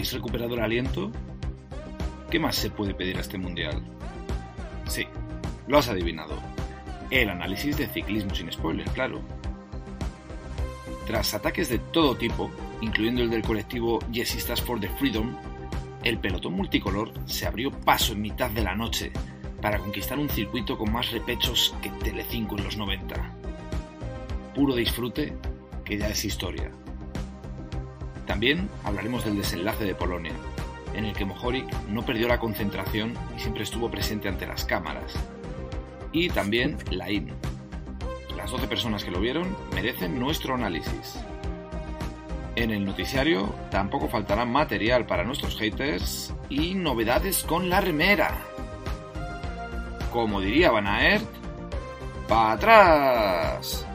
¿Habéis recuperado el aliento? ¿Qué más se puede pedir a este mundial? Sí, lo has adivinado. El análisis de ciclismo sin spoiler, claro. Tras ataques de todo tipo, incluyendo el del colectivo Yesistas for the Freedom, el pelotón multicolor se abrió paso en mitad de la noche para conquistar un circuito con más repechos que Telecinco en los 90. Puro disfrute que ya es historia. También hablaremos del desenlace de Polonia, en el que Mohoric no perdió la concentración y siempre estuvo presente ante las cámaras. Y también la IN. Las 12 personas que lo vieron merecen nuestro análisis. En el noticiario tampoco faltará material para nuestros haters y novedades con la remera. Como diría Van Aert, ¡pa' atrás!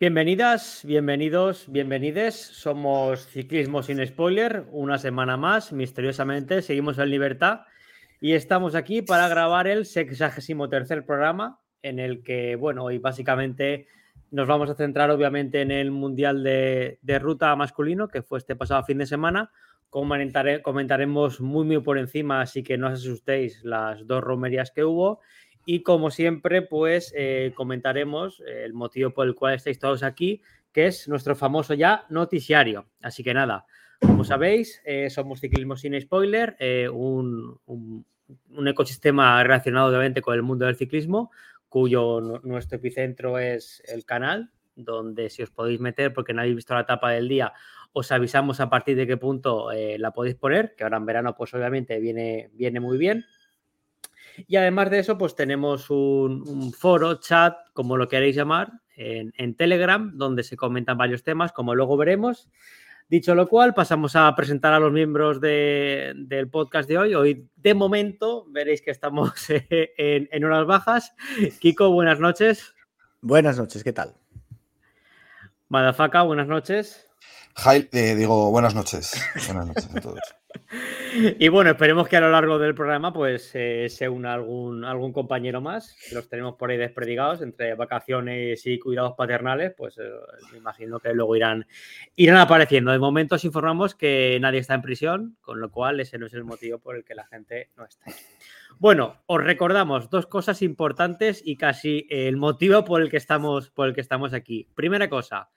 Bienvenidas, bienvenidos, bienvenides. Somos Ciclismo sin Spoiler, una semana más, misteriosamente, seguimos en libertad y estamos aquí para grabar el 63 programa en el que, bueno, hoy básicamente nos vamos a centrar obviamente en el Mundial de, Ruta masculino que fue este pasado fin de semana. comentaremos muy, muy por encima, así que no os asustéis las dos romerías que hubo y como siempre, pues eh, comentaremos el motivo por el cual estáis todos aquí, que es nuestro famoso ya noticiario. Así que nada, como sabéis, eh, somos Ciclismo Sin Spoiler, eh, un, ecosistema relacionado obviamente con el mundo del ciclismo, cuyo nuestro epicentro es el canal, donde si os podéis meter, porque no habéis visto la etapa del día, os avisamos a partir de qué punto la podéis poner, que ahora en verano pues obviamente viene, viene muy bien. Y además de eso, pues tenemos un, foro, chat, como lo queréis llamar, en, Telegram, donde se comentan varios temas, como luego veremos. Dicho lo cual, pasamos a presentar a los miembros del podcast de hoy. Hoy, de momento, veréis que estamos en, en horas bajas. Kiko, buenas noches. Buenas noches, ¿qué tal? Madafaka, buenas noches. Jail, eh, digo, buenas noches. Buenas noches a todos. Y bueno, esperemos que a lo largo del programa pues eh, se una algún, algún compañero más. Los tenemos por ahí desperdigados entre vacaciones y cuidados paternales, pues eh, me imagino que luego irán, irán apareciendo. De momento os informamos que nadie está en prisión, con lo cual ese no es el motivo por el que la gente no está. Bueno, os recordamos dos cosas importantes y casi el motivo por el que estamos, por el que estamos aquí. Primera cosa,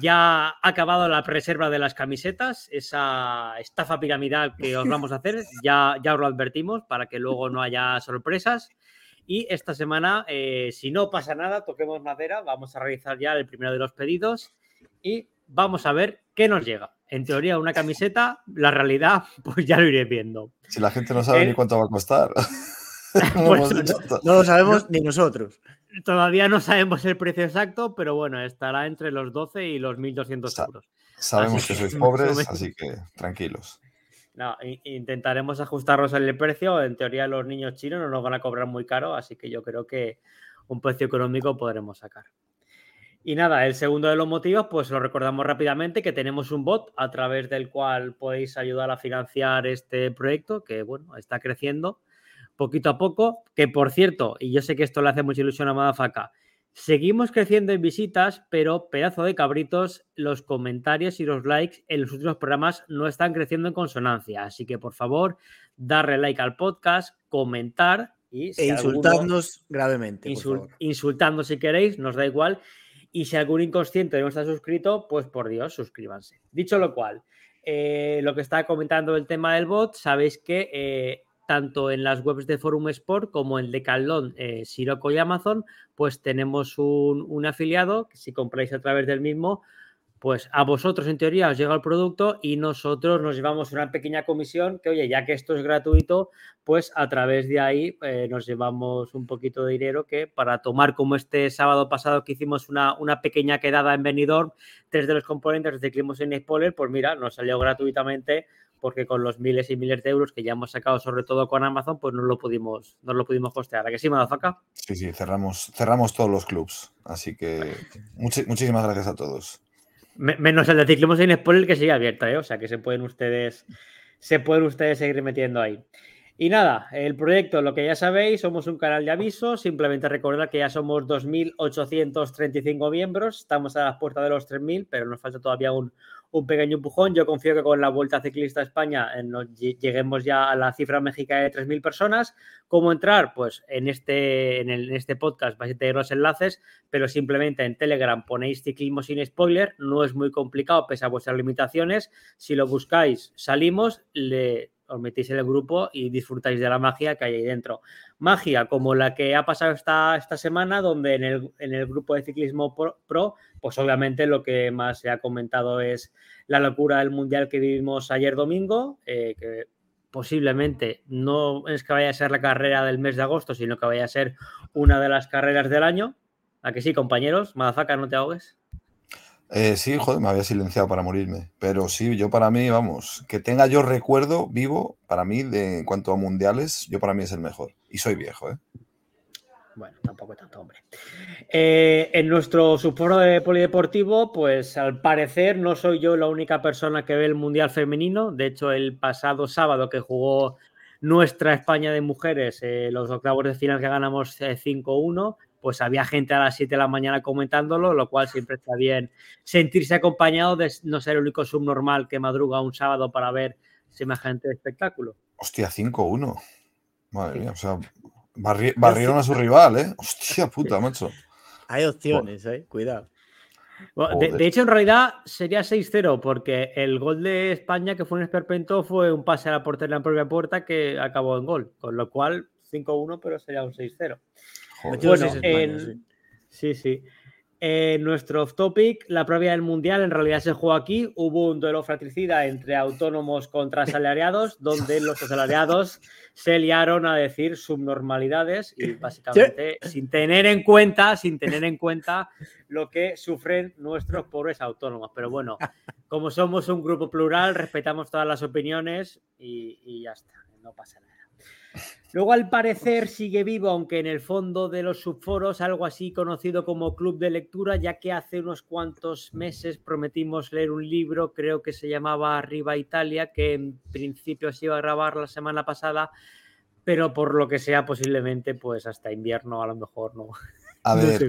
ya ha acabado la reserva de las camisetas, esa estafa piramidal que os vamos a hacer, ya, ya os lo advertimos para que luego no haya sorpresas. Y esta semana, eh, si no pasa nada, toquemos madera, vamos a realizar ya el primero de los pedidos y vamos a ver qué nos llega. En teoría, una camiseta, la realidad, pues ya lo iré viendo. Si la gente no sabe ni cuánto va a costar. Pues no, lo sabemos ni nosotros. Todavía no sabemos el precio exacto, pero bueno, estará entre los 12 y los 1.200 euros. Sabemos que sois pobres, así que tranquilos. No, intentaremos ajustarnos el precio. En teoría, los niños chinos no nos van a cobrar muy caro, así que yo creo que un precio económico podremos sacar. Y nada, el segundo de los motivos, pues lo recordamos rápidamente, que tenemos un bot a través del cual podéis ayudar a financiar este proyecto, que bueno, está creciendo poquito a poco, que por cierto, y yo sé que esto le hace mucha ilusión a Madafaca, seguimos creciendo en visitas, pero pedazo de cabritos, los comentarios y los likes en los últimos programas no están creciendo en consonancia. Así que por favor, darle like al podcast, comentar y e insultarnos gravemente. insultando si queréis, nos da igual. Y si algún inconsciente no está suscrito, pues por Dios, suscríbanse. Dicho lo cual, eh, lo que está comentando el tema del bot, sabéis que eh, tanto en las webs de Forum Sport como en Decathlon, eh, Siroco y Amazon, pues tenemos un, afiliado que si compráis a través del mismo, pues a vosotros en teoría os llega el producto y nosotros nos llevamos una pequeña comisión que, oye, ya que esto es gratuito, pues a través de ahí eh, nos llevamos un poquito de dinero que para tomar como este sábado pasado que hicimos una, una pequeña quedada en Benidorm, tres de los componentes de Ciclismo en Spoiler, pues mira, nos salió gratuitamente porque con los miles y miles de euros que ya hemos sacado, sobre todo con Amazon, pues no lo pudimos, no lo pudimos costear. ¿A que sí, Madafaka? Sí, sí, cerramos, cerramos todos los clubs. Así que muchísimas gracias a todos. menos el de Ciclismo sin Spoiler que sigue abierto, ¿eh? O sea que se pueden ustedes, se pueden ustedes seguir metiendo ahí. Y nada, el proyecto, lo que ya sabéis, somos un canal de aviso. Simplemente recordad que ya somos 2.835 miembros. Estamos a las puertas de los 3.000, pero nos falta todavía un, un pequeño empujón. Yo confío que con la Vuelta Ciclista a España eh, lleguemos ya a la cifra mágica de 3.000 personas. ¿Cómo entrar? Pues en este, en, en, este podcast vais a tener los enlaces, pero simplemente en Telegram ponéis ciclismo sin spoiler. No es muy complicado, pese a vuestras limitaciones. Si lo buscáis, salimos, le os metéis en el grupo y disfrutáis de la magia que hay ahí dentro. Magia como la que ha pasado esta, esta semana, donde en el, en el grupo de ciclismo pro, pues obviamente lo que más se ha comentado es la locura del mundial que vivimos ayer domingo, eh, que posiblemente no es que vaya a ser la carrera del mes de agosto, sino que vaya a ser una de las carreras del año. ¿A que sí, compañeros? Madafaka, no te ahogues. Eh, sí, joder, me había silenciado para morirme. Pero sí, yo para mí, vamos, que tenga yo recuerdo vivo, para mí, de, en cuanto a mundiales, yo para mí es el mejor. Y soy viejo, ¿eh? Bueno, tampoco tanto, hombre. Eh, en nuestro subforo de polideportivo, pues al parecer no soy yo la única persona que ve el Mundial Femenino. De hecho, el pasado sábado que jugó nuestra España de mujeres, eh, los octavos de final que ganamos 5-1, pues había gente a las 7 de la mañana comentándolo, lo cual siempre está bien sentirse acompañado de no ser el único subnormal que madruga un sábado para ver semejante espectáculo. Hostia, 5-1. Madre mía, o sea, barrieron a su rival, ¿eh? Hostia puta, macho. Hay opciones, ¿eh? Cuidado. de, hecho, en realidad sería 6-0, porque el gol de España, que fue un esperpento, fue un pase a la portería en la propia puerta que acabó en gol, con lo cual 5-1, pero sería un 6-0. Bueno, sí. sí, En nuestro off topic, la previa del Mundial en realidad se jugó aquí. Hubo un duelo fratricida entre autónomos contra asalariados, donde los asalariados se liaron a decir subnormalidades y básicamente sin tener en cuenta, sin tener en cuenta lo que sufren nuestros pobres autónomos. Pero bueno, como somos un grupo plural, respetamos todas las opiniones y, y ya está, no pasa nada. Luego, al parecer, sigue vivo, aunque en el fondo de los subforos, algo así conocido como club de lectura, ya que hace unos cuantos meses prometimos leer un libro, creo que se llamaba Arriba Italia, que en principio se iba a grabar la semana pasada, pero por lo que sea, posiblemente, pues hasta invierno a lo mejor no. A ver,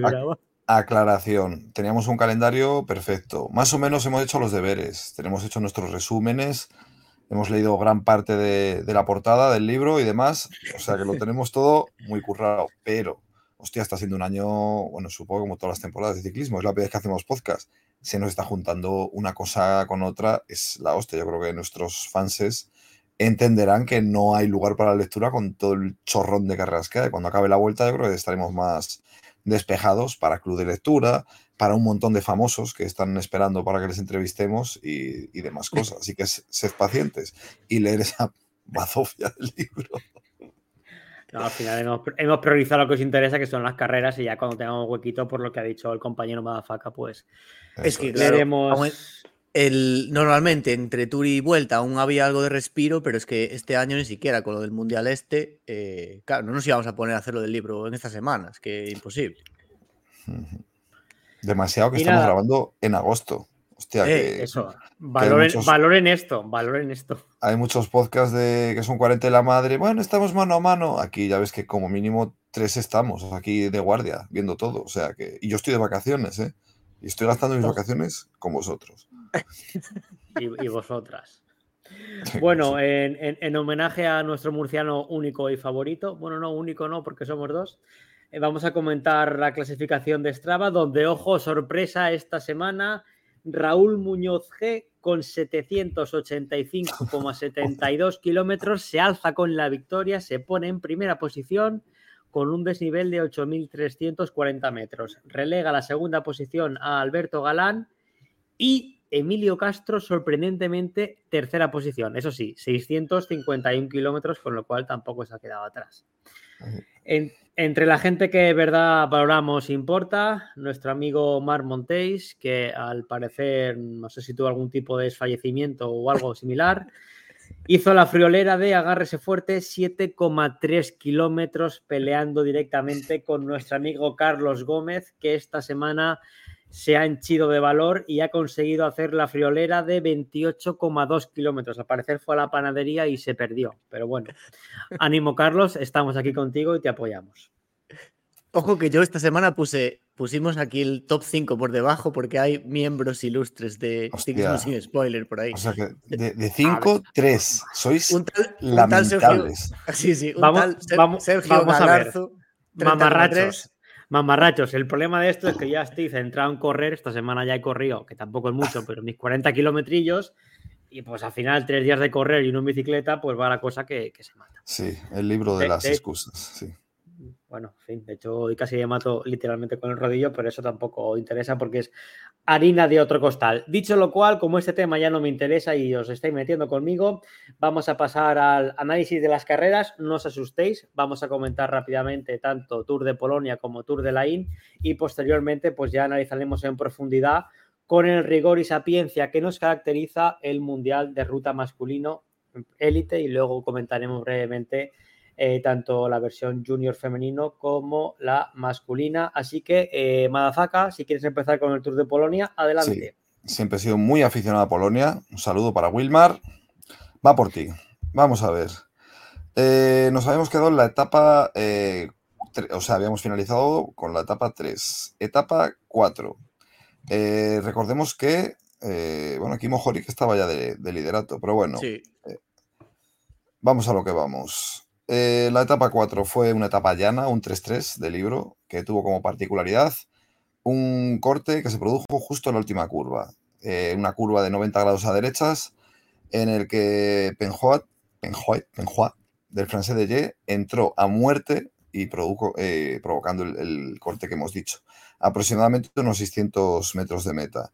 aclaración. Teníamos un calendario perfecto. Más o menos hemos hecho los deberes. Tenemos hecho nuestros resúmenes hemos leído gran parte de, la portada del libro y demás, o sea que lo tenemos todo muy currado, pero, hostia, está siendo un año, bueno, supongo como todas las temporadas de ciclismo, es la primera vez que hacemos podcast, se nos está juntando una cosa con otra, es la hostia, yo creo que nuestros fanses entenderán que no hay lugar para la lectura con todo el chorrón de carreras que hay. Cuando acabe la vuelta, yo creo que estaremos más despejados para club de lectura, para un montón de famosos que están esperando para que les entrevistemos y, demás cosas. Así que sed pacientes y leer esa bazofia del libro. al final hemos, priorizado lo que os interesa, que son las carreras, y ya cuando tengamos huequito, por lo que ha dicho el compañero Madafaca, pues es que leeremos. El, normalmente entre tour y vuelta aún había algo de respiro, pero es que este año ni siquiera con lo del Mundial Este, eh, claro, no nos íbamos a poner a hacer lo del libro en estas semanas, que imposible. Demasiado que estamos grabando en agosto. Hostia, eh, que, eso. Valoren, esto, valoren esto. Hay muchos podcasts de que son 40 de la madre. Bueno, estamos mano a mano. Aquí ya ves que como mínimo tres estamos aquí de guardia, viendo todo. O sea que. Y yo estoy de vacaciones, ¿eh? Y estoy gastando mis vacaciones con vosotros. y, vosotras. Bueno, en, homenaje a nuestro murciano único y favorito, bueno, no único, no, porque somos dos, vamos a comentar la clasificación de Strava, donde, ojo, sorpresa esta semana, Raúl Muñoz G con 785,72 kilómetros se alza con la victoria, se pone en primera posición con un desnivel de 8.340 metros. Relega la segunda posición a Alberto Galán y Emilio Castro, sorprendentemente, tercera posición. Eso sí, 651 kilómetros, con lo cual tampoco se ha quedado atrás. Entre la gente que de verdad valoramos importa, nuestro amigo Mar Montéis, que al parecer, no sé si tuvo algún tipo de desfallecimiento o algo similar, hizo la friolera de agárrese fuerte 7,3 kilómetros peleando directamente con nuestro amigo Carlos Gómez, que esta semana se ha henchido de valor y ha conseguido hacer la friolera de 28,2 kilómetros. Al parecer fue a la panadería y se perdió. Pero bueno, ánimo Carlos, estamos aquí contigo y te apoyamos. Ojo que yo esta semana puse, pusimos aquí el top 5 por debajo porque hay miembros ilustres de Ciclismo sin spoiler por ahí. O sea que de 5, 3. Sois un tal, lamentables. sí, sí, un vamos, tal vamos, Sergio vamos a ver. Mamarrachos. Mamarrachos, el problema de esto es que ya estoy centrado en correr. Esta semana ya he corrido, que tampoco es mucho, pero mis 40 kilometrillos. Y pues al final, tres días de correr y una bicicleta, pues va la cosa que, se mata. Sí, el libro de, las excusas. Sí. Bueno, en fin, de hecho hoy casi me mato literalmente con el rodillo, pero eso tampoco interesa porque es harina de otro costal. Dicho lo cual, como este tema ya no me interesa y os estáis metiendo conmigo, vamos a pasar al análisis de las carreras. No os asustéis, vamos a comentar rápidamente tanto Tour de Polonia como Tour de la IN y posteriormente pues ya analizaremos en profundidad con el rigor y sapiencia que nos caracteriza el Mundial de Ruta Masculino élite y luego comentaremos brevemente eh, tanto la versión junior femenino como la masculina. Así que, eh, Madafaka, si quieres empezar con el Tour de Polonia, adelante. Siempre he sido muy aficionado a Polonia. Un saludo para Wilmar. Va por ti. Vamos a ver. Eh, nos habíamos quedado en la etapa, o sea, habíamos finalizado con la etapa 3. Etapa 4. recordemos que, bueno, aquí Mojoric estaba ya de, de liderato, pero bueno. vamos a lo que vamos. Eh, la etapa 4 fue una etapa llana, un 3-3 de libro, que tuvo como particularidad un corte que se produjo justo en la última curva. Eh, una curva de 90 grados a derechas, en el que Penjoat, del francés de Ye, entró a muerte y produjo, eh, provocando el, corte que hemos dicho. Aproximadamente unos 600 metros de meta.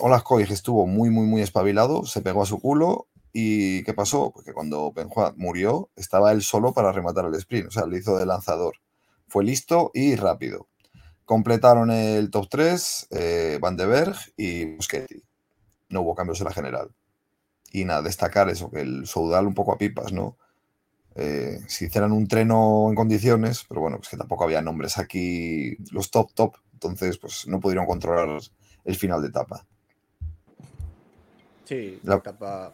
Olaf estuvo muy, muy, muy espabilado, se pegó a su culo ¿Y qué pasó? Porque cuando Benjuan murió, estaba él solo para rematar el sprint, o sea, lo hizo de lanzador. Fue listo y rápido. Completaron el top 3 eh, Van de Berg y Muschetti. No hubo cambios en la general. Y nada, destacar eso, que el Soudal un poco a pipas, ¿no? Eh, si hicieran un treno en condiciones, pero bueno, pues que tampoco había nombres aquí, los top, top, entonces pues no pudieron controlar el final de etapa. Sí, la etapa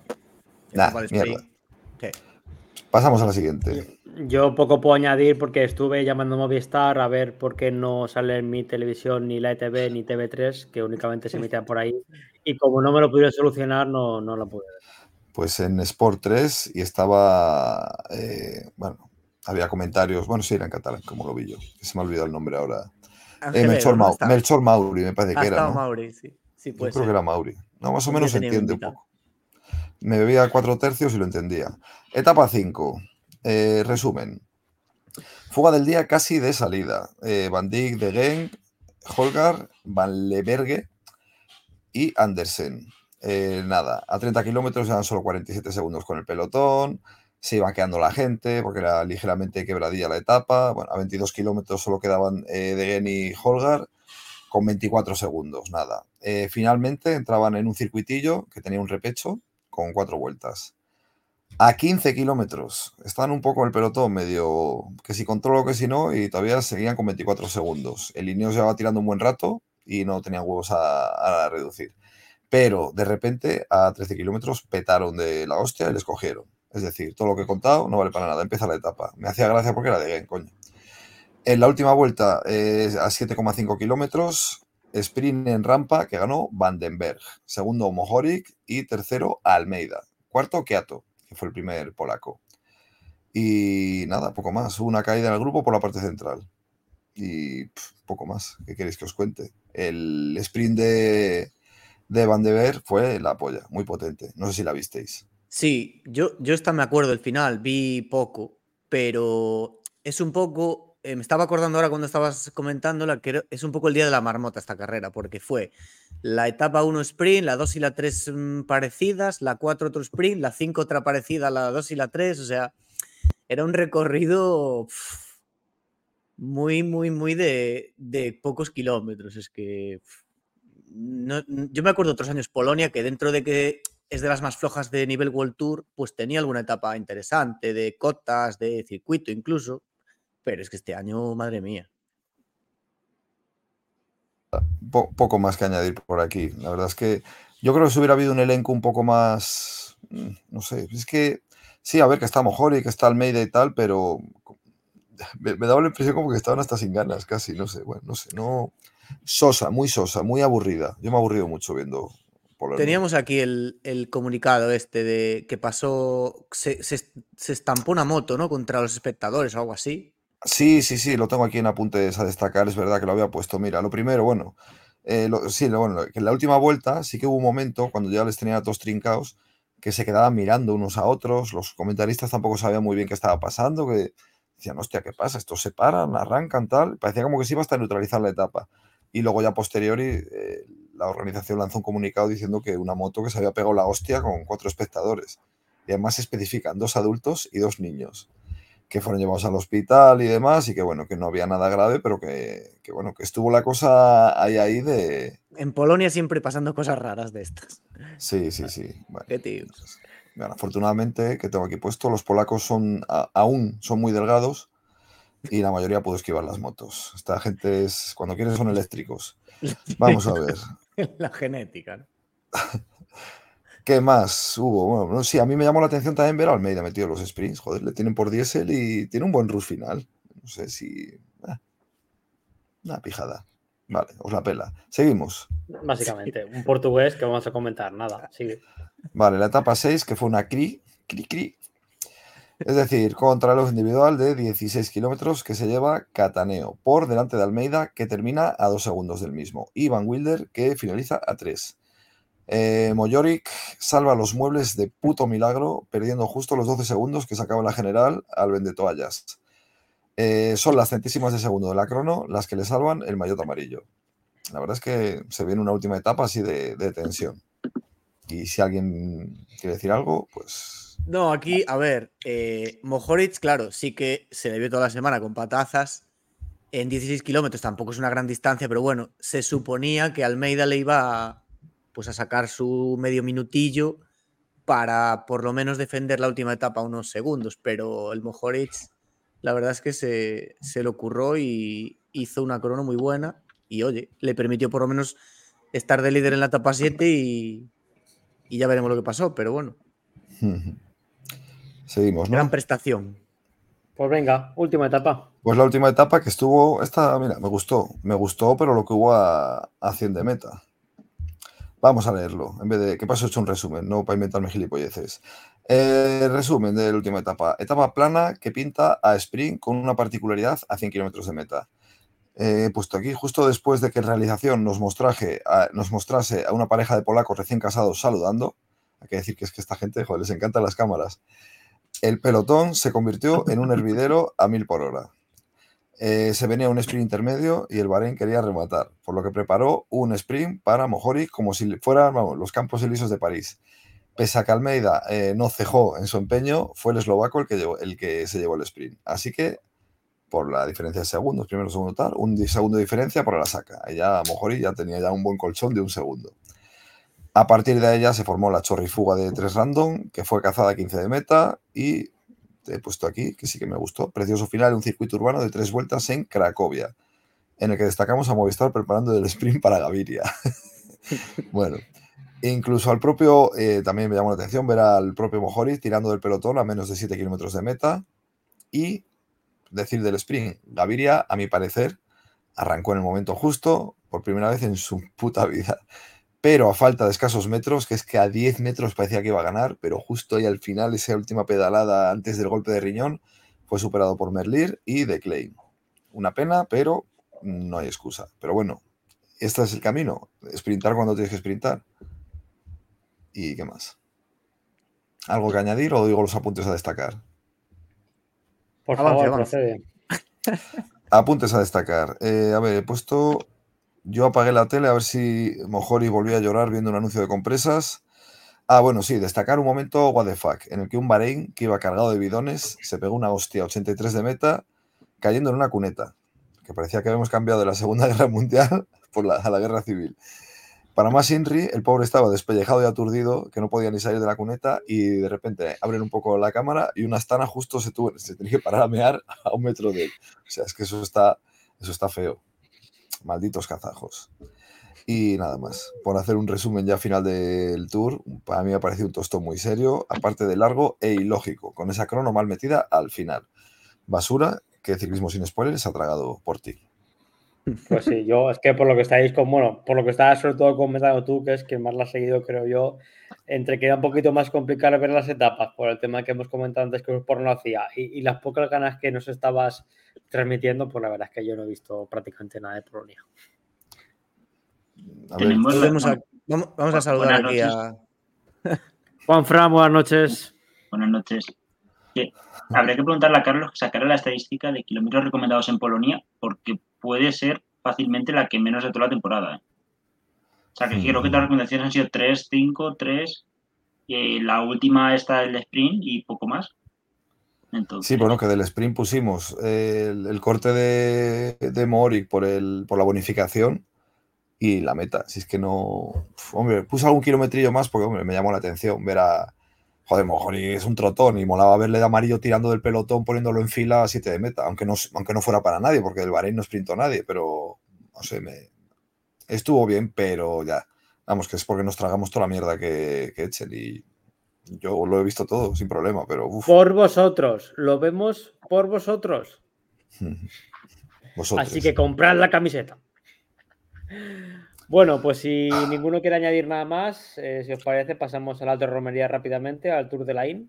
Pasamos a la siguiente. Yo poco puedo añadir porque estuve llamando a Movistar a ver por qué no sale en mi televisión ni la ETV ni TV3, que únicamente se emitían por ahí. Y como no me lo pudieron solucionar, no, no lo pude ver. Pues en Sport 3 y estaba, eh, bueno, había comentarios, bueno, sí, era en catalán, como lo vi yo, se me ha olvidado el nombre ahora. Eh, Melchor, Mauri, me parece que era. ¿no? Mauri, sí. sí yo creo que era Mauri. No, más o menos se entiende un poco. Me bebía cuatro tercios y lo entendía. Etapa 5. Eh, resumen. Fuga del día casi de salida. Eh, Van Dijk, De Holgar, Van Leberge y Andersen. Eh, nada, a 30 kilómetros eran solo 47 segundos con el pelotón. Se iba quedando la gente porque era ligeramente quebradilla la etapa. A 22 kilómetros solo quedaban De Genk y Holgar con 24 segundos. Nada. finalmente entraban en un circuitillo que tenía un repecho con cuatro vueltas. A 15 kilómetros. Estaban un poco el pelotón medio que si controlo que si no y todavía seguían con 24 segundos. El lineo se va tirando un buen rato y no tenían huevos a, reducir. Pero de repente a 13 kilómetros petaron de la hostia y les cogieron. Es decir, todo lo que he contado no vale para nada. Empieza la etapa. Me hacía gracia porque era de game, coño. En la última vuelta, eh, a 7,5 kilómetros, sprint en rampa que ganó Vandenberg, segundo Mohoric y tercero Almeida, cuarto Keato, que fue el primer polaco. Y nada, poco más. Hubo una caída en el grupo por la parte central. Y poco más. ¿Qué queréis que os cuente? El sprint de, de Van fue la polla, muy potente. No sé si la visteis. Sí, yo, yo esta me acuerdo del final, vi poco, pero es un poco eh, me estaba acordando ahora cuando estabas comentándola que es un poco el día de la marmota esta carrera, porque fue la etapa 1 sprint, la 2 y la 3 mm, parecidas, la 4 otro sprint, la 5 otra parecida, la 2 y la 3, o sea, era un recorrido muy, muy, muy de, pocos kilómetros. Es que yo me acuerdo otros años Polonia que dentro de que es de las más flojas de nivel World Tour, pues tenía alguna etapa interesante de cotas, de circuito incluso. Pero es que este año, madre mía. poco más que añadir por aquí. La verdad es que yo creo que si hubiera habido un elenco un poco más, mm, no sé, es que sí, a ver, que está mejor y que está Almeida y tal, pero me, me daba la impresión como que estaban hasta sin ganas, casi, no sé, bueno, no sé, no... Sosa, muy sosa, muy aburrida. Yo me he aburrido mucho viendo Teníamos aquí el, comunicado este de que pasó, se, estampó una moto, ¿no? Contra los espectadores o algo así. Sí, sí, sí, lo tengo aquí en apuntes a destacar, es verdad que lo había puesto. Mira, lo primero, bueno, eh, sí, bueno, que en la última vuelta sí que hubo un momento cuando ya les tenía a todos trincados que se quedaban mirando unos a otros, los comentaristas tampoco sabían muy bien qué estaba pasando, que decían, hostia, ¿qué pasa? Estos se paran, arrancan, tal, parecía como que se iba hasta neutralizar la etapa. Y luego ya posteriori, eh, la organización lanzó un comunicado diciendo que una moto que se había pegado la hostia con cuatro espectadores. Y además especifican dos adultos y dos niños que fueron llevados al hospital y demás, y que bueno, que no había nada grave, pero que, bueno, que estuvo la cosa ahí ahí de. En Polonia siempre pasando cosas raras de estas. Sí, sí, sí. Qué tío. Bueno, afortunadamente, que tengo aquí puesto, los polacos son aún son muy delgados y la mayoría pudo esquivar las motos. Esta gente es, cuando quieren son eléctricos. Vamos a ver. la genética. ¿no? ¿Qué más hubo? Bueno, sí, a mí me llamó la atención también ver a Almeida metido los sprints. Joder, le tienen por diésel y tiene un buen rush final. No sé si. Ah, una pijada. Vale, os la pela. Seguimos. Básicamente, un portugués que vamos a comentar, nada. Sigue. Vale, la etapa 6, que fue una CRI, CRI, CRI. Es decir, contra los individual de 16 kilómetros que se lleva Cataneo por delante de Almeida, que termina a dos segundos del mismo. Y Van Wilder, que finaliza a 3. Eh, salva los muebles de puto milagro, perdiendo justo los 12 segundos que sacaba la general al vendetoallas. Eh, son las centísimas de segundo de la crono las que le salvan el maillot amarillo. La verdad es que se viene una última etapa así de, tensión. Y si alguien quiere decir algo, pues. No, aquí, a ver, eh, Mojoric, claro, sí que se le vio toda la semana con patazas. En 16 kilómetros tampoco es una gran distancia, pero bueno, se suponía que Almeida le iba a pues a sacar su medio minutillo para por lo menos defender la última etapa unos segundos, pero el Mohoric la verdad es que se, se le ocurrió y hizo una corona muy buena y oye, le permitió por lo menos estar de líder en la etapa 7 y, y ya veremos lo que pasó, pero bueno. Seguimos, ¿no? Gran prestación. Pues venga, última etapa. Pues la última etapa que estuvo, esta, mira, me gustó, me gustó, pero lo que hubo a, a 100 de meta. Vamos a leerlo, en vez de que paso hecho un resumen, no para inventarme gilipolleces. Eh, resumen de la última etapa. Etapa plana que pinta a Spring con una particularidad a 100 kilómetros de meta. Eh, he puesto aquí, justo después de que realización nos, mostraje nos mostrase a una pareja de polacos recién casados saludando, hay que decir que es que esta gente, joder, les encantan las cámaras. El pelotón se convirtió en un hervidero a mil por hora. Eh, se venía un sprint intermedio y el Bahrein quería rematar, por lo que preparó un sprint para Mojori como si fueran los campos elisos de París. Pese a que Almeida eh, no cejó en su empeño, fue el eslovaco el que, el que se llevó el sprint. Así que, por la diferencia de segundos, primero, segundo, tal, un segundo de diferencia por la saca. Ya Mojori ya tenía ya un buen colchón de un segundo. A partir de ella se formó la chorrifuga de tres random, que fue cazada a 15 de meta y he puesto aquí, que sí que me gustó. Precioso final, un circuito urbano de tres vueltas en Cracovia, en el que destacamos a Movistar preparando el sprint para Gaviria. bueno, incluso al propio, eh, también me llamó la atención ver al propio Mojori tirando del pelotón a menos de 7 kilómetros de meta. Y decir del sprint, Gaviria, a mi parecer, arrancó en el momento justo, por primera vez en su puta vida pero a falta de escasos metros, que es que a 10 metros parecía que iba a ganar, pero justo ahí al final, esa última pedalada antes del golpe de riñón, fue superado por Merlir y de Clay. Una pena, pero no hay excusa. Pero bueno, este es el camino, sprintar cuando tienes que sprintar. ¿Y qué más? ¿Algo que añadir o digo los apuntes a destacar? Por favor, procede. Apuntes a destacar. Eh, a ver, he puesto yo apagué la tele a ver si Mojori volvía a llorar viendo un anuncio de compresas. Ah, bueno, sí, destacar un momento what the fuck, en el que un Bahrein que iba cargado de bidones se pegó una hostia 83 de meta cayendo en una cuneta, que parecía que habíamos cambiado de la Segunda Guerra Mundial por la, a la Guerra Civil. Para más Inri, el pobre estaba despellejado y aturdido, que no podía ni salir de la cuneta, y de repente abren un poco la cámara y una astana justo se, tuvo, se tenía que parar a mear a un metro de él. O sea, es que eso está, eso está feo. Malditos kazajos. Y nada más, por hacer un resumen ya final del tour, para mí me ha parecido un tostón muy serio, aparte de largo e ilógico, con esa crono mal metida al final. Basura que Ciclismo sin Spoilers ha tragado por ti. Pues sí, yo es que por lo que estáis con, bueno, por lo que estabas sobre todo comentando tú, que es que más la has seguido, creo yo, entre que era un poquito más complicado ver las etapas por el tema que hemos comentado antes que por no hacía y, las pocas ganas que nos estabas transmitiendo, pues la verdad es que yo no he visto prácticamente nada de Polonia. vamos, a, saludar aquí a Juan Fran, buenas noches. Buenas noches. Habría que preguntarle a Carlos que sacara la estadística de kilómetros recomendados en Polonia, porque puede ser fácilmente la que menos de toda la temporada. ¿eh? O sea, que creo que las recomendaciones han sido 3, 5, 3, y la última está el sprint y poco más. Sí, bueno, que del sprint pusimos el, corte de, de Moric por, el, por la bonificación y la meta. Si es que no. Hombre, puse algún kilometrillo más porque, hombre, me llamó la atención ver a. Joder, Mojori es un trotón y molaba verle de amarillo tirando del pelotón poniéndolo en fila a 7 de meta, aunque no, aunque no fuera para nadie, porque el Bahrein no sprintó nadie, pero no sé, me, estuvo bien, pero ya, vamos, que es porque nos tragamos toda la mierda que, que echen y yo lo he visto todo sin problema, pero... Por vosotros, lo vemos por vosotros. Así que comprad la camiseta. Bueno, pues si ninguno quiere añadir nada más, eh, si os parece, pasamos a la romería rápidamente, al Tour de la IN.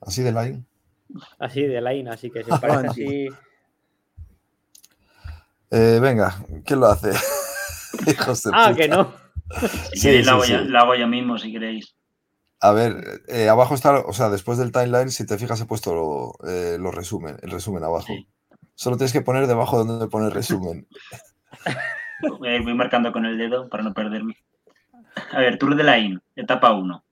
Así de la IN. Así de la IN, así que si os parece así... Eh, venga, ¿quién lo hace? ah, que no. sí, la, hago yo mismo si queréis. A ver, eh, abajo está, o sea, después del timeline, si te fijas, he puesto lo, eh, resumen, el resumen abajo. Solo tienes que poner debajo donde pone resumen. Voy marcando con el dedo para no perderme. A ver, Tour de Line, etapa 1.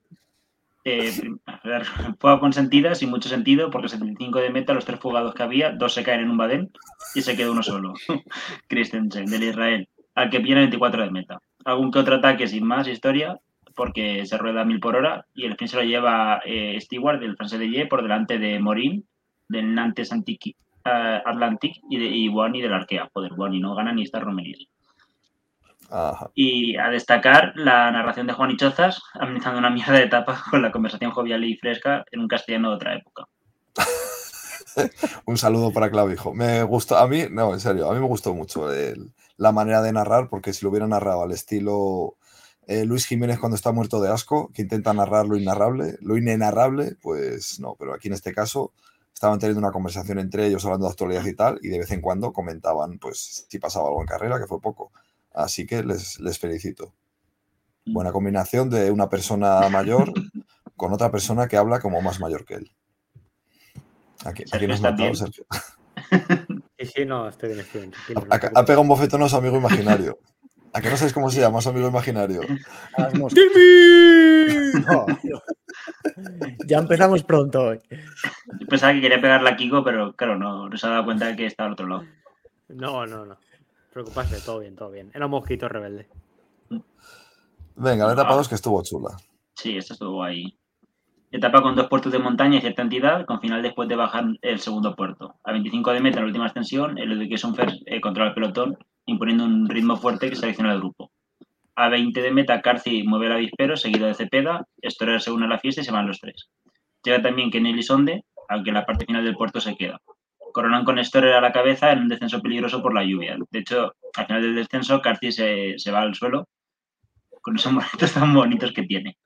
Eh, fuga consentida, sin mucho sentido, porque 75 de meta, los tres fugados que había, dos se caen en un badén y se queda uno solo. Christensen, del Israel, al que viene 24 de meta. Algún que otro ataque sin más historia, porque se rueda a mil por hora y el sprint se lo lleva eh, Stewart del francés de Ye por delante de Morin, del Nantes Antique, uh, Atlantic y de y Wani del Arkea. Joder, Wani no gana ni está Y a destacar la narración de Juan y Chozas, amenizando una mierda de etapa con la conversación jovial y fresca en un castellano de otra época. un saludo para Clavijo. Me gustó, a mí, no, en serio, a mí me gustó mucho la manera de narrar, porque si lo hubiera narrado al estilo eh, Luis Jiménez cuando está muerto de asco, que intenta narrar lo inarrable, lo inenarrable, pues no, pero aquí en este caso estaban teniendo una conversación entre ellos hablando de actualidad y tal, y de vez en cuando comentaban, pues, si pasaba algo en carrera, que fue poco. Así que les, felicito. Buena combinación de una persona mayor con otra persona que habla como más mayor que él. Aquí, aquí nos matado, Sergio. Sí, sí, no, estoy bien, estoy Ha, pegado un bofetón a su amigo imaginario. ¿A qué no sabéis cómo se llama su amigo imaginario? ya empezamos pronto hoy. pensaba que quería pegarle a Kiko, pero claro, no, no se ha dado cuenta de que está al otro lado. No, no, no preocuparse, todo bien, todo bien. Era un mosquito rebelde. Venga, la etapa 2 que estuvo chula. Sí, esto estuvo ahí. Etapa con dos puertos de montaña y cierta entidad, con final después de bajar el segundo puerto. A 25 de meta, la última extensión, el Education First eh, controla el pelotón, imponiendo un ritmo fuerte que selecciona al grupo. A 20 de meta, Carci mueve el avispero, seguido de Cepeda, Storer se une a la fiesta y se van los tres. Llega también Kenny Sonde, aunque la parte final del puerto se queda coronan con Storer a la cabeza en un descenso peligroso por la lluvia. De hecho, al final del descenso, Carti se, va al suelo con esos momentos tan bonitos que tiene.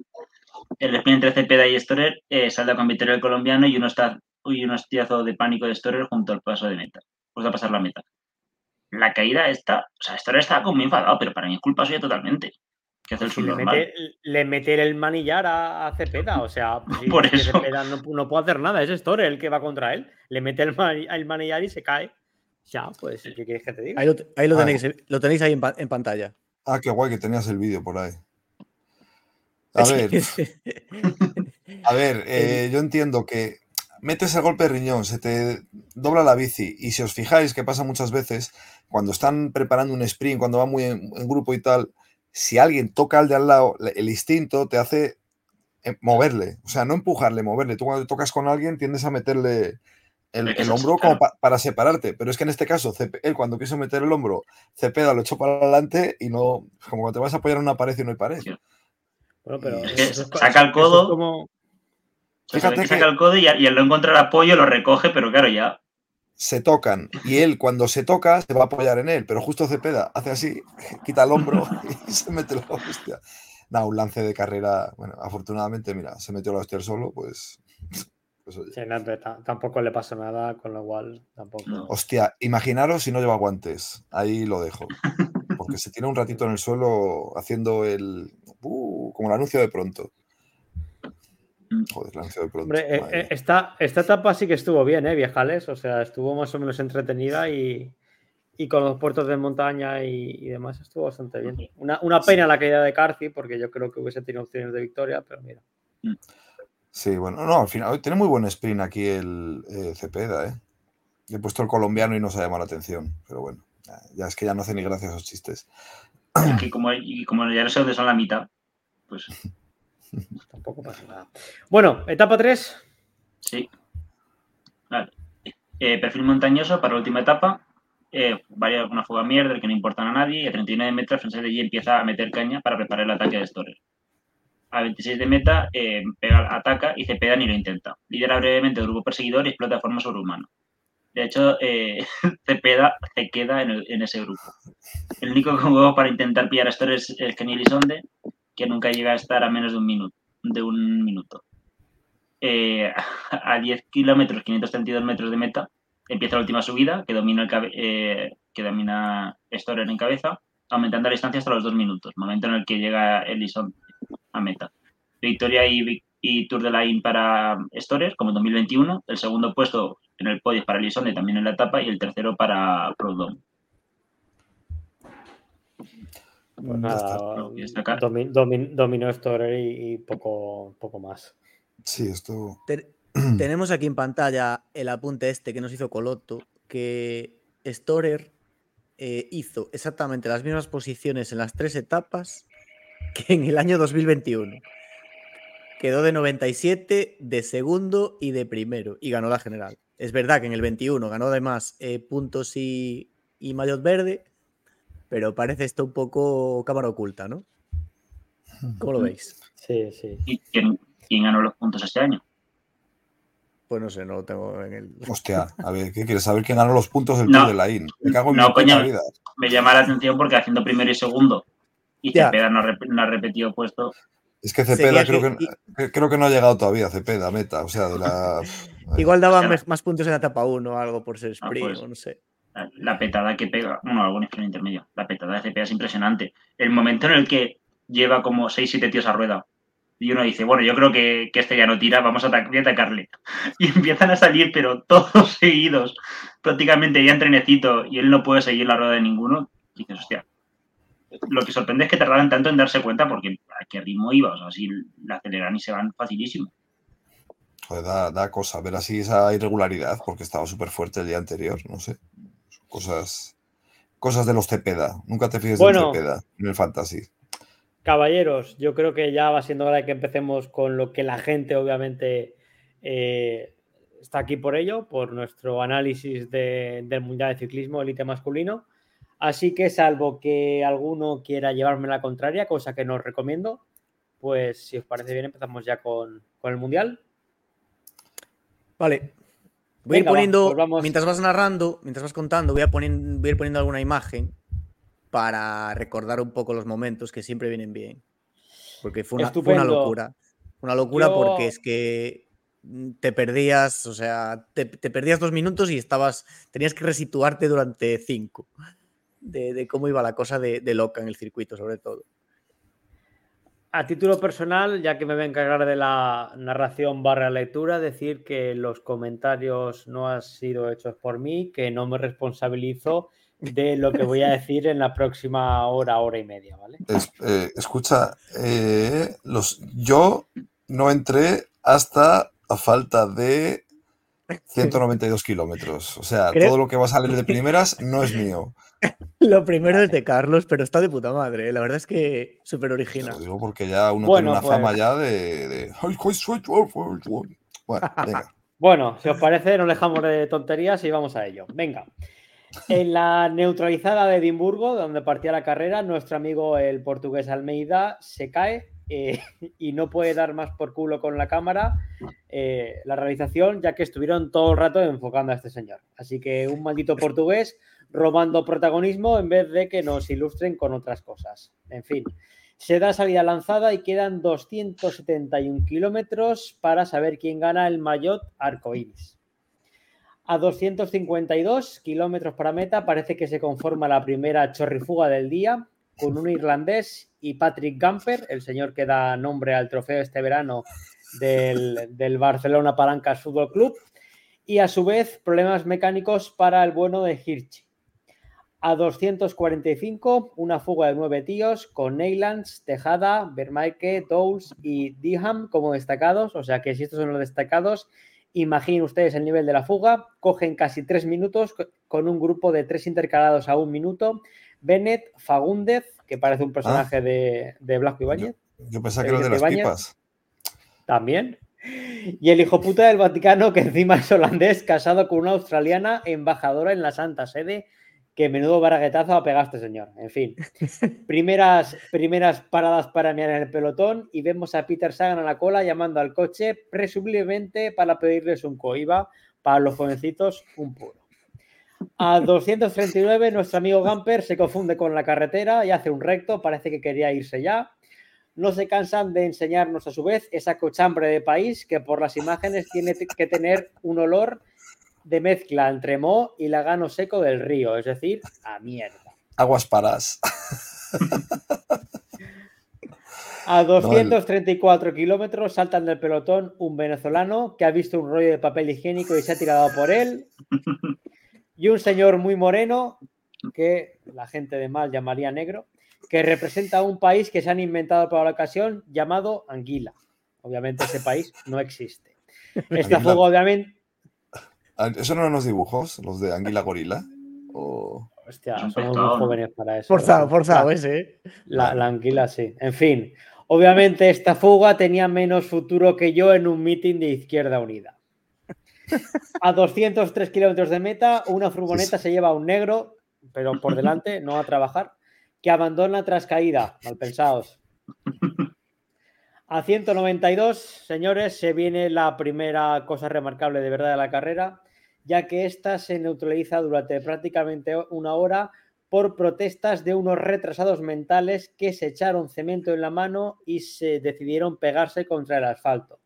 El espín entre Cepeda y Storer eh, salda con victoria del colombiano y uno está y un hostiazo de pánico de Storer junto al paso de meta. Pues a pasar la meta. La caída está, o sea, Storer estaba como muy enfadado, pero para mí es culpa suya totalmente le, mete, el manillar a, Cepeda, o sea, Por eso. Cepeda no, puede hacer nada, es Store el que va contra él. Le mete el, manillar y se cae. Ya, pues, ¿qué quieres que te diga? Ahí lo, tenéis, ahí en, pantalla. Ah, qué guay que tenías el vídeo por ahí. A ver, a ver, eh, yo entiendo que metes el golpe de riñón, se te dobla la bici y si os fijáis que pasa muchas veces cuando están preparando un sprint, cuando va muy en grupo y tal, si alguien toca al de al lado, el instinto te hace eh, moverle, o sea, no empujarle, moverle. Tú cuando tocas con alguien tiendes a meterle el, hombro como para separarte, pero es que en este caso, él cuando quiso meter el hombro, Cepeda lo echó para adelante y no, como cuando te vas a apoyar en una pared y no hay pared. Bueno, pero saca el codo, como... Fíjate que saca el codo y, y al no encontrar apoyo lo recoge, pero claro, ya se tocan y él cuando se toca se va a apoyar en él, pero justo Cepeda hace así, quita el hombro y se mete la hostia. Da un lance de carrera, bueno, afortunadamente, mira, se metió la hostia solo, pues pues tampoco le pasa nada, con lo cual tampoco. Hostia, imaginaros si no lleva guantes. Ahí lo dejo. Porque se tiene un ratito en el suelo haciendo el. Uh, como el anuncio de pronto. Mm. Joder, de pronto. Eh, eh, esta, etapa sí que estuvo bien, ¿eh, viejales? O sea, estuvo más o menos entretenida y, con los puertos de montaña y, demás estuvo bastante bien. Una, pena la caída de Carci, porque yo creo que hubiese tenido opciones de victoria, pero mira. Mm. Sí, bueno, no, al final tiene muy buen sprint aquí el eh, Cepeda, ¿eh? He puesto el colombiano y no se ha llamado la atención, pero bueno, ya, es que ya no hace ni gracia esos chistes. Y como, y como ya no sé dónde son la mitad, pues tampoco pasa nada. Bueno, etapa 3. Sí. Vale. Eh, perfil montañoso para la última etapa. Eh, una fuga mierda que no importa a nadie. Y a 39 metros, Francés de G empieza a meter caña para preparar el ataque de Storer a 26 de meta, eh, pega, ataca y Cepeda ni lo intenta. Lidera brevemente el grupo perseguidor y explota de forma sobrehumana. De hecho, eh, Cepeda se queda en, ese grupo. El único huevo para intentar pillar a esto es, Kenny Lisonde, que nunca llega a estar a menos de un minuto. De un minuto. Eh, a 10 kilómetros, 532 metros de meta, empieza la última subida, que domina, el, que domina Storer en cabeza, aumentando la distancia hasta los dos minutos, momento en el que llega Elison a meta. Victoria y, Tour de Line para Storer, como en 2021. El segundo puesto en el podio para Lisonde, también en la etapa. Y el tercero para Proudhon. Pues nada, dominó Storer y, poco, poco más. Sí, esto. tenemos aquí en pantalla el apunte este que nos hizo Coloto, que Storer eh, hizo exactamente las mismas posiciones en las tres etapas que en el año 2021. Quedó de 97, de segundo y de primero, y ganó la general. Es verdad que en el 21 ganó además eh, puntos y, y maillot verde, pero parece esto un poco cámara oculta, ¿no? ¿Cómo lo veis? Sí, sí. ¿Y quién, ganó los puntos este año? Pues no sé, no lo tengo en el. Hostia, a ver, ¿qué quieres saber quién ganó los puntos del Tour de la IN? Me cago en no, mi vida. Me llama la atención porque haciendo primero y segundo y Cepeda no, ha repetido puesto. Es que Cepeda creo que, creo que no ha llegado todavía, Cepeda, meta. O sea, de la. Igual daba más, puntos en la etapa 1 o algo por ser ah, sprint, pues, no sé. La petada que pega, bueno, algún sprint intermedio. La petada de Cepeda es impresionante. El momento en el que lleva como 6-7 tíos a rueda y uno dice, bueno, yo creo que, este ya no tira, vamos a, atacarle. Y empiezan a salir, pero todos seguidos, prácticamente ya en trenecito, y él no puede seguir la rueda de ninguno. Dices, hostia, lo que sorprende es que tardaran tanto en darse cuenta porque a qué ritmo iba, o sea, si la aceleran y se van facilísimo. Joder, da, cosa ver así esa irregularidad porque estaba súper fuerte el día anterior, no sé. Cosas, cosas de los Cepeda. Nunca te fíes de Cepeda en el fantasy. Caballeros, yo creo que ya va siendo hora de que empecemos con lo que la gente obviamente eh, está aquí por ello, por nuestro análisis del Mundial de Ciclismo Elite Masculino. Así que salvo que alguno quiera llevarme la contraria, cosa que no os recomiendo, pues si os parece bien empezamos ya con, el Mundial. Vale. Voy a ir poniendo, pues mientras vas narrando, mientras vas contando, voy a, ir poniendo alguna imagen para recordar un poco los momentos que siempre vienen bien. Porque fue una, una locura. Una locura porque es que te perdías, o sea, te, te, perdías dos minutos y estabas, tenías que resituarte durante cinco de, cómo iba la cosa de, loca en el circuito, sobre todo. A título personal, ya que me voy a encargar de la narración barra lectura, decir que los comentarios no han sido hechos por mí, que no me responsabilizo de lo que voy a decir en la próxima hora, hora y media, ¿vale? Eh, escucha, eh, los, yo no entré hasta a falta de 192 kilómetros. O sea, todo lo que va a salir de primeras no es mío. Lo primero es de Carlos, pero está de puta madre. ¿eh? La verdad es que súper original. Lo digo porque ya uno tiene una fama pues ya de. Bueno, venga. Bueno, si os parece, nos dejamos de tonterías y vamos a ello. Venga. En la neutralizada de Edimburgo, donde partía la carrera, nuestro amigo el portugués Almeida se cae eh, y no puede dar más por culo con la cámara eh, la realización, ya que estuvieron todo el rato enfocando a este señor. Así que un maldito portugués robando protagonismo en vez de que nos ilustren con otras cosas. En fin, se da salida lanzada y quedan 271 kilómetros para saber quién gana el Mayotte Arcoiris. A 252 kilómetros para meta parece que se conforma la primera chorrifuga del día con un irlandés y Patrick Gamper, el señor que da nombre al trofeo este verano del, del Barcelona Palancas Fútbol Club, y a su vez problemas mecánicos para el bueno de Hirschi. A 245, una fuga de nueve tíos con Neylands, Tejada, Vermaike, Dowles y Diham como destacados. O sea que si estos son los destacados, imaginen ustedes el nivel de la fuga. Cogen casi tres minutos con un grupo de tres intercalados a un minuto. Bennett, Fagúndez, que parece un personaje ah. de, de Blasco Ibáñez. Yo, pensaba que era de las pipas. También. Y el hijo puta del Vaticano, que encima es holandés, casado con una australiana embajadora en la Santa Sede que menudo baraguetazo ha pegado este señor. En fin, primeras, primeras paradas para mirar en el pelotón y vemos a Peter Sagan a la cola llamando al coche, presumiblemente para pedirles un coiba, para los jovencitos un puro. A 239, nuestro amigo Gamper se confunde con la carretera y hace un recto, parece que quería irse ya. No se cansan de enseñarnos a su vez esa cochambre de país que por las imágenes tiene que tener un olor de mezcla entre Mo y Lagano Seco del Río, es decir, a mierda. Aguas paras. A 234 kilómetros saltan del pelotón un venezolano que ha visto un rollo de papel higiénico y se ha tirado por él. Y un señor muy moreno, que la gente de mal llamaría negro, que representa un país que se han inventado para la ocasión llamado Anguila. Obviamente ese país no existe. Esta fuego obviamente, ¿Eso no eran los dibujos? ¿Los de Anguila Gorila? Hostia, somos muy jóvenes para eso. Forzado, forzado ese. ¿eh? La, la, anguila, sí. En fin, obviamente esta fuga tenía menos futuro que yo en un meeting de Izquierda Unida. A 203 kilómetros de meta, una furgoneta se lleva a un negro, pero por delante, no a trabajar, que abandona tras caída. Mal pensados. A 192, señores, se viene la primera cosa remarcable de verdad de la carrera ya que ésta se neutraliza durante prácticamente una hora por protestas de unos retrasados mentales que se echaron cemento en la mano y se decidieron pegarse contra el asfalto.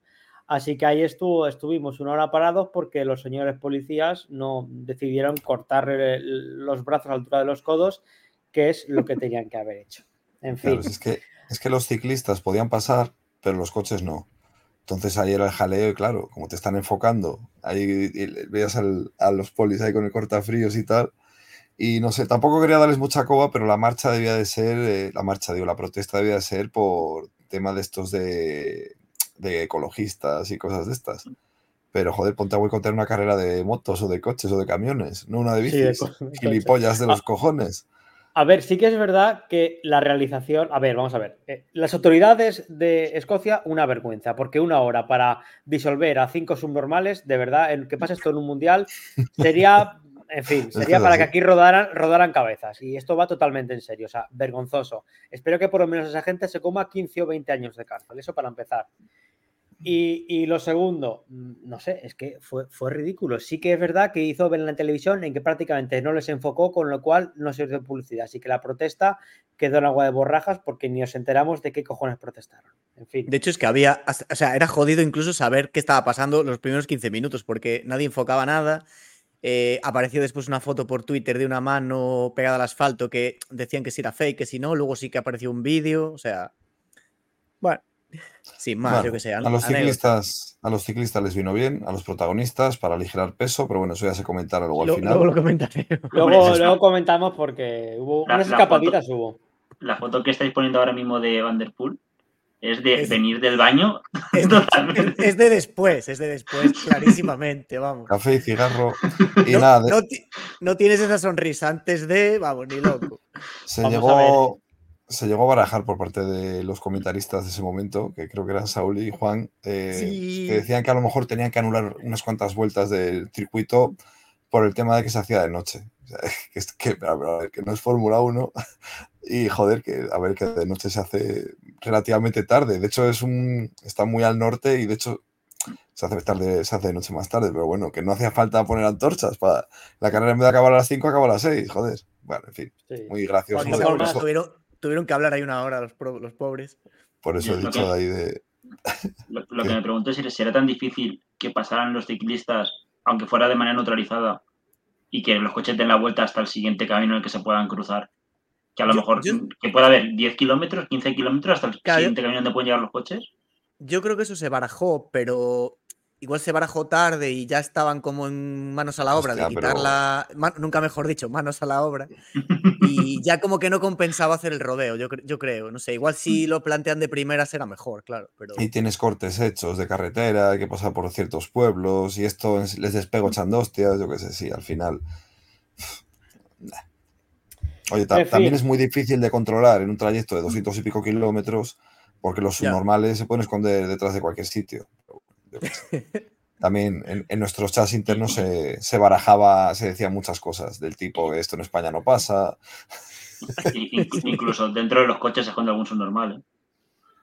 Así que ahí estuvo, estuvimos una hora parados porque los señores policías no decidieron cortar los brazos a la altura de los codos, que es lo que tenían que haber hecho. En fin. es, que, es que los ciclistas podían pasar, pero los coches no. Entonces ahí era el jaleo y claro, como te están enfocando, ahí veías a los polis ahí con el cortafríos y tal. Y no sé, tampoco quería darles mucha coba, pero la marcha debía de ser, eh, la marcha, digo, la protesta debía de ser por tema de estos de, ecologistas y cosas de estas. Pero joder, ponte a boicotear una carrera de motos o de coches o de camiones, no una de bicis. Gilipollas de los ah, cojones. A ver, sí que es verdad que la realización. A ver, vamos a ver. Eh, las autoridades de Escocia, una vergüenza, porque una hora para disolver a cinco subnormales, de verdad, el que pase esto en un mundial, sería. En fin, sería para que aquí rodaran, rodaran cabezas. Y esto va totalmente en serio, o sea, vergonzoso. Espero que por lo menos esa gente se coma 15 o 20 años de cárcel. Eso para empezar. Y, lo segundo, mm, no sé, es que fue, fue ridículo. Sí que es verdad que hizo ver en la televisión en que prácticamente no les enfocó, con lo cual no se hizo publicidad. Así que la protesta quedó en agua de borrajas porque ni os enteramos de qué cojones protestaron. En fin. De hecho, es que había, o sea, era jodido incluso saber qué estaba pasando los primeros 15 minutos porque nadie enfocaba nada. Eh, apareció después una foto por Twitter de una mano pegada al asfalto que decían que si era fake, que si no. Luego sí que apareció un vídeo. O sea, bueno. Sin más, yo que sé. A los, ciclistas, a los ciclistas les vino bien, a los protagonistas para aligerar peso, pero bueno, eso ya se comentará luego al final. Luego lo comentaré. Luego, comentamos porque hubo unas escapaditas hubo. La foto que estáis poniendo ahora mismo de Vanderpool es de venir del baño. Es, de después, es de después, clarísimamente, vamos. Café y cigarro y nada. No, tienes esa sonrisa antes de, vamos, ni loco. Se llegó se llegó a barajar por parte de los comentaristas de ese momento, que creo que eran Saúl y Juan, eh, que decían que a lo mejor tenían que anular unas cuantas vueltas del circuito por el tema de que se hacía de noche. que, que, no es Fórmula 1 y joder, que a ver que de noche se hace relativamente tarde. De hecho, es un está muy al norte y de hecho se hace tarde, se hace de noche más tarde, pero bueno, que no hacía falta poner antorchas para la carrera en vez de acabar a las 5 acaba a las 6, joder. Bueno, en fin, muy gracioso. tuvieron, que hablar ahí una hora los, los pobres. Por eso he dicho de ahí de. Lo, que me pregunto es si será tan difícil que pasaran los ciclistas, aunque fuera de manera neutralizada, y que los coches den la vuelta hasta el siguiente camino en el que se puedan cruzar. Que a lo mejor que pueda haber 10 kilómetros, 15 kilómetros hasta el siguiente camino donde pueden llegar los coches. Yo creo que eso se barajó, pero igual se barajó tarde y ya estaban como en manos a la obra de quitarla, nunca mejor dicho, manos a la obra. Y ya como que no compensaba hacer el rodeo, yo, yo creo. No sé, igual si lo plantean de primera será mejor, claro. Pero... Y tienes cortes hechos de carretera, hay que pasar por ciertos pueblos y esto les despego echando hostias, yo qué sé, sí, al final. Oye, también es muy difícil de controlar en un trayecto de 200 y pico kilómetros porque los subnormales se pueden esconder detrás de cualquier sitio. También en, nuestros chats internos se, barajaba, se decían muchas cosas del tipo, esto en España no pasa. incluso dentro de los coches se esconde algún subnormal.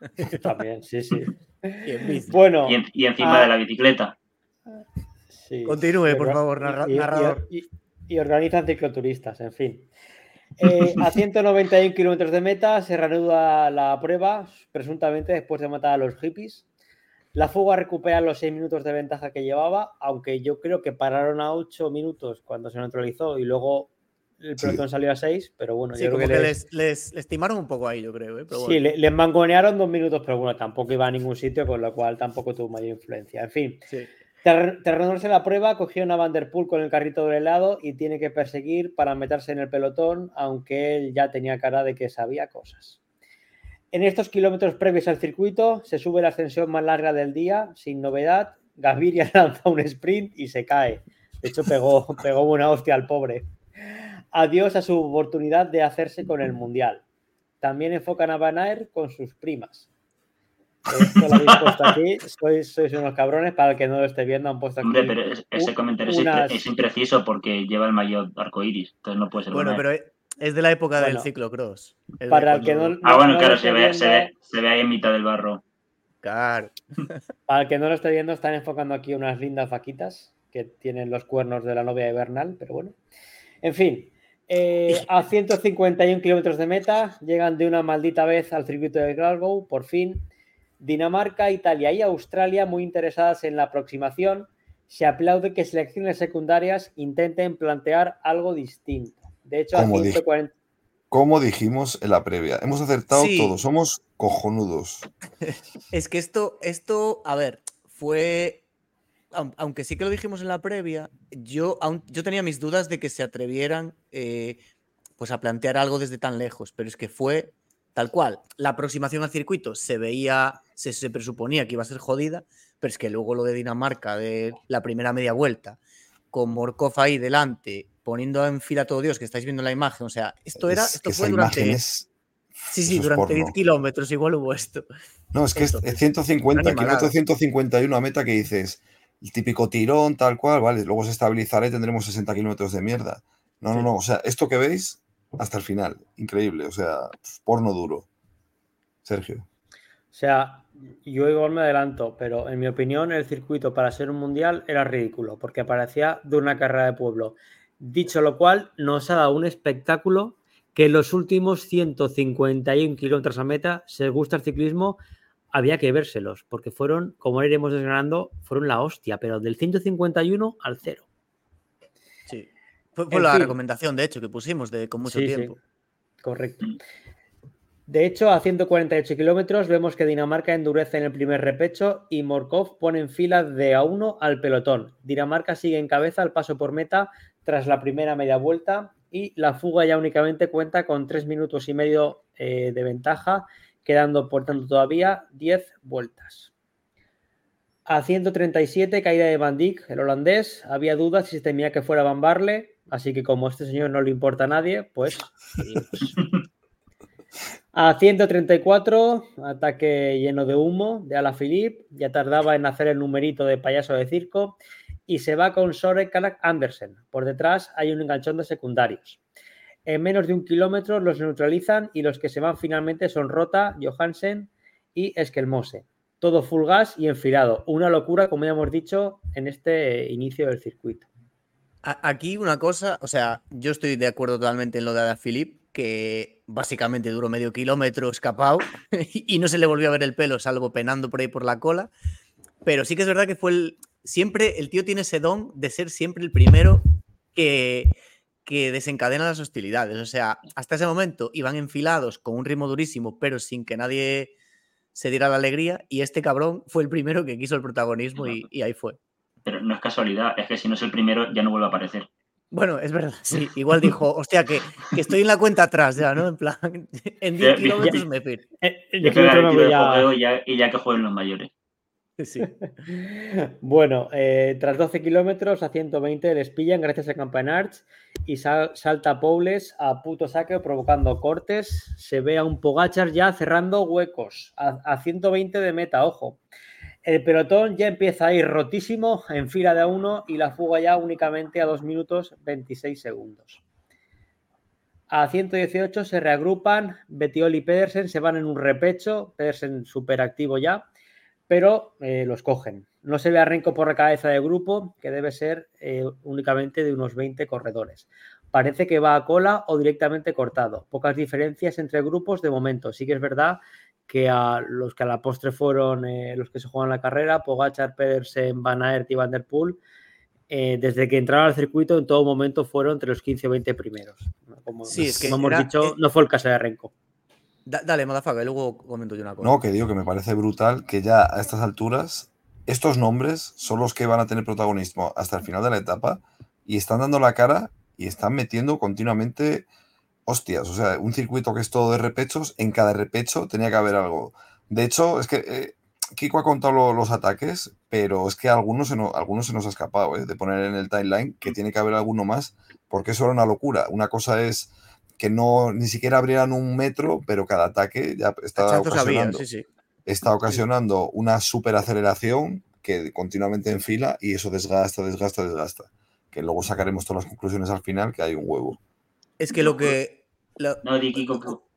¿eh? También, sí, sí. Y, bueno, y, encima de la bicicleta. Continúe, por favor, narrador. Y, organizan cicloturistas, en fin. Eh, a 191 kilómetros de meta se reanuda la prueba, presuntamente después de matar a los hippies. La fuga recupera los 6 minutos de ventaja que llevaba, aunque yo creo que pararon a 8 minutos cuando se neutralizó y luego el pelotón salió a 6, pero bueno, yo creo que, les, les, estimaron un poco ahí, yo creo. ¿eh? sí, les mangonearon dos minutos, pero bueno, tampoco iba a ningún sitio, con lo cual tampoco tuvo mayor influencia. En fin, sí. La prueba, cogió a Vanderpool con el carrito del helado y tiene que perseguir para meterse en el pelotón, aunque él ya tenía cara de que sabía cosas. En estos kilómetros previos al circuito se sube la ascensión más larga del día, sin novedad. Gaviria lanza un sprint y se cae. De hecho, pegó, pegó una hostia al pobre. Adiós a su oportunidad de hacerse con el Mundial. También enfocan a Van Aert con sus primas. Esto lo habéis puesto aquí. Sois, unos cabrones. Para el que no lo esté viendo, han puesto aquí. Hombre, pero ese comentario es impreciso porque lleva el mayor arco iris. Entonces no puede ser. Bueno, pero es de la época del ciclocross. Para el que no, ah, bueno, claro, se ve, se, ve, se ve ahí en mitad del barro. Claro. Para el que no lo esté viendo, están enfocando aquí unas lindas vaquitas que tienen los cuernos de la novia de Bernal, pero bueno. En fin, eh, a 151 kilómetros de meta, llegan de una maldita vez al circuito de Glasgow, por fin. Dinamarca, Italia y Australia, muy interesadas en la aproximación, se aplaude que selecciones secundarias intenten plantear algo distinto. De hecho, como, dijimos en la previa, hemos acertado todos, somos cojonudos. es que esto, esto, a ver, fue. Aunque sí que lo dijimos en la previa, yo, yo tenía mis dudas de que se atrevieran eh, pues a plantear algo desde tan lejos, pero es que fue tal cual. La aproximación al circuito se veía, se, se presuponía que iba a ser jodida, pero es que luego lo de Dinamarca, de la primera media vuelta, con Morkov ahí delante, poniendo en fila todo Dios, que estáis viendo la imagen. O sea, esto era, esto fue durante. sí, sí, durante 10 kilómetros igual hubo esto. No, es que es 150, kilómetros 151 a meta que dices, el típico tirón, tal cual, vale, luego se estabilizará y tendremos 60 kilómetros de mierda. No, no, no, o sea, esto que veis hasta el final, increíble, o sea, porno duro. Sergio. O sea, yo igual me adelanto, pero en mi opinión el circuito para ser un mundial era ridículo, porque parecía de una carrera de pueblo. Dicho lo cual, nos ha dado un espectáculo que en los últimos 151 kilómetros a meta, si os gusta el ciclismo, había que vérselos, porque fueron, como iremos desgranando, fueron la hostia, pero del 151 al cero. Sí, fue, la recomendación, de hecho, que pusimos de, con mucho tiempo. correcto. De hecho, a 148 kilómetros vemos que Dinamarca endurece en el primer repecho y Morkov pone en fila de a uno al pelotón. Dinamarca sigue en cabeza al paso por meta tras la primera media vuelta y la fuga ya únicamente cuenta con tres minutos y medio eh, de ventaja, quedando por tanto todavía 10 vueltas. A 137, caída de Van Dijk, el holandés. Había dudas si se temía que fuera Van Barle, así que como a este señor no le importa a nadie, pues A 134, ataque lleno de humo de Alaphilippe. Ya tardaba en hacer el numerito de payaso de circo. Y se va con Sore Kanak Andersen. Por detrás hay un enganchón de secundarios. En menos de un kilómetro los neutralizan y los que se van finalmente son Rota, Johansen y Eskelmose. Todo full gas y enfilado. Una locura, como ya hemos dicho, en este inicio del circuito. Aquí una cosa, o sea, yo estoy de acuerdo totalmente en lo de Philip, que básicamente duró medio kilómetro escapado y no se le volvió a ver el pelo, salvo penando por ahí por la cola. Pero sí que es verdad que fue el. Siempre el tío tiene ese don de ser siempre el primero que, que desencadena las hostilidades. O sea, hasta ese momento iban enfilados con un ritmo durísimo, pero sin que nadie se diera la alegría. Y este cabrón fue el primero que quiso el protagonismo y, ahí fue. Pero no es casualidad, es que si no es el primero ya no vuelve a aparecer. Bueno, es verdad, sí. Igual dijo, hostia, que, que estoy en la cuenta atrás ya, ¿no? En plan, en 10 kilómetros me fui. y ya que jueguen los mayores. bueno, eh, tras 12 kilómetros a 120 les pillan gracias a Campanarch y salta Poules a puto saque provocando cortes. Se ve a un Pogachar ya cerrando huecos a, 120 de meta, ojo. El pelotón ya empieza a ir rotísimo en fila de a uno y la fuga ya únicamente a 2 minutos 26 segundos. A 118 se reagrupan, Betiol y Pedersen se van en un repecho, Pedersen súper activo ya pero eh, los cogen. No se ve a Renko por la cabeza de grupo, que debe ser eh, únicamente de unos 20 corredores. Parece que va a cola o directamente cortado. Pocas diferencias entre grupos de momento. Sí que es verdad que a los que a la postre fueron eh, los que se juegan la carrera, Pogachar, Pedersen, Van Aert y Van Der Poel, desde que entraron al circuito en todo momento fueron entre los 15 o 20 primeros. Como, sí, es que hemos dicho, no fue el caso de Renko dale, Madafaga, y luego comento yo una cosa. No, que digo que me parece brutal que ya a estas alturas estos nombres son los que van a tener protagonismo hasta el final de la etapa y están dando la cara y están metiendo continuamente hostias. O sea, un circuito que es todo de repechos, en cada repecho tenía que haber algo. De hecho, es que eh, Kiko ha contado los ataques, pero es que algunos se, algunos se nos ha escapado eh, de poner en el timeline que tiene que haber alguno más, porque eso era una locura. Una cosa es que no ni siquiera abrieran un metro, pero cada ataque ya está ocasionando, está ocasionando una superaceleración que continuamente enfila y eso desgasta, desgasta, desgasta. Que luego sacaremos todas las conclusiones al final que hay un huevo. Es que lo que.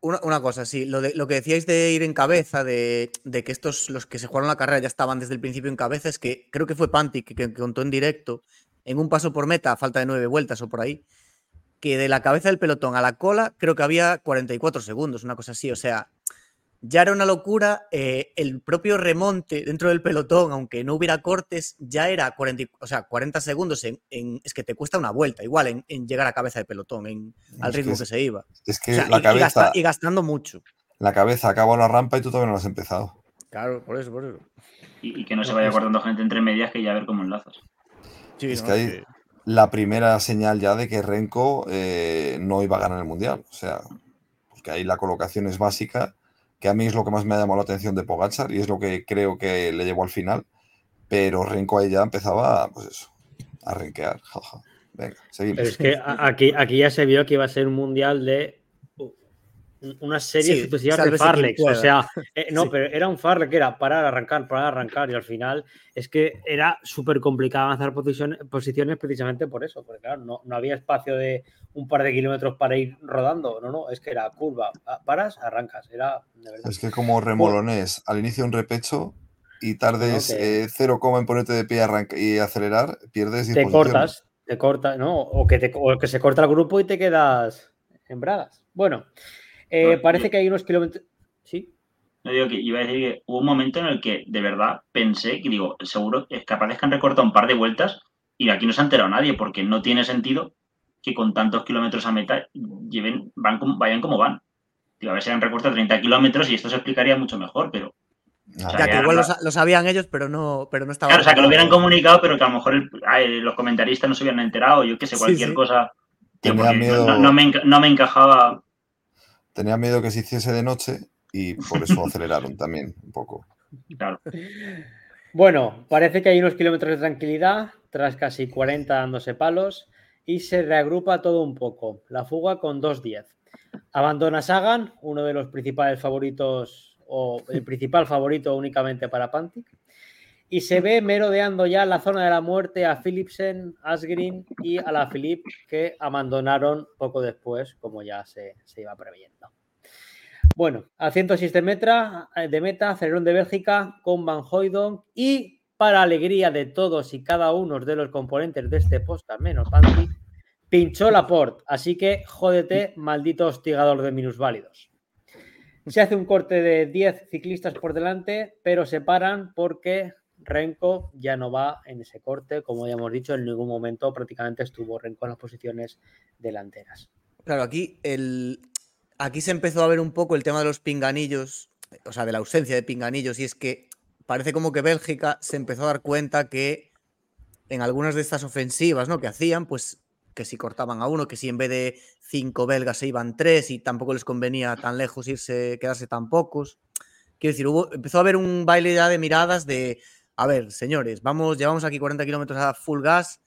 una, cosa, sí, lo, de, lo que decíais de ir en cabeza, de, que estos, los que se jugaron la carrera ya estaban desde el principio en cabeza, es que creo que fue Pantic que, que contó en directo, en un paso por meta, a falta de nueve vueltas o por ahí, que de la cabeza del pelotón a la cola creo que había 44 segundos, una cosa así. O sea, ya era una locura. Eh, el propio remonte dentro del pelotón, aunque no hubiera cortes, ya era 40, o sea, 40 segundos. En, es que te cuesta una vuelta, igual, en, llegar a cabeza del pelotón, en, al ritmo que, se iba. Es que la y, cabeza. Y, gastando mucho. La cabeza acabó la rampa y tú todavía no lo has empezado. Claro, por eso, por eso. Y, que no se vaya guardando gente entre medias que ya a ver cómo enlazas. Sí, es que ahí la primera señal ya de que Renko eh, no iba a ganar el Mundial. O sea, porque ahí la colocación es básica, que a mí es lo que más me ha llamado la atención de Pogachar y es lo que creo que le llevó al final. Pero Renko ahí ya empezaba, pues eso, a renquear. Venga, seguimos. es que aquí, aquí ya se vio que iba a ser un Mundial de una serie de Farlex. O sea, eh, no, pero era un Farlex que era parar, arrancar, parar, arrancar. Y al final es que era súper complicado avanzar posiciones, posiciones precisamente por eso. Porque claro, no, no, había espacio de un par de kilómetros para ir rodando. No, no, es que era curva. Paras, arrancas. Era Es que como remolonés, al inicio un repecho y tardes eh, cero coma en ponerte de pie y acelerar, pierdes Te cortas, te cortas, ¿no? O que, te, o que se corta el grupo y te quedas en bragas. Bueno. Eh, parece que hay unos kilómetros. ¿Sí? No digo que iba a decir que hubo un momento en el que de verdad pensé que digo, seguro es capaz de que han recortado un par de vueltas y aquí no se ha enterado nadie, porque no tiene sentido que con tantos kilómetros a meta lleven, van, vayan como van. Digo, a ver si han recortado 30 kilómetros y esto se explicaría mucho mejor, pero. ya que igual lo, sabían ellos, pero no, pero no estaba. Claro, o sea, que lo hubieran comunicado, pero que a lo mejor los comentaristas no se hubieran enterado, yo qué sé, cualquier cosa. no, me, no me encajaba tenía miedo que se hiciese de noche y por eso aceleraron también un poco. Claro. Bueno, parece que hay unos kilómetros de tranquilidad, tras casi 40 dándose palos, y se reagrupa todo un poco. La fuga con 2.10. Abandona Sagan, uno de los principales favoritos o el principal favorito únicamente para Pantic. Y se ve merodeando ya la zona de la muerte a Philipsen, Asgreen y a la Philip que abandonaron poco después, como ya se, se iba previendo. Bueno, a 106 de meta, de meta, Cerrón de Bélgica con Van Hoydon y para alegría de todos y cada uno de los componentes de este podcast, menos Pantic, pinchó la port. Así que jódete, maldito hostigador de minusválidos. Se hace un corte de 10 ciclistas por delante, pero se paran porque Renko ya no va en ese corte, como ya hemos dicho, en ningún momento prácticamente estuvo Renko en las posiciones delanteras. Claro, aquí, el, aquí se empezó a ver un poco el tema de los pinganillos, o sea, de la ausencia de pinganillos, y es que parece como que Bélgica se empezó a dar cuenta que en algunas de estas ofensivas ¿no? que hacían, pues que si cortaban a uno, que si en vez de cinco belgas se iban tres y tampoco les convenía tan lejos irse, quedarse tan pocos. Quiero decir, empezó a haber un baile ya de miradas de a ver, señores, vamos, llevamos aquí 40 kilómetros a full gas,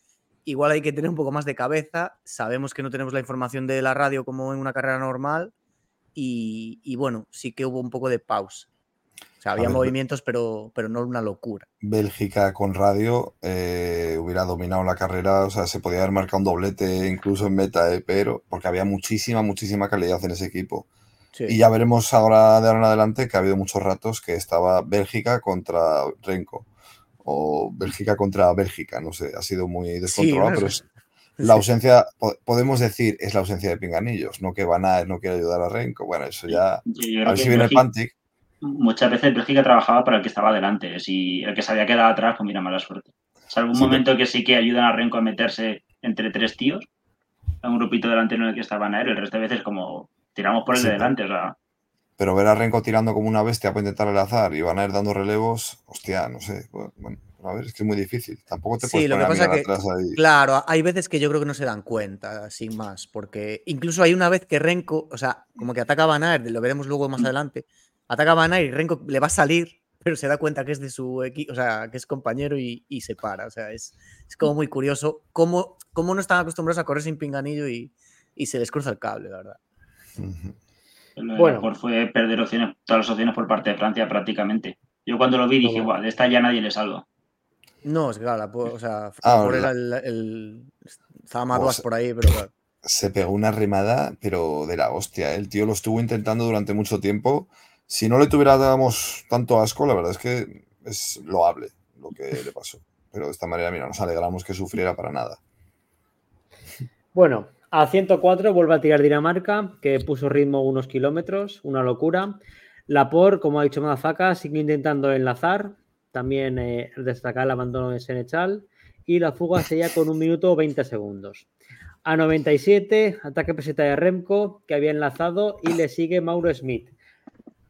igual hay que tener un poco más de cabeza, sabemos que no tenemos la información de la radio como en una carrera normal y, bueno, sí que hubo un poco de pausa. O sea, había movimientos, pero, pero no una locura. Bélgica con radio eh, hubiera dominado la carrera, o sea, se podía haber marcado un doblete incluso en meta, eh, pero porque había muchísima, muchísima calidad en ese equipo. Y ya veremos ahora de ahora en adelante que ha habido muchos ratos que estaba Bélgica contra Renko o Bélgica contra Bélgica, no sé, ha sido muy descontrolado, pero es la ausencia, podemos decir, es la ausencia de pinganillos, no que Van a no quiere ayudar a Renko, bueno, eso ya, a ver si viene el Pantic. Muchas veces Bélgica trabajaba para el que estaba delante, si el que se había quedado atrás, pues mira, mala suerte. Salvo un momento que sí que ayudan a Renko a meterse entre tres tíos, un grupito delantero en el que estaba Van el resto de veces como tiramos por el de delante, o sea... Pero ver a Renko tirando como una bestia para intentar el azar y van a ir dando relevos, hostia, no sé. Bueno, a ver, es que es muy difícil. Tampoco te puedes poner a atrás ahí. Claro, hay veces que yo creo que no se dan cuenta, sin más. Porque incluso hay una vez que Renko, o sea, como que ataca a Van Aert, lo veremos luego más adelante, ataca a Van Aert y Renko le va a salir, pero se da cuenta que es de su equipo, o sea, que es compañero y, se para. O sea, es, es, como muy curioso cómo, cómo no están acostumbrados a correr sin pinganillo y, y se les cruza el cable, la verdad. Bueno, por fue perder opciones, todas las opciones por parte de Francia prácticamente. Yo cuando lo vi dije, igual, de esta ya nadie le salva. No, es claro, o sea, ah, por el, el, estaba Madouas por ahí, pero claro. Se pegó una remada, pero de la hostia. ¿eh? El tío lo estuvo intentando durante mucho tiempo. Si no le tuviéramos tanto asco, la verdad es que es loable lo que le pasó. Pero de esta manera, mira, nos alegramos que sufriera para nada. Bueno, a 104 vuelve a tirar Dinamarca, que puso ritmo unos kilómetros, una locura. Lapor, como ha dicho Madafaka, sigue intentando enlazar. También eh, destacar el abandono de Senechal. Y la fuga sería con un minuto 20 segundos. A 97, ataque peseta de Remco, que había enlazado, y le sigue Mauro Smith.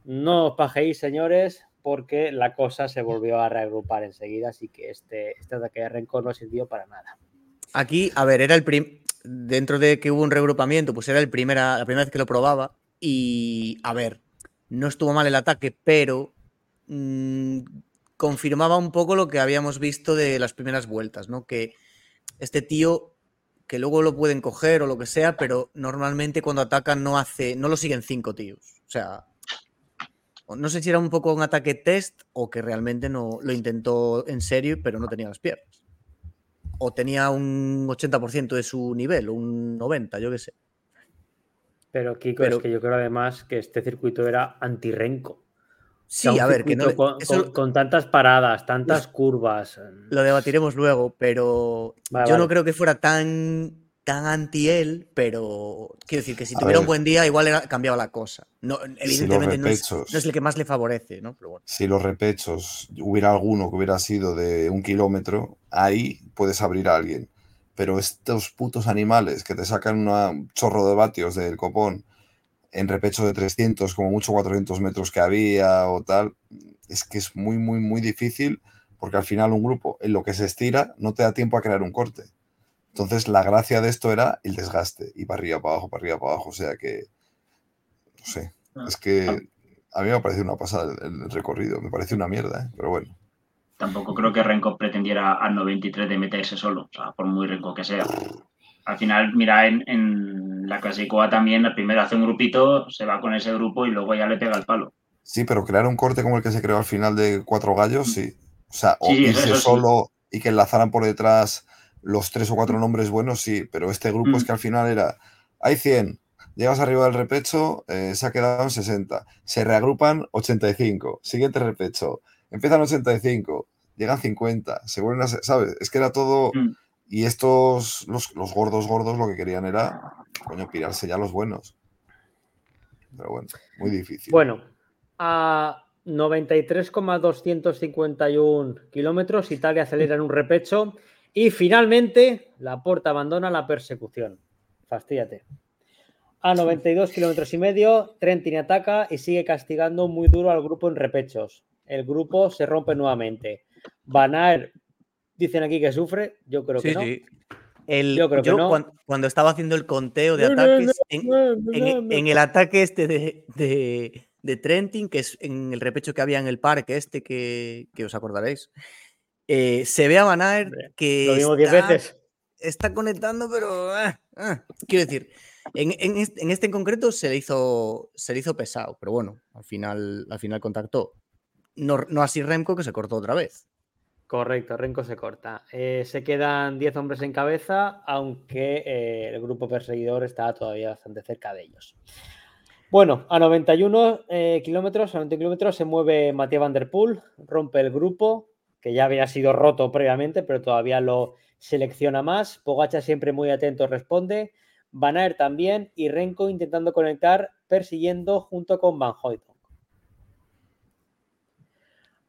No os pajéis, señores, porque la cosa se volvió a reagrupar enseguida, así que este, este ataque de Remco no sirvió para nada. Aquí, a ver, era el, primer dentro de que hubo un regrupamiento, pues era el primera, la primera vez que lo probaba. Y a ver, no estuvo mal el ataque, pero mm, confirmaba un poco lo que habíamos visto de las primeras vueltas, ¿no? Que este tío, que luego lo pueden coger o lo que sea, pero normalmente cuando atacan no hace, no lo siguen cinco tíos. O sea, no sé si era un poco un ataque test o que realmente no lo intentó en serio, pero no tenía las piernas o tenía un 80% de su nivel, un 90%, yo qué sé. Pero Kiko, es que yo creo además que este circuito era anti-renco. Sí, a ver, que no. Con, tantas paradas, tantas curvas. Lo debatiremos luego, pero yo no creo que fuera tan tan anti él, pero quiero decir que si tuviera un buen día, igual cambiaba la cosa. No, evidentemente no, es, el que más le favorece, ¿no? Si los repechos hubiera alguno que hubiera sido de un kilómetro, ahí puedes abrir a alguien. Pero estos putos animales que te sacan un chorro de vatios del copón en repecho de 300, como mucho 400 metros que había o tal, es que es muy, muy, muy difícil porque al final un grupo en lo que se estira no te da tiempo a crear un corte. Entonces, la gracia de esto era el desgaste, y para arriba, para abajo, para arriba, para abajo. O sea que, no sé, ah. es que a mí me parece una pasada el, recorrido, me parece una mierda, ¿eh? pero bueno. Tampoco creo que Renko pretendiera al 93 de meterse solo, o sea, por muy Renko que sea. Al final, mira, en, la clase COA también, primero hace un grupito, se va con ese grupo y luego ya le pega el palo. Sí, pero crear un corte como el que se creó al final de Cuatro Gallos, sí. O sea, o irse solo y que enlazaran por detrás los tres o cuatro nombres buenos, sí, pero este grupo es mm. que al final era, hay 100, llegas arriba del repecho, eh, se ha quedado en 60, se reagrupan 85, siguiente repecho, empiezan 85, llegan 50, se vuelven a, ¿sabes? Es que era todo... Mm. Y estos, los, gordos gordos, lo que querían era, coño, pirarse ya los buenos. Pero bueno, muy difícil. Bueno, a 93,251 kilómetros, Italia acelera en un repecho y finalmente la porta abandona la persecución. Fastíate. A 92 kilómetros y medio, Trentin ataca y sigue castigando muy duro al grupo en repechos. El grupo se rompe nuevamente. Van dicen aquí que sufre, yo creo que no. yo creo que no. Cuando, estaba haciendo el conteo de ataques, en, el ataque este de, de, Trentin, que es en el repecho que había en el parque este, que, os acordaréis, eh, se ve a Van que está, veces. está conectando, pero ah, ah, quiero decir, en, este, en concreto se le, hizo, se le hizo pesado, pero bueno, al final, al final contactó. No, no así Remco, que se cortó otra vez. Correcto, Renko se corta. Eh, se quedan 10 hombres en cabeza, aunque eh, el grupo perseguidor está todavía bastante cerca de ellos. Bueno, a 91 eh, kilómetros, a 90 kilómetros se mueve Matías Van Der Poel, rompe el grupo, que ya había sido roto previamente, pero todavía lo selecciona más. Pogacha siempre muy atento responde. Van Aert también y Renko intentando conectar, persiguiendo junto con Van Hoyt.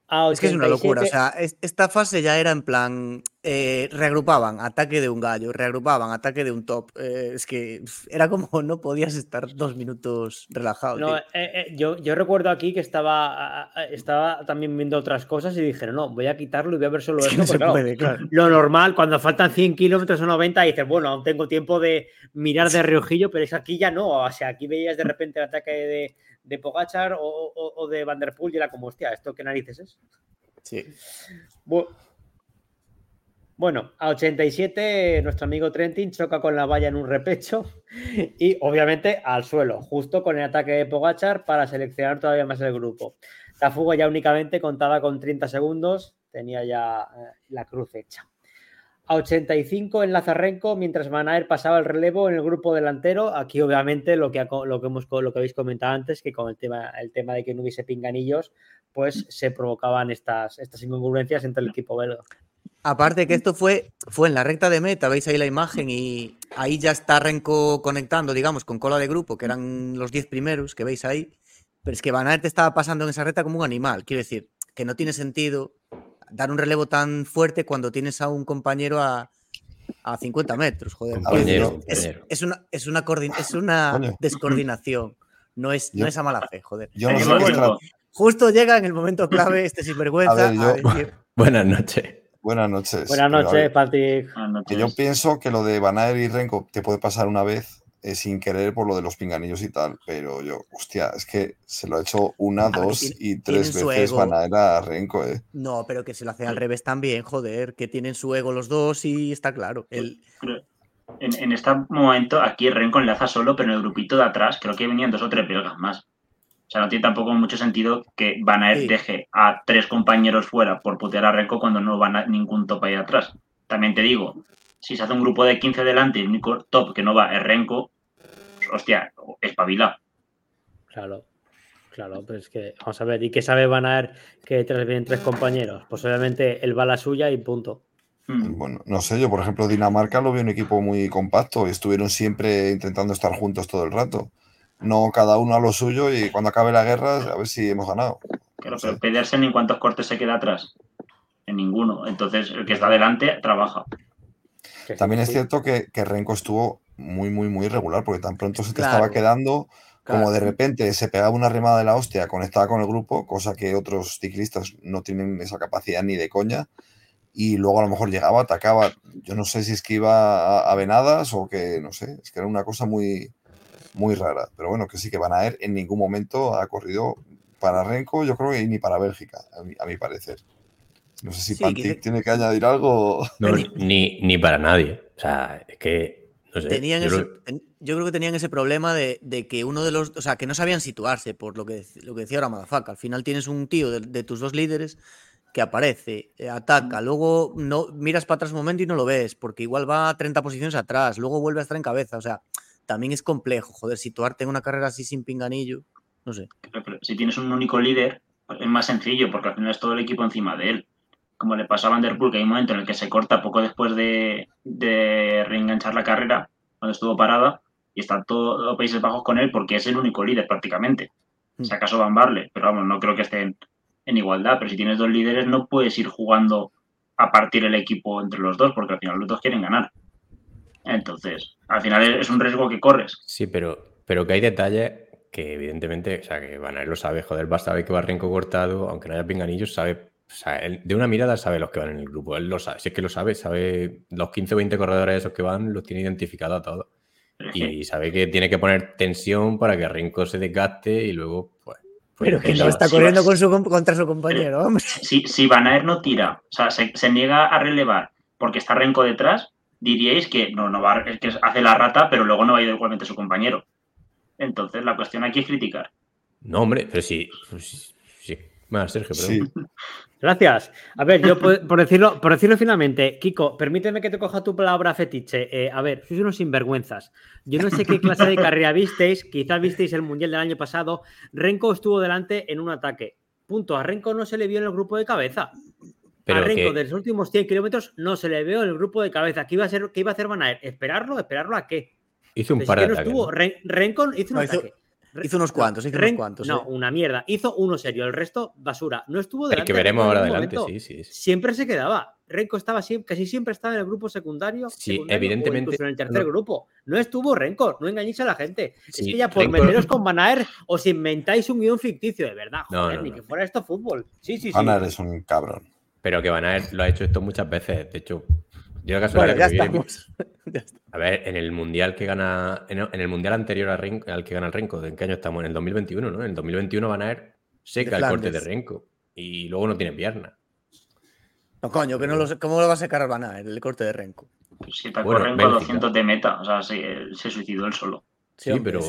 Es que es una locura. O sea, esta fase ya era en plan. Eh, reagrupaban ataque de un gallo, reagrupaban ataque de un top. Eh, es que era como no podías estar dos minutos relajado. No, eh, yo, yo, recuerdo aquí que estaba, estaba también viendo otras cosas y dije, no, voy a quitarlo y voy a ver solo esto. Lo normal, cuando faltan 100 kilómetros o 90, dices, bueno, aún tengo tiempo de mirar de reojillo, pero es aquí ya no. O sea, aquí veías de repente el ataque de, de Pogachar o, de Vanderpool y era como, hostia, ¿esto qué narices es? Sí. Bueno, a 87 nuestro amigo Trentin choca con la valla en un repecho y obviamente al suelo, justo con el ataque de Pogachar para seleccionar todavía más el grupo. La fuga ya únicamente contaba con 30 segundos, tenía ya eh, la cruz hecha. A 85 en Lazarrenco, mientras Manaer pasaba el relevo en el grupo delantero. Aquí, obviamente, lo que, lo que, hemos, lo que habéis comentado antes, que con el tema, el tema de que no hubiese pinganillos, pues se provocaban estas, estas incongruencias entre el equipo belga. Aparte que esto fue, fue en la recta de meta, veis ahí la imagen y ahí ya está Renko conectando, digamos, con cola de grupo, que eran los 10 primeros que veis ahí. Pero es que Van te estaba pasando en esa recta como un animal. Quiero decir, que no tiene sentido dar un relevo tan fuerte cuando tienes a un compañero a, a 50 metros, joder. es, una, es una, es una descoordinación, no es, no es a mala fe, joder. Justo llega en el momento clave este sinvergüenza. Buenas noches. Buenas noches. Buenas noches, Patrick. yo pienso que lo de Banaer y Renko te puede pasar una vez eh, sin querer por lo de los pinganillos y tal, pero yo, hostia, es que se lo ha hecho una, dos y tres veces van a Renko, ¿eh? No, pero que se lo hace al revés también, joder, que tienen su ego los dos y está claro. El... En, este momento, aquí Renko enlaza solo, pero en el grupito de atrás creo que venían dos o tres belgas más. O sea, no tiene tampoco mucho sentido que Van deje a tres compañeros fuera por putear a Renko cuando no van a ningún top ahí atrás. También te digo, si se hace un grupo de 15 delante y el único top que no va es Renko, hostia, espabila. Claro, claro, pero es que, vamos a ver, ¿y qué sabe Van Aert que detrás vienen tres compañeros? Pues obviamente él va a la suya y punto. Hmm. Bueno, no sé, yo por ejemplo Dinamarca lo veo un equipo muy compacto y estuvieron siempre intentando estar juntos todo el rato. No cada uno a lo suyo y cuando acabe la guerra a ver si hemos ganado. Claro, pero Pedersen en cuántos cortes se queda atrás. En ninguno. Entonces el que está delante trabaja. También es cierto que, que Renko estuvo muy, muy, muy irregular, porque tan pronto se te estaba quedando como de repente se pegaba una remada de la hostia, conectaba con el grupo, cosa que otros ciclistas no tienen esa capacidad ni de coña, y luego a lo mejor llegaba, atacaba, yo no sé si es que iba a, venadas o que, no sé, es que era una cosa muy, muy rara, pero bueno, que sí que Van Aert en ningún momento ha corrido para Renko, yo creo que ni para Bélgica, a mi, parecer. No sé si sí, tiene que añadir algo. ni, ni para nadie. O sea, es que tenían yo creo que tenían ese problema de, que uno de los, o sea, que no sabían situarse, por lo que, lo que decía ahora Madafaka. Al final tienes un tío de, tus dos líderes que aparece, eh, ataca, luego no miras para atrás un momento y no lo ves, porque igual va a 30 posiciones atrás, luego vuelve a estar en cabeza. O sea, también es complejo, joder, situarte en una carrera así sin pinganillo, no sé. si tienes un único líder, es más sencillo, porque al final es todo el equipo encima de él. Como le pasó a Van Der Poel, que hay un momento en el que se corta poco después de, de reenganchar la carrera, cuando estuvo parada, y están todos los Países Bajos con él porque es el único líder prácticamente. Hmm. Si acaso Van Barle, pero vamos, no creo que estén en igualdad. Pero si tienes dos líderes, no puedes ir jugando a partir el equipo entre los dos, porque al final los dos quieren ganar. Entonces, al final es un riesgo que corres. Sí, pero, pero que hay detalles que evidentemente, o sea, que Van lo sabe, joder, va a saber que va Renko cortado, aunque no haya pinganillos, sabe, o sea, de una mirada sabe los que van en el grupo, él lo sabe, si es que lo sabe, sabe los 15 o 20 corredores esos que van, los tiene identificados a todos. Y sabe que tiene que poner tensión para que Renko se desgaste y luego, pues. pues pero que no está corriendo con su, contra su compañero, hombre. Si, si Van no tira, o sea, se, niega a relevar porque está Renko detrás, diríais que no, no va, que hace la rata, pero luego no va a ir igualmente su compañero. Entonces, la cuestión aquí es criticar. No, hombre, pero sí. Pues sí. Bueno, Sergio, pero... Gracias. A ver, yo por, decirlo, por decirlo finalmente, Kiko, permíteme que te coja tu palabra fetiche. Eh, a ver, sois unos sinvergüenzas. Yo no sé qué clase de carrera visteis, quizás visteis el Mundial del año pasado. Renko estuvo delante en un ataque. Punto. A Renko no se le vio en el grupo de cabeza. Pero a Renko de los últimos 100 kilómetros no se le vio en el grupo de cabeza. ¿Qué iba a, ser, qué iba a hacer Van ¿Esperarlo? ¿Esperarlo a qué? Hizo un par de ataques. Estuvo. Renko hizo un ataque. Hizo unos cuantos, hizo unos cuantos. No, una mierda. Hizo uno serio, el resto basura. No estuvo delante. El que veremos ahora adelante, sí, sí, Siempre se quedaba. Renko estaba siempre, casi siempre estaba en el grupo secundario. Sí, evidentemente. en el tercer grupo. No estuvo Renko, no engañéis a la gente. es que ya por meteros con Banaer os inventáis un guion ficticio, de verdad. Joder, ni que fuera esto fútbol. Sí, sí, sí. Banaer es un cabrón. Pero que Banaer lo ha hecho esto muchas veces. De hecho, yo bueno, ya, estamos. A ver, en el mundial que gana, en el mundial anterior al que gana el Renko, ¿en qué año estamos? En el 2021, ¿no? En el 2021 van a ver seca el corte de Renko y luego no tiene pierna. No, coño, que no lo, ¿cómo lo va a secar Van Aert el corte de Renko? Pues si te bueno, Renko a 200 de meta, o sea, se, se suicidó él solo. Sí, pero.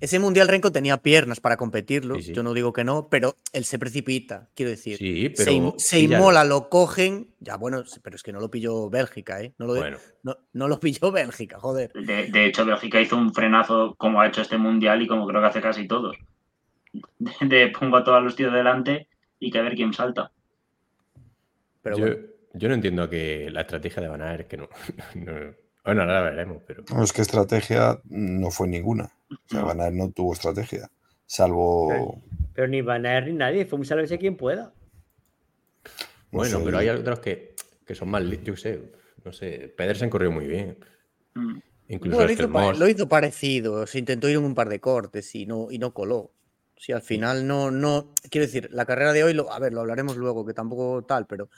Ese Mundial Renko tenía piernas para competirlo, yo no digo que no, pero él se precipita, quiero decir. Sí, pero se, inmola, lo cogen, ya bueno, pero es que no lo pilló Bélgica, ¿eh? No lo, no, lo pilló Bélgica, joder. De, hecho, Bélgica hizo un frenazo como ha hecho este Mundial y como creo que hace casi todos. De, pongo a todos los tíos delante y que a ver quién salta. Pero yo, yo no entiendo que la estrategia de Van que no, Bueno, ahora veremos, pero... No, es que estrategia no fue ninguna. O sea, Van no tuvo estrategia, salvo. Pero, ni Van ni nadie, fue un salvarse quien pueda. Bueno, pero hay otros que, que son más. Yo sé, no sé. Pedersen corrió muy bien. Mm. Incluso lo, hizo, lo, hizo, parecido. Se intentó ir en un par de cortes y no, y no coló. Si al final no, no. Quiero decir, la carrera de hoy, lo, a ver, lo hablaremos luego, que tampoco tal, pero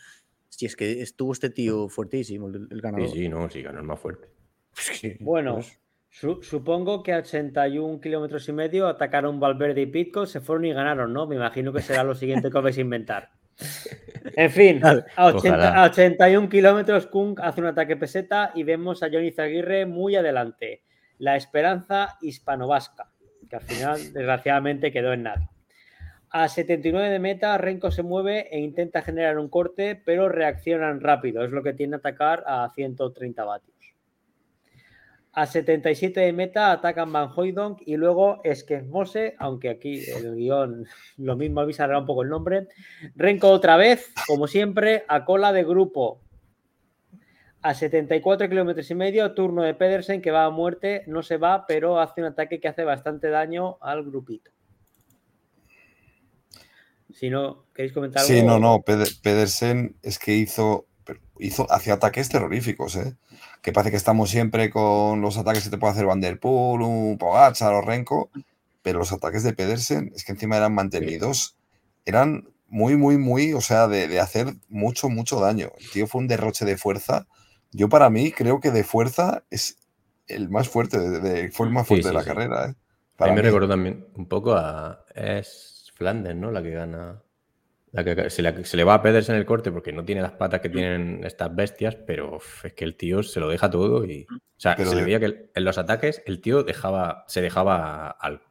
si es que estuvo este tío fuertísimo, el, ganador. Sí, sí, no, sí, ganó el más fuerte. bueno, pues supongo que a 81 kilómetros y medio atacaron Valverde y Pitco, se fueron y ganaron, ¿no? Me imagino que será lo siguiente que vais a inventar. En fin, a, 81 kilómetros, Kung hace un ataque peseta y vemos a Johnny Zaguirre muy adelante. La esperanza hispano-vasca, que al final, desgraciadamente, quedó en nada. A 79 de meta, Renko se mueve e intenta generar un corte, pero reaccionan rápido. Es lo que tiene atacar a 130 vatios. A 77 de meta atacan Van Hoydonk y luego Mose, aunque aquí el guion lo mismo avisará un poco el nombre. Renko otra vez, como siempre, a cola de grupo. A 74 kilómetros y medio, turno de Pedersen que va a muerte, no se va, pero hace un ataque que hace bastante daño al grupito. Si no, ¿queréis comentar algo? Sí, no, no, Pedersen es que hizo, hizo, hacía ataques terroríficos, ¿eh? que parece que estamos siempre con los ataques que te puede hacer Van Der Poel, un Pogacar o Renko, pero los ataques de Pedersen es que encima eran mantenidos, eran muy, muy, muy, o sea, de, hacer mucho, mucho daño. El tío fue un derroche de fuerza. Yo para mí creo que de fuerza es el más fuerte, de, fue el más fuerte de la carrera. ¿eh? a mí me recordó también un poco a... Es Flanders, ¿no? La que gana se, le, va a Pedersen el corte porque no tiene las patas que tienen estas bestias, pero es que el tío se lo deja todo y. O sea, se le veía que en los ataques el tío dejaba, se dejaba algo.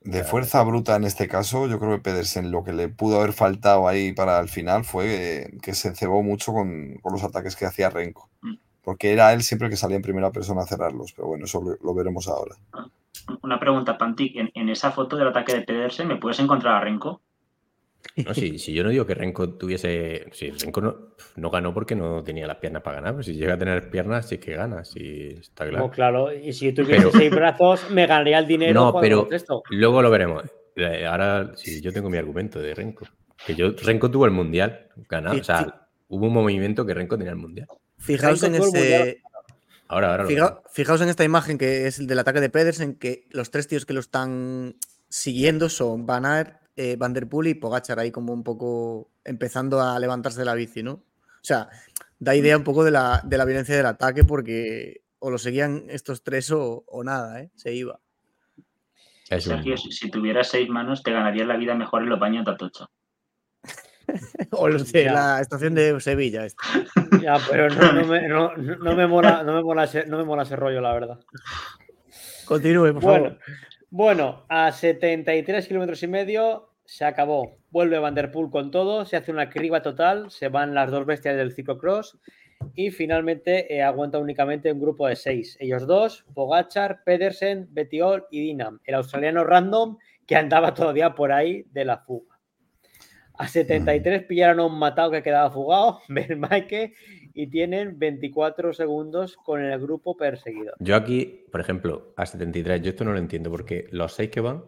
De fuerza bruta en este caso, yo creo que Pedersen lo que le pudo haber faltado ahí para el final fue que se cebó mucho con, los ataques que hacía Renko. Mm. Porque era él siempre el que salía en primera persona a cerrarlos, pero bueno, eso lo, veremos ahora. Una pregunta, Pantic, en, en, esa foto del ataque de Pedersen, ¿me puedes encontrar a Renko? No, si, si yo no digo que Renko tuviese. Si Renko no, ganó porque no tenía las piernas para ganar, pero si llega a tener piernas, sí que gana, sí está claro. No, claro, y si tuviese seis brazos, me ganaría el dinero. No, pero luego lo veremos. Eh, ahora, sí, yo tengo mi argumento de Renko. Que yo, Renko tuvo el mundial ganado. O sea, hubo un movimiento que Renko tenía el mundial. Fijaos en ese. Ahora, ahora fijaos en esta imagen que es el del ataque de Pedersen, que los tres tíos que lo están siguiendo son Van Aert, eh, Van Der Poel y Pogachar ahí como un poco empezando a levantarse de la bici, ¿no? O sea, da idea un poco de la, violencia del ataque porque o lo seguían estos tres o, nada, ¿eh? Se iba. Sergio, si tuvieras seis manos te ganarías la vida mejor en los baños de Atocha. o los de la estación de Sevilla. Ya, pero no, me, no, me mola, no, me mola ese, no me mola ese rollo, la verdad. Continúe, por favor. Bueno, a 73 kilómetros y medio se acabó. Vuelve Van Der Poel con todo, se hace una criba total, se van las dos bestias del ciclocross y finalmente eh, aguanta únicamente un grupo de seis. Ellos dos, Pogachar, Pedersen, Betiol y Dinam. El australiano random que andaba todavía por ahí de la fuga. A 73 pillaron a un matado que quedaba fugado, Bermaike, y tienen 24 segundos con el grupo perseguido. Yo aquí, por ejemplo, a 73, yo esto no lo entiendo porque los seis que van,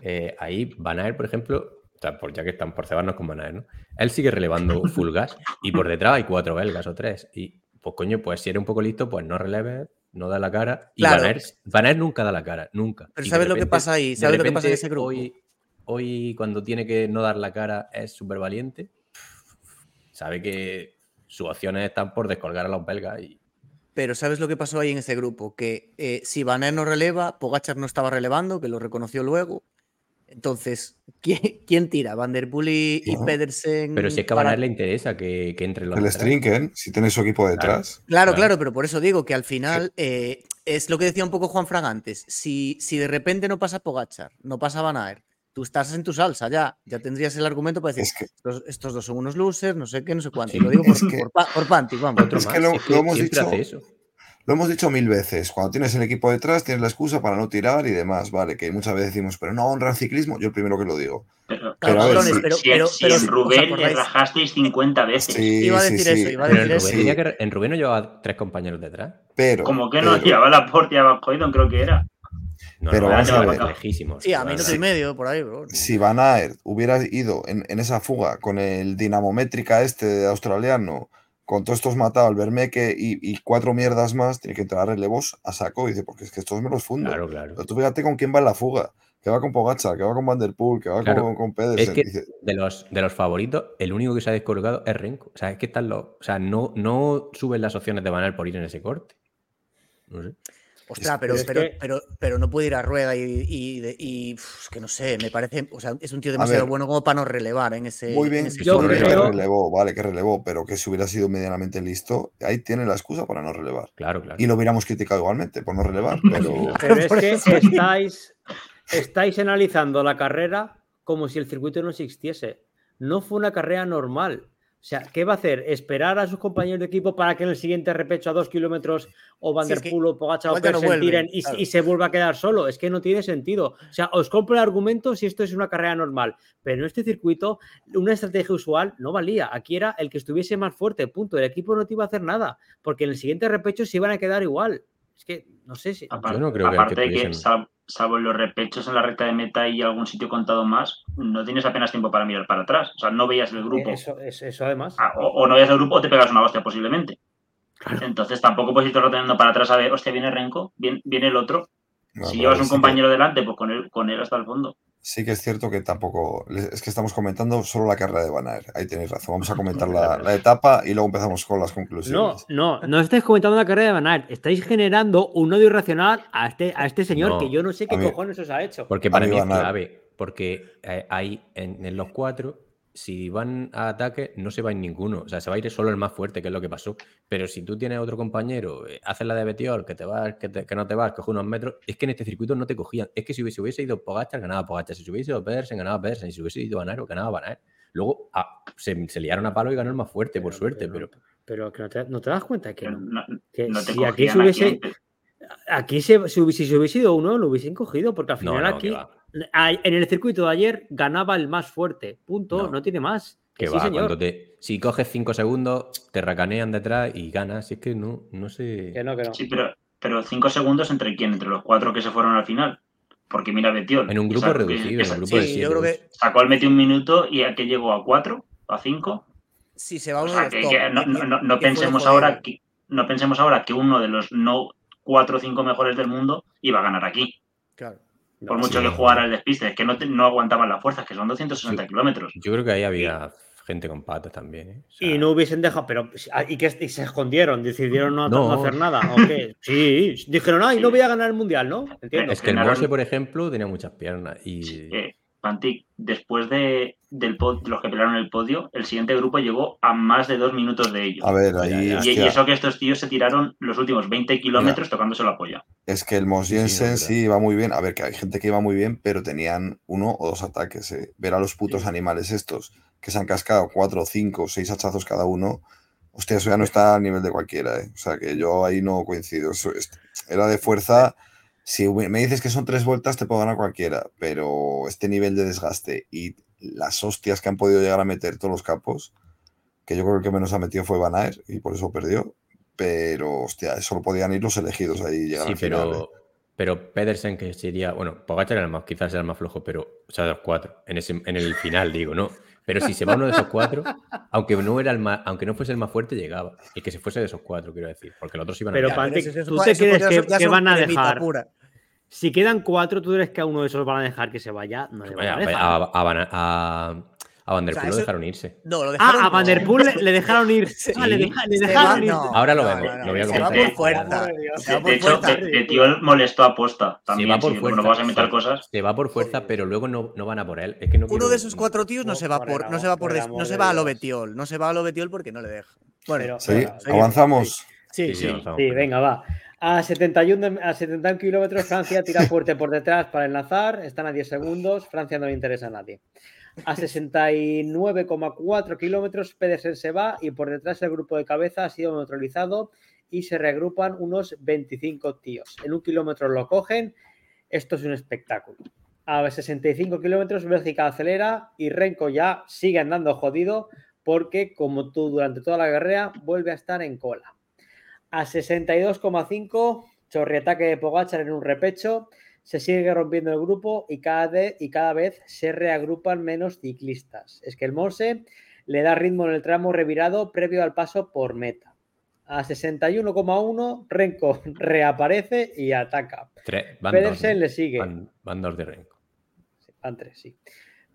eh, ahí Van por ejemplo, por, ya que están por cebarnos con Van Aert, ¿no? Él sigue relevando full gas y por detrás hay cuatro belgas o tres. Y pues coño, pues si eres un poco listo, pues no releves, no da la cara. Y Van, Aert, nunca da la cara, nunca. Pero ¿sabes lo que pasa ahí? ¿Sabes lo que pasa en ese grupo? Hoy, hoy, cuando tiene que no dar la cara, es súper valiente. Sabe que sus opciones están por descolgar a los belgas y... Pero ¿sabes lo que pasó ahí en ese grupo? Que eh, si Van no releva, Pogachar no estaba relevando, que lo reconoció luego. Entonces, ¿quién, tira? ¿Van der Poel y, Pedersen? Pero si es que a Van le interesa que, entre los El Strinken, si tiene su equipo detrás. Claro, claro, pero por eso digo que al final eh, es lo que decía un poco Juan Fragantes. Si, si de repente no pasa Pogachar, no pasa Van Aert, tú estás en tu salsa ya, ya tendrías el argumento para decir, estos, dos son unos losers, no sé qué, no sé cuánto. lo digo por, por, Panty, vamos. Es que lo, hemos dicho, lo hemos dicho mil veces, cuando tienes el equipo detrás tienes la excusa para no tirar y demás, vale, que muchas veces decimos, pero no honra el ciclismo, yo el primero que lo digo. Pero, pero, a ver, si, en Rubén le rajasteis 50 veces. iba a decir eso, iba a decir eso. en Rubén no llevaba tres compañeros detrás. Pero. Como que no llevaba la portia abajo, creo que era pero vamos a ver. Sí, a minuto y medio por ahí, bro. Si Van Aert hubiera ido en, esa fuga con el dinamométrica este australiano, con todos estos matados, el Bermeque y, cuatro mierdas más, tiene que entrar relevos a saco. Y dice, porque es que estos me los fundo. Claro, claro. Pero tú fíjate con quién va en la fuga. Que va con Pogacha, que va con Van Der Poel, que va con, con Es que de, los, de los favoritos, el único que se ha descolgado es Renko. O sea, es que están los. O sea, no, no suben las opciones de Aert por ir en ese corte. No sé. Ostras, pero, pero, pero, pero, no puede ir a rueda y, que no sé, me parece, o sea, es un tío demasiado bueno como para no relevar en ese. Muy bien, yo creo... que relevó, vale, que relevó, pero que si hubiera sido medianamente listo, ahí tiene la excusa para no relevar. Claro, claro. Y lo hubiéramos criticado igualmente por no relevar, pero. pero es que estáis, estáis analizando la carrera como si el circuito no existiese. No fue una carrera normal. O sea, ¿qué va a hacer? ¿Esperar a sus compañeros de equipo para que en el siguiente repecho a dos kilómetros o Van der Poel o Pogacar o se tiren y, se vuelva a quedar solo? Es que no tiene sentido. O sea, os compro el argumento si esto es una carrera normal, pero en este circuito una estrategia usual no valía. Aquí era el que estuviese más fuerte, punto. El equipo no te iba a hacer nada, porque en el siguiente repecho se iban a quedar igual. Es que no sé si. Aparte, no creo que, que, salvo los repechos en la recta de meta y algún sitio contado más, no tienes apenas tiempo para mirar para atrás. O sea, no veías el grupo. Eso, eso además. Ah, o, no veías el grupo o te pegas una hostia posiblemente. Entonces tampoco puedes irte rotando para atrás a ver, hostia, viene Renko, viene, viene el otro. si llevas un compañero delante, pues con él, con él hasta el fondo sí que es cierto que tampoco. Es que estamos comentando solo la carrera de Van Ahí tenéis razón. Vamos a comentar la, etapa y luego empezamos con las conclusiones. No, no, no estáis comentando la carrera de Van Estáis generando un odio irracional a este, a este señor que yo no sé qué cojones os ha hecho. Porque para mí, es clave. Porque eh, hay en, los cuatro si van a ataque, no se va en ninguno. O sea, se va a ir solo el más fuerte, que es lo que pasó. Pero si tú tienes otro compañero, eh, haces la de Betiol, que te vas, que, no te vas, coge unos metros, es que en este circuito no te cogían. Es que si hubiese, ido Pogachar, ganaba Pogachar. Si hubiese ido Pedersen, ganaba Pedersen. Si hubiese ido Banaro, ganaba Banaro. Luego ah, se, liaron a palo y ganó el más fuerte, por suerte, pero... Pero, que no te, das cuenta que, no, que si aquí se hubiese... Aquí, se, si, hubiese ido uno, lo hubiesen cogido, porque al final aquí, en el circuito de ayer, ganaba el más fuerte. Punto, no, tiene más. Que va, señor. si coges cinco segundos, te racanean detrás y ganas. es que no, no sé. Que no, que no. Sí, pero, pero cinco segundos entre quién? Entre los cuatro que se fueron al final. Porque mira, Betiol. En un grupo reducido, en un grupo de yo creo que... Sacó el metió un minuto y a que llegó a cuatro, a cinco. Sí, se va uno no, pensemos ahora que, no pensemos ahora que uno de los no cuatro o cinco mejores del mundo iba a ganar aquí. Claro. Por mucho que jugara el despiste, es que no, no aguantaban las fuerzas, que son 260 kilómetros. Yo creo que ahí había gente con patas también. ¿eh? y no hubiesen dejado, pero y que se escondieron, decidieron no, hacer nada. Sí, dijeron, ay, no voy a ganar el mundial, ¿no? Es que el Mose, por ejemplo, tenía muchas piernas. Y... Pantic, después de, del los que pelearon el podio, el siguiente grupo llegó a más de dos minutos de ellos. A ver, ahí. Y, eso que estos tíos se tiraron los últimos 20 kilómetros tocándose la polla. Es que el Mos Jensen sí, iba muy bien. A ver, que hay gente que iba muy bien, pero tenían uno o dos ataques. Eh. Ver a los putos animales estos que se han cascado cuatro, cinco, seis hachazos cada uno. Hostia, eso ya no está a nivel de cualquiera. Eh. O sea que yo ahí no coincido. Eso era de fuerza si me dices que son tres vueltas, te puedo ganar cualquiera, pero este nivel de desgaste y las hostias que han podido llegar a meter todos los capos, que yo creo que el que menos ha metido fue Van Aer y por eso perdió, pero hostia, eso lo podían ir los elegidos ahí llegar sí, al pero, final. ¿eh? Pero Pedersen, que sería, bueno, Pogacar era el más, quizás era el más flojo, pero, o sea, de los cuatro, en, ese, en el final, digo, ¿no? Pero si se va uno de esos cuatro, aunque no era el más, aunque no fuese el más fuerte, llegaba. Y que se fuese de esos cuatro, quiero decir. Porque los otros iban a Pero ¿tú te crees que, van a dejar? Si quedan cuatro, ¿tú crees que a uno de esos van a dejar que se vaya? No le van a dejar. A, a, a Vanderpool lo dejaron irse. No, lo dejaron, ah, a Vanderpool le, dejaron. Ah, le, dejaron ir. Ahora lo vemos. lo voy a se va por fuerza. De, hecho, el tío molestó a posta. También, se va por si fuerza. No vas a meter cosas. Se va por fuerza, pero luego no, no van a por él. Es que no Uno de esos cuatro tíos no, se va por, no se va por, no se va a lo Betiol. No se va a lo Betiol porque no le deja. Bueno, sí, avanzamos. Sí, sí, sí, venga, va. A 71, a 71 kilómetros, Francia tira fuerte por detrás para enlazar. Están a 10 segundos. Francia no le interesa a nadie. A 69,4 kilómetros, Pedersen se va y por detrás el grupo de cabeza ha sido neutralizado y se reagrupan unos 25 tíos. En un kilómetro lo cogen. Esto es un espectáculo. A 65 kilómetros, Bélgica acelera y Renko ya sigue andando jodido porque, como tú durante toda la guerra, vuelve a estar en cola. A 62,5, chorriataque de Pogachar en un repecho se sigue rompiendo el grupo y cada, y cada vez se reagrupan menos ciclistas. Es que el Morse le da ritmo en el tramo revirado previo al paso por meta. A 61,1, Renko reaparece y ataca. Pedersen le sigue. Van, dos de Renko. van tres, sí.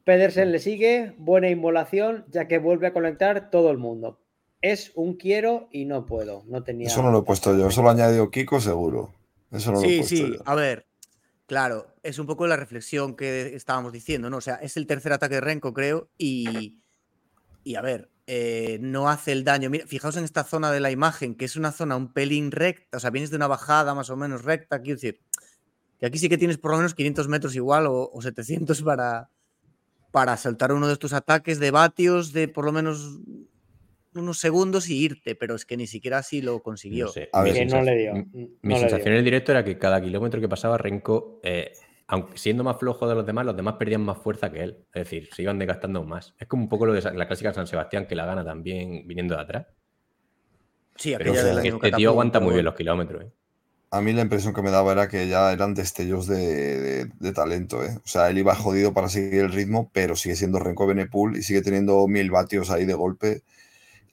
Pedersen le sigue, buena inmolación, ya que vuelve a conectar todo el mundo. Es un quiero y no puedo. No tenía... Eso no lo he puesto yo, eso lo ha añadido Kiko seguro. Eso no sí, lo he puesto sí, a ver, Claro, es un poco la reflexión que estábamos diciendo, ¿no? O sea, es el tercer ataque de Renko, creo, y, y a ver, eh, no hace el daño. Mira, fijaos en esta zona de la imagen, que es una zona un pelín recta, o sea, vienes de una bajada más o menos recta, quiero decir, que aquí sí que tienes por lo menos 500 metros igual o, o 700 para, para saltar uno de estos ataques de vatios de por lo menos unos segundos y irte, pero es que ni siquiera así lo consiguió. mi, sensación en el directo era que cada kilómetro que pasaba Renko, eh, aunque siendo más flojo de los demás, los demás perdían más fuerza que él. Es decir, se iban desgastando más. Es como un poco lo de la clásica San Sebastián que la gana también viniendo de atrás. Sí, pero este tío aguanta muy bien los kilómetros. ¿eh? A mí la impresión que me daba era que ya eran destellos de, talento. ¿eh? O sea, él iba jodido para seguir el ritmo, pero sigue siendo Renko Benepool y sigue teniendo mil vatios ahí de golpe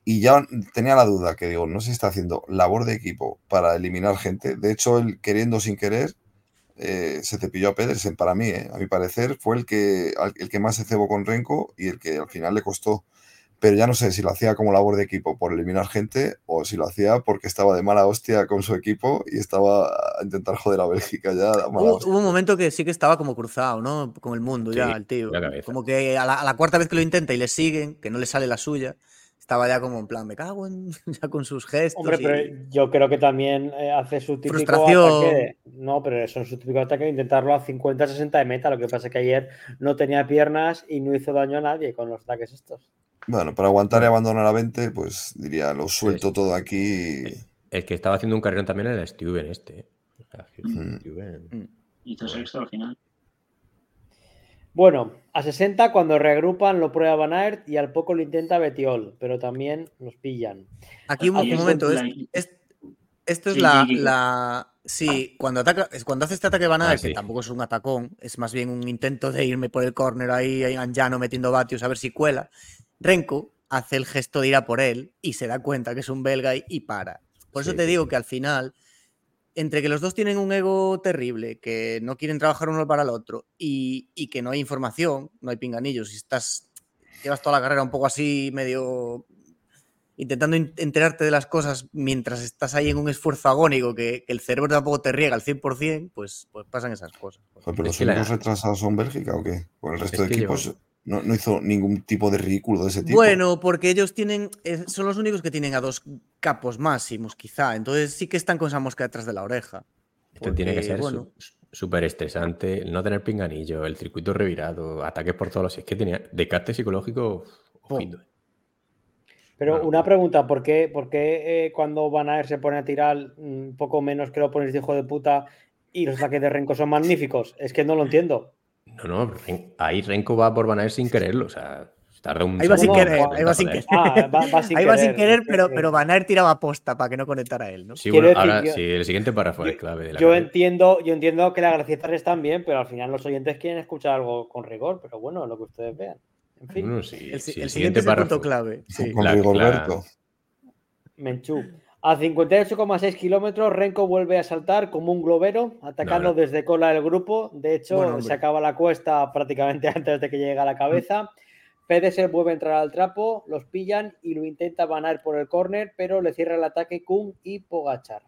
y ya tenía la duda que digo, no si está haciendo labor de equipo para eliminar gente. De hecho, él queriendo sin querer, eh, se te pilló a Pedersen para mí, eh. a mi parecer, fue el que, el que más se cebó con Renko y el que al final le costó. pero ya no sé si lo hacía como labor de equipo por eliminar gente o si lo hacía porque estaba de mala hostia con su equipo y estaba a intentar joder a Bélgica ya. Hubo, un momento que sí que estaba como cruzado, ¿no? Con el mundo ya, el tío. Como que a la, cuarta vez que lo intenta y le siguen, que no le sale la suya, estaba ya como en plan, me cago en. ya con sus gestos. Hombre, pero yo creo que también eh, hace su típico ataque. No, pero eso es su típico ataque de intentarlo a 50-60 de meta. Lo que pasa es que ayer no tenía piernas y no hizo daño a nadie con los ataques estos. Bueno, para aguantar y abandonar a 20, pues diría, lo suelto todo aquí. El que estaba haciendo un carrerón también era el Steven este. Hizo sexto al final. Bueno, a 60 cuando reagrupan lo prueba Van Aert y al poco lo intenta Betiol, pero también nos pillan. Aquí un, momento, esto es la, Sí, cuando ataca, cuando hace este ataque Van Aert, ah, que tampoco es un atacón, es más bien un intento de irme por el córner ahí, ahí en llano metiendo vatios a ver si cuela. Renko hace el gesto de ir a por él y se da cuenta que es un belga y, para. Por eso te digo que al final, entre que los dos tienen un ego terrible, que no quieren trabajar uno para el otro y, que no hay información, no hay pinganillos, y estás, llevas toda la carrera un poco así, medio intentando enterarte de las cosas mientras estás ahí en un esfuerzo agónico que, el cerebro tampoco te riega al 100%, pues, pues pasan esas cosas. ¿Pero los únicos retrasados son Bélgica o qué? ¿O el resto de equipos? No, hizo ningún tipo de ridículo de ese tipo. Bueno, porque ellos tienen, son los únicos que tienen a dos capos máximos, quizá. Entonces sí que están con esa mosca detrás de la oreja. Esto tiene que ser súper estresante, no tener pinganillo, el circuito revirado, ataques por todos los... Es que tenía descarte psicológico. Pero una pregunta, ¿por qué, por qué eh, cuando Van Aer se pone a tirar un poco menos que lo pones de hijo de puta y los ataques de Renko son magníficos? Es que no lo entiendo. No, no, ahí Renko va por Van sin quererlo, o sea, tarda un Ahí va sin querer, ahí va sin querer. Ah, ahí va sin querer, pero, pero Van tiraba posta para que no conectara él, ¿no? Sí, bueno, ahora sí, el siguiente párrafo es clave. De la yo, entiendo, yo entiendo que las gracietas están bien, pero al final los oyentes quieren escuchar algo con rigor, pero bueno, lo que ustedes vean. En fin. el, siguiente, párrafo. clave. Con Rigoberto. Menchú. A 58,6 kilómetros, Renko vuelve a saltar como un globero, atacando desde cola el grupo. De hecho, se acaba la cuesta prácticamente antes de que llegue a la cabeza. Pedersen vuelve a entrar al trapo, los pillan y lo intenta banar por el córner, pero le cierra el ataque Kun y Pogachar.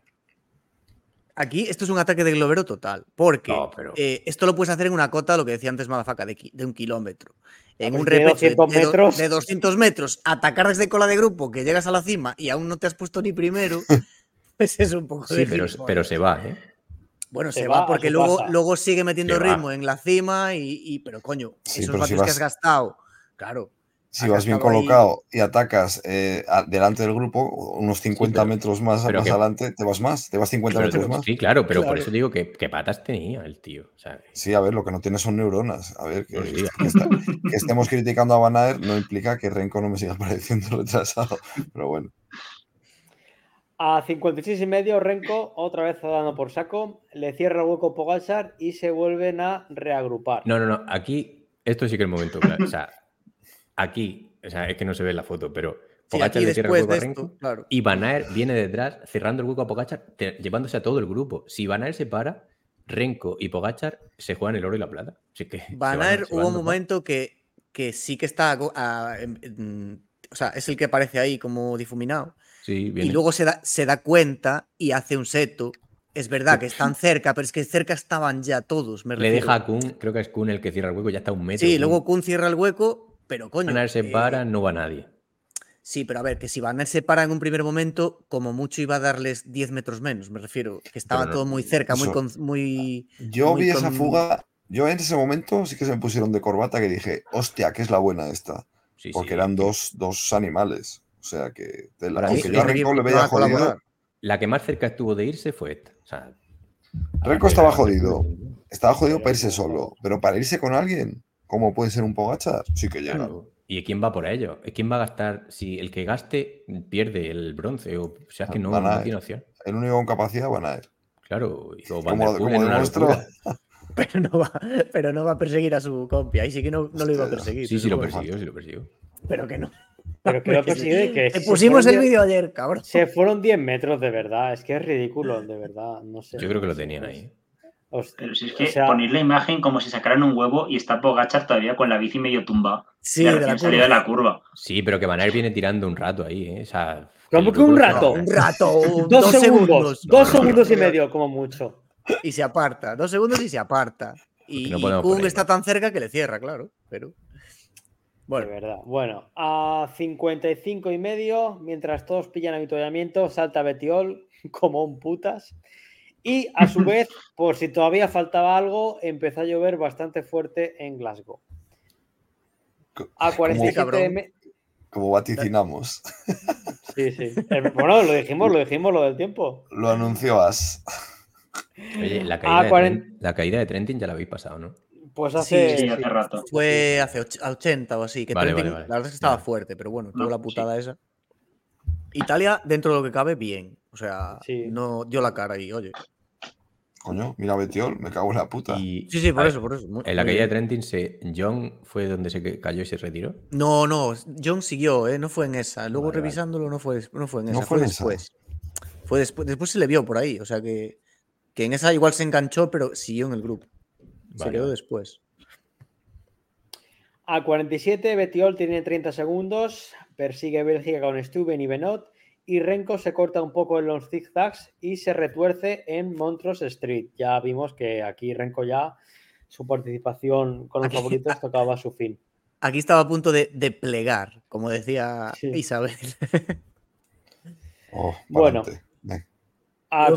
Aquí esto es un ataque de globero total, porque eh, esto lo puedes hacer en una cota, lo que decía antes Madafaca, de, de un kilómetro en un repecho de, metros. de, 200 metros, atacar desde cola de grupo, que llegas a la cima y aún no te has puesto ni primero, pues es un poco Sí, pero, pero, se va, ¿eh? Bueno, se, va, porque luego, luego sigue metiendo ritmo en la cima y, pero coño, esos vatios que has gastado, claro, si vas bien colocado y atacas eh, delante del grupo, unos 50 metros más, más adelante, te vas más, te vas 50 metros más. Sí, claro, pero por eso digo que, patas tenía el tío. sí, a ver, lo que no tiene son neuronas. A ver, que, estemos criticando a Van no implica que Renko no me siga pareciendo retrasado, pero bueno. A 56 y medio, Renko otra vez dando por saco, le cierra el hueco Pogacar y se vuelven a reagrupar. No, no, no, aquí esto sí que es el momento claro. O sea, aquí, o sea, es que no se ve en la foto, pero Pogacar le cierra el hueco a Renko y Van viene detrás cerrando el hueco a Pogachar, llevándose a todo el grupo. Si Van se para, Renko y Pogachar se juegan el oro y la plata. Así que Van hubo un momento que, que sí que está, o sea, es el que aparece ahí como difuminado. Sí, y luego se da, se da cuenta y hace un seto. Es verdad que están cerca, pero es que cerca estaban ya todos. Le deja a Kun, creo que es Kun el que cierra el hueco, ya está un metro. Sí, luego Kun cierra el hueco pero coño. Van se para, no va nadie. Sí, pero a ver, que si Van se para en un primer momento, como mucho iba a darles 10 metros menos, me refiero, que estaba todo muy cerca, muy, muy. Yo vi esa fuga, yo en ese momento sí que se me pusieron de corbata que dije, hostia, que es la buena esta. porque eran dos, animales. O sea que, la, aunque yo a le veía jodido. La que más cerca estuvo de irse fue esta. O sea, Renko estaba jodido. Estaba jodido para irse solo, pero para irse con alguien. ¿Cómo puede ser un Pogachar? Sí que llega. ¿Y quién va por ello? ¿Quién va a gastar? Si el que gaste pierde el bronce, o, sea, que no, tiene opción. El único con capacidad van a ir. Claro, y como, como pero, no va, pero no va a perseguir a su compi. Ahí sí que no, lo iba a perseguir. Sí, sí lo persiguió, sí lo persiguió. Pero que no. Pero que lo persigue que. Te pusimos el vídeo ayer, cabrón. Se fueron 10 metros, de verdad. Es que es ridículo, de verdad. No sé. Yo creo que lo tenían ahí. Pero si es que poner la imagen como si sacaran un huevo y está Pogachar todavía con la bici medio tumba. Sí, de la de la curva. Sí, pero que Van viene tirando un rato ahí, ¿eh? O sea, ¿Cómo que un rato? un rato. dos, segundos. Dos segundos y medio, como mucho. Y se aparta. Dos segundos y se aparta. Y, no está tan cerca que le cierra, claro. Pero. Bueno. De verdad. Bueno, a 55 y medio, mientras todos pillan avituallamiento, salta Betiol como un putas. Y a su vez, por si todavía faltaba algo, empezó a llover bastante fuerte en Glasgow. A 47 como vaticinamos. Sí, sí. Eh, bueno, lo dijimos, lo dijimos, lo del tiempo. Lo anunció As. Oye, la caída, de, Trentin ya la habéis pasado, ¿no? Pues hace, sí, hace rato. Fue hace 80 o así. Que La verdad es que estaba fuerte, pero bueno, tuvo la putada esa. Italia, dentro de lo que cabe, bien. O sea, no dio la cara y, oye. Coño, mira Betiol, me cago en la puta. Sí, sí, por eso, por eso. en la caída de Trentin, se, ¿John fue donde se cayó y se retiró? No, no, John siguió, ¿eh? no fue en esa. Luego revisándolo no fue, no fue en esa, fue, después. Fue después. Después se le vio por ahí, o sea que, que en esa igual se enganchó, pero siguió en el grupo. se quedó después. A 47, Betiol tiene 30 segundos, persigue Bélgica con Stuben y Benot y Renko se corta un poco en los zigzags y se retuerce en Montrose Street. Ya vimos que aquí Renko ya su participación con los favoritos tocaba su fin. Aquí estaba a punto de, plegar, como decía Isabel. Oh, bueno, a,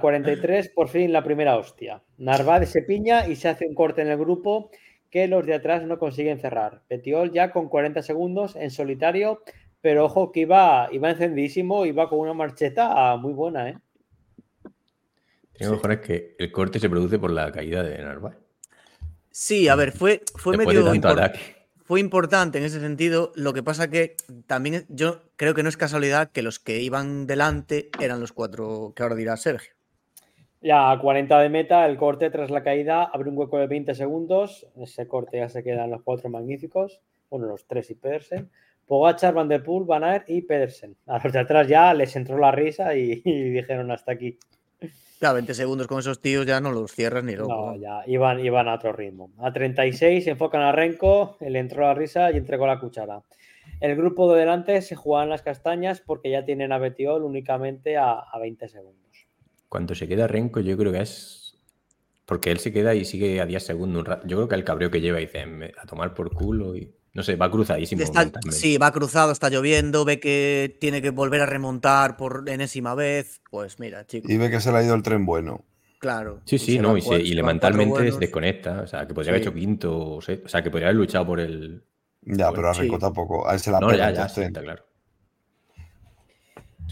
43 por fin la primera hostia. Narváez se piña y se hace un corte en el grupo que los de atrás no consiguen cerrar. Petiol ya con 40 segundos en solitario pero ojo que iba, iba encendísimo, iba con una marcheta muy buena, ¿eh? Tengo sí. que el corte se produce por la caída de Narváez. Sí, a ver, fue, fue medio. fue importante en ese sentido. Lo que pasa que también yo creo que no es casualidad que los que iban delante eran los cuatro que ahora dirá Sergio. Ya a 40 de meta, el corte tras la caída abre un hueco de 20 segundos. Ese corte ya se quedan los cuatro magníficos. Bueno, los tres y Pedersen. Pogachar, Van der Poel, Van Aert y Pedersen. A los de atrás ya les entró la risa y, dijeron hasta aquí. Ya, 20 segundos con esos tíos ya no los cierras ni loco. No, ya iban, iban a otro ritmo. A 36 enfocan a Renko, le entró la risa y entregó la cuchara. El grupo de delante se juegan las castañas porque ya tienen a Betiol únicamente a, 20 segundos. Cuando se queda Renko, yo creo que es. Porque él se queda y sigue a 10 segundos Yo creo que el cabreo que lleva dice a tomar por culo y. No sé, va cruzadísimo. sí, va cruzado, está lloviendo, ve que tiene que volver a remontar por enésima vez. Pues mira, chicos. Y ve que se le ha ido el tren bueno. Claro. Sí, sí, no, y, le mentalmente se desconecta. O sea, que podría haber hecho quinto, o sea, que podría haber luchado por el. Ya, pero a Rico tampoco. A él se la no, ya, ya, está claro.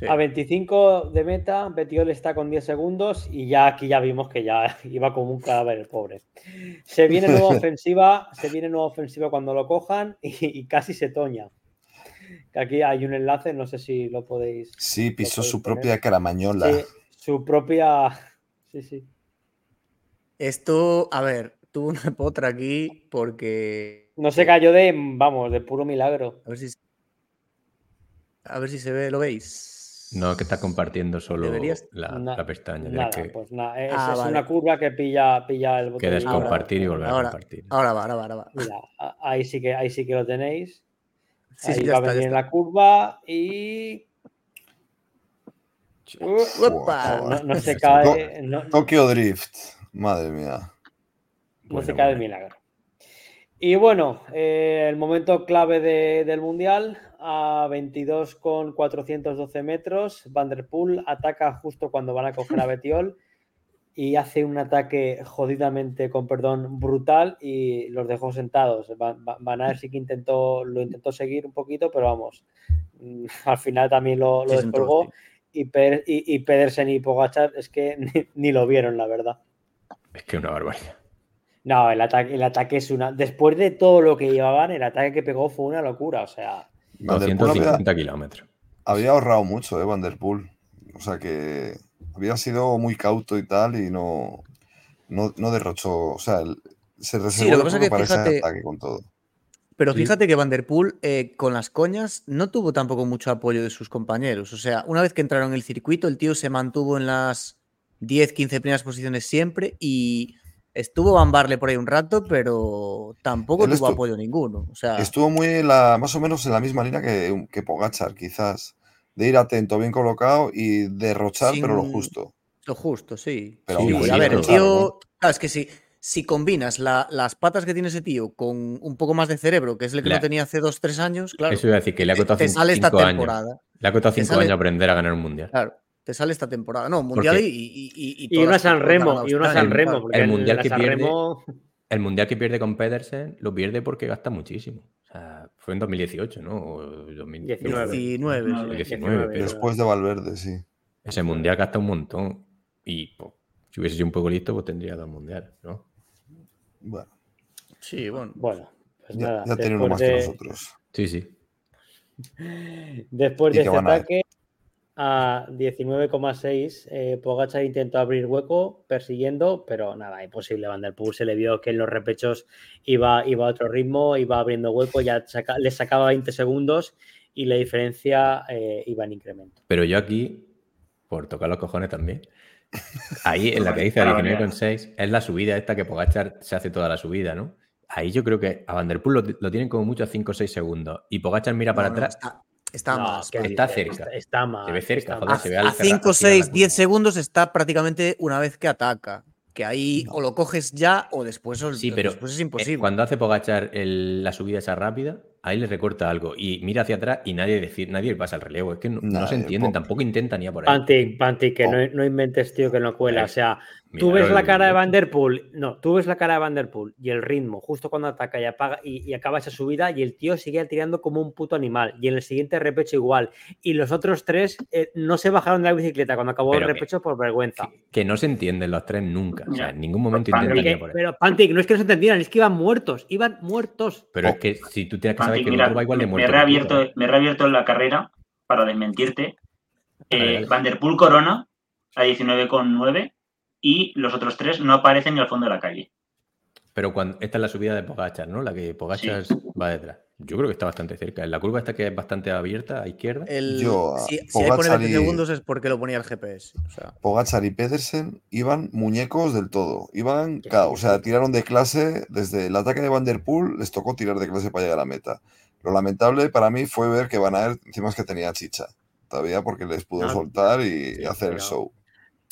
A 25 de meta, Betiol está con 10 segundos y ya aquí ya vimos que ya iba como un cadáver el pobre. Se viene nueva ofensiva, se viene nueva ofensiva cuando lo cojan y, casi se toña. Aquí hay un enlace, no sé si lo podéis. Sí, pisó su propia caramañola. Sí, su propia. Sí, sí. Esto, a ver, tuvo una potra aquí porque. No se cayó de, vamos, de puro milagro. A ver si. A ver si se ve, ¿lo veis? No, que está compartiendo solo la, pestaña. Nada, pues nada, es, ah, una curva que pilla, pilla el botón. Que compartir y volver a compartir. Ahora va, ahora va, ahora va. Mira, ahí sí que, ahí sí que lo tenéis. ahí va a venir la curva y. no, se cae. Tokyo Drift, madre mía. No se cae el milagro. Y bueno, eh, el momento clave del Mundial, a 22 con 412 metros, Van der Poel ataca justo cuando van a coger a Betiol y hace un ataque jodidamente, con perdón, brutal y los dejó sentados. Van, a ver sí que intentó, lo intentó seguir un poquito, pero vamos, mm, al final también lo, lo y, y, Pedersen y Pogachar es que ni lo vieron, la verdad. Es que una barbaridad. No, el ataque, el ataque es una. Después de todo lo que llevaban, el ataque que pegó fue una locura. O sea. 250 kilómetros. Había ahorrado mucho, ¿eh? Vanderpool. O sea que había sido muy cauto y tal, y no, no, derrochó. O sea, se reservó sí, para ese ataque con todo. Pero fíjate que Vanderpool eh, con las coñas no tuvo tampoco mucho apoyo de sus compañeros. O sea, una vez que entraron en el circuito, el tío se mantuvo en las 10, 15 primeras posiciones siempre y estuvo Van Barle por ahí un rato, pero tampoco tuvo apoyo ninguno. O sea, estuvo muy la, más o menos en la misma línea que, que Pogachar, quizás. De ir atento, bien colocado y derrochar, pero lo justo. Lo justo, sí. Pero a ver, el tío. Claro, es que si, si combinas las patas que tiene ese tío con un poco más de cerebro, que es el que no tenía hace dos, tres años, claro. Eso iba a decir que le ha costado cinco, sale esta temporada. Le ha costado cinco años aprender a ganar un mundial. Claro te sale esta temporada. No, Mundial y, y, y, una San Remo. Y una San Remo. El, mundial que pierde, el Mundial que pierde con Pedersen lo pierde porque gasta muchísimo. O sea, fue en 2018, ¿no? O 2019. 19, Después de Valverde, sí. Ese Mundial gasta un montón. Y pues, si hubiese sido un poco listo, pues tendría dos mundiales, ¿no? Bueno. Sí, bueno. Bueno, pues ya, nada. Ya tiene uno más que nosotros. Sí, sí. Después de este ataque, a 19,6. Eh, Pogachar intentó abrir hueco persiguiendo, pero nada, imposible. Van der Poel se le vio que en los repechos iba, iba a otro ritmo, iba abriendo hueco, ya le sacaba 20 segundos y la diferencia eh, iba en incremento. Pero yo aquí, por tocar los cojones también, ahí en la que dice a 19,6 es la subida esta que Pogachar se hace toda la subida, ¿no? Ahí yo creo que a Van der Poel lo, tienen como mucho a 5 o 6 segundos y Pogachar mira para atrás. Está más. Está cerca. Está, más. Se ve cerca, a 5, 6, 10 segundos está prácticamente una vez que ataca. Que ahí o lo coges ya o después, sí, pero después es imposible. cuando hace Pogachar la subida esa rápida, ahí le recorta algo y mira hacia atrás y nadie decir, nadie pasa el relevo. Es que no, se entienden, tampoco intentan ir por ahí. Pantic, Pantic, que no, no, inventes, tío, que no cuela. O sea, tú ves la cara de Vanderpool, no, tú ves la cara de Vanderpool y el ritmo, justo cuando ataca y apaga y, acaba esa subida, y el tío sigue tirando como un puto animal. Y en el siguiente repecho igual. Y los otros tres eh, no se bajaron de la bicicleta cuando acabó el repecho por vergüenza. Que, no se entienden los tres nunca. O sea, en ningún momento intentan ir por. Pero Pantic, no es que no se entendieran, es que iban muertos, iban muertos. Pero es que si tú tienes que saber que mira, va igual de muerto. Me he reabierto, me he reabierto la carrera para desmentirte. Eh, Vanderpool Corona a 19,9 y los otros tres no aparecen ni al fondo de la calle. Pero cuando esta es la subida de Pogachar, ¿no? La que Pogachar va detrás. Yo creo que está bastante cerca. En la curva esta que es bastante abierta a izquierda. Yo, si, hay pone 20 segundos es porque lo ponía el GPS. Pogachar y Pedersen iban muñecos del todo. Iban, o sea, tiraron de clase desde el ataque de Van Der Poel, les tocó tirar de clase para llegar a la meta. Lo lamentable para mí fue ver que Van Aert encima es que tenía chicha. Todavía porque les pudo soltar y hacer el show.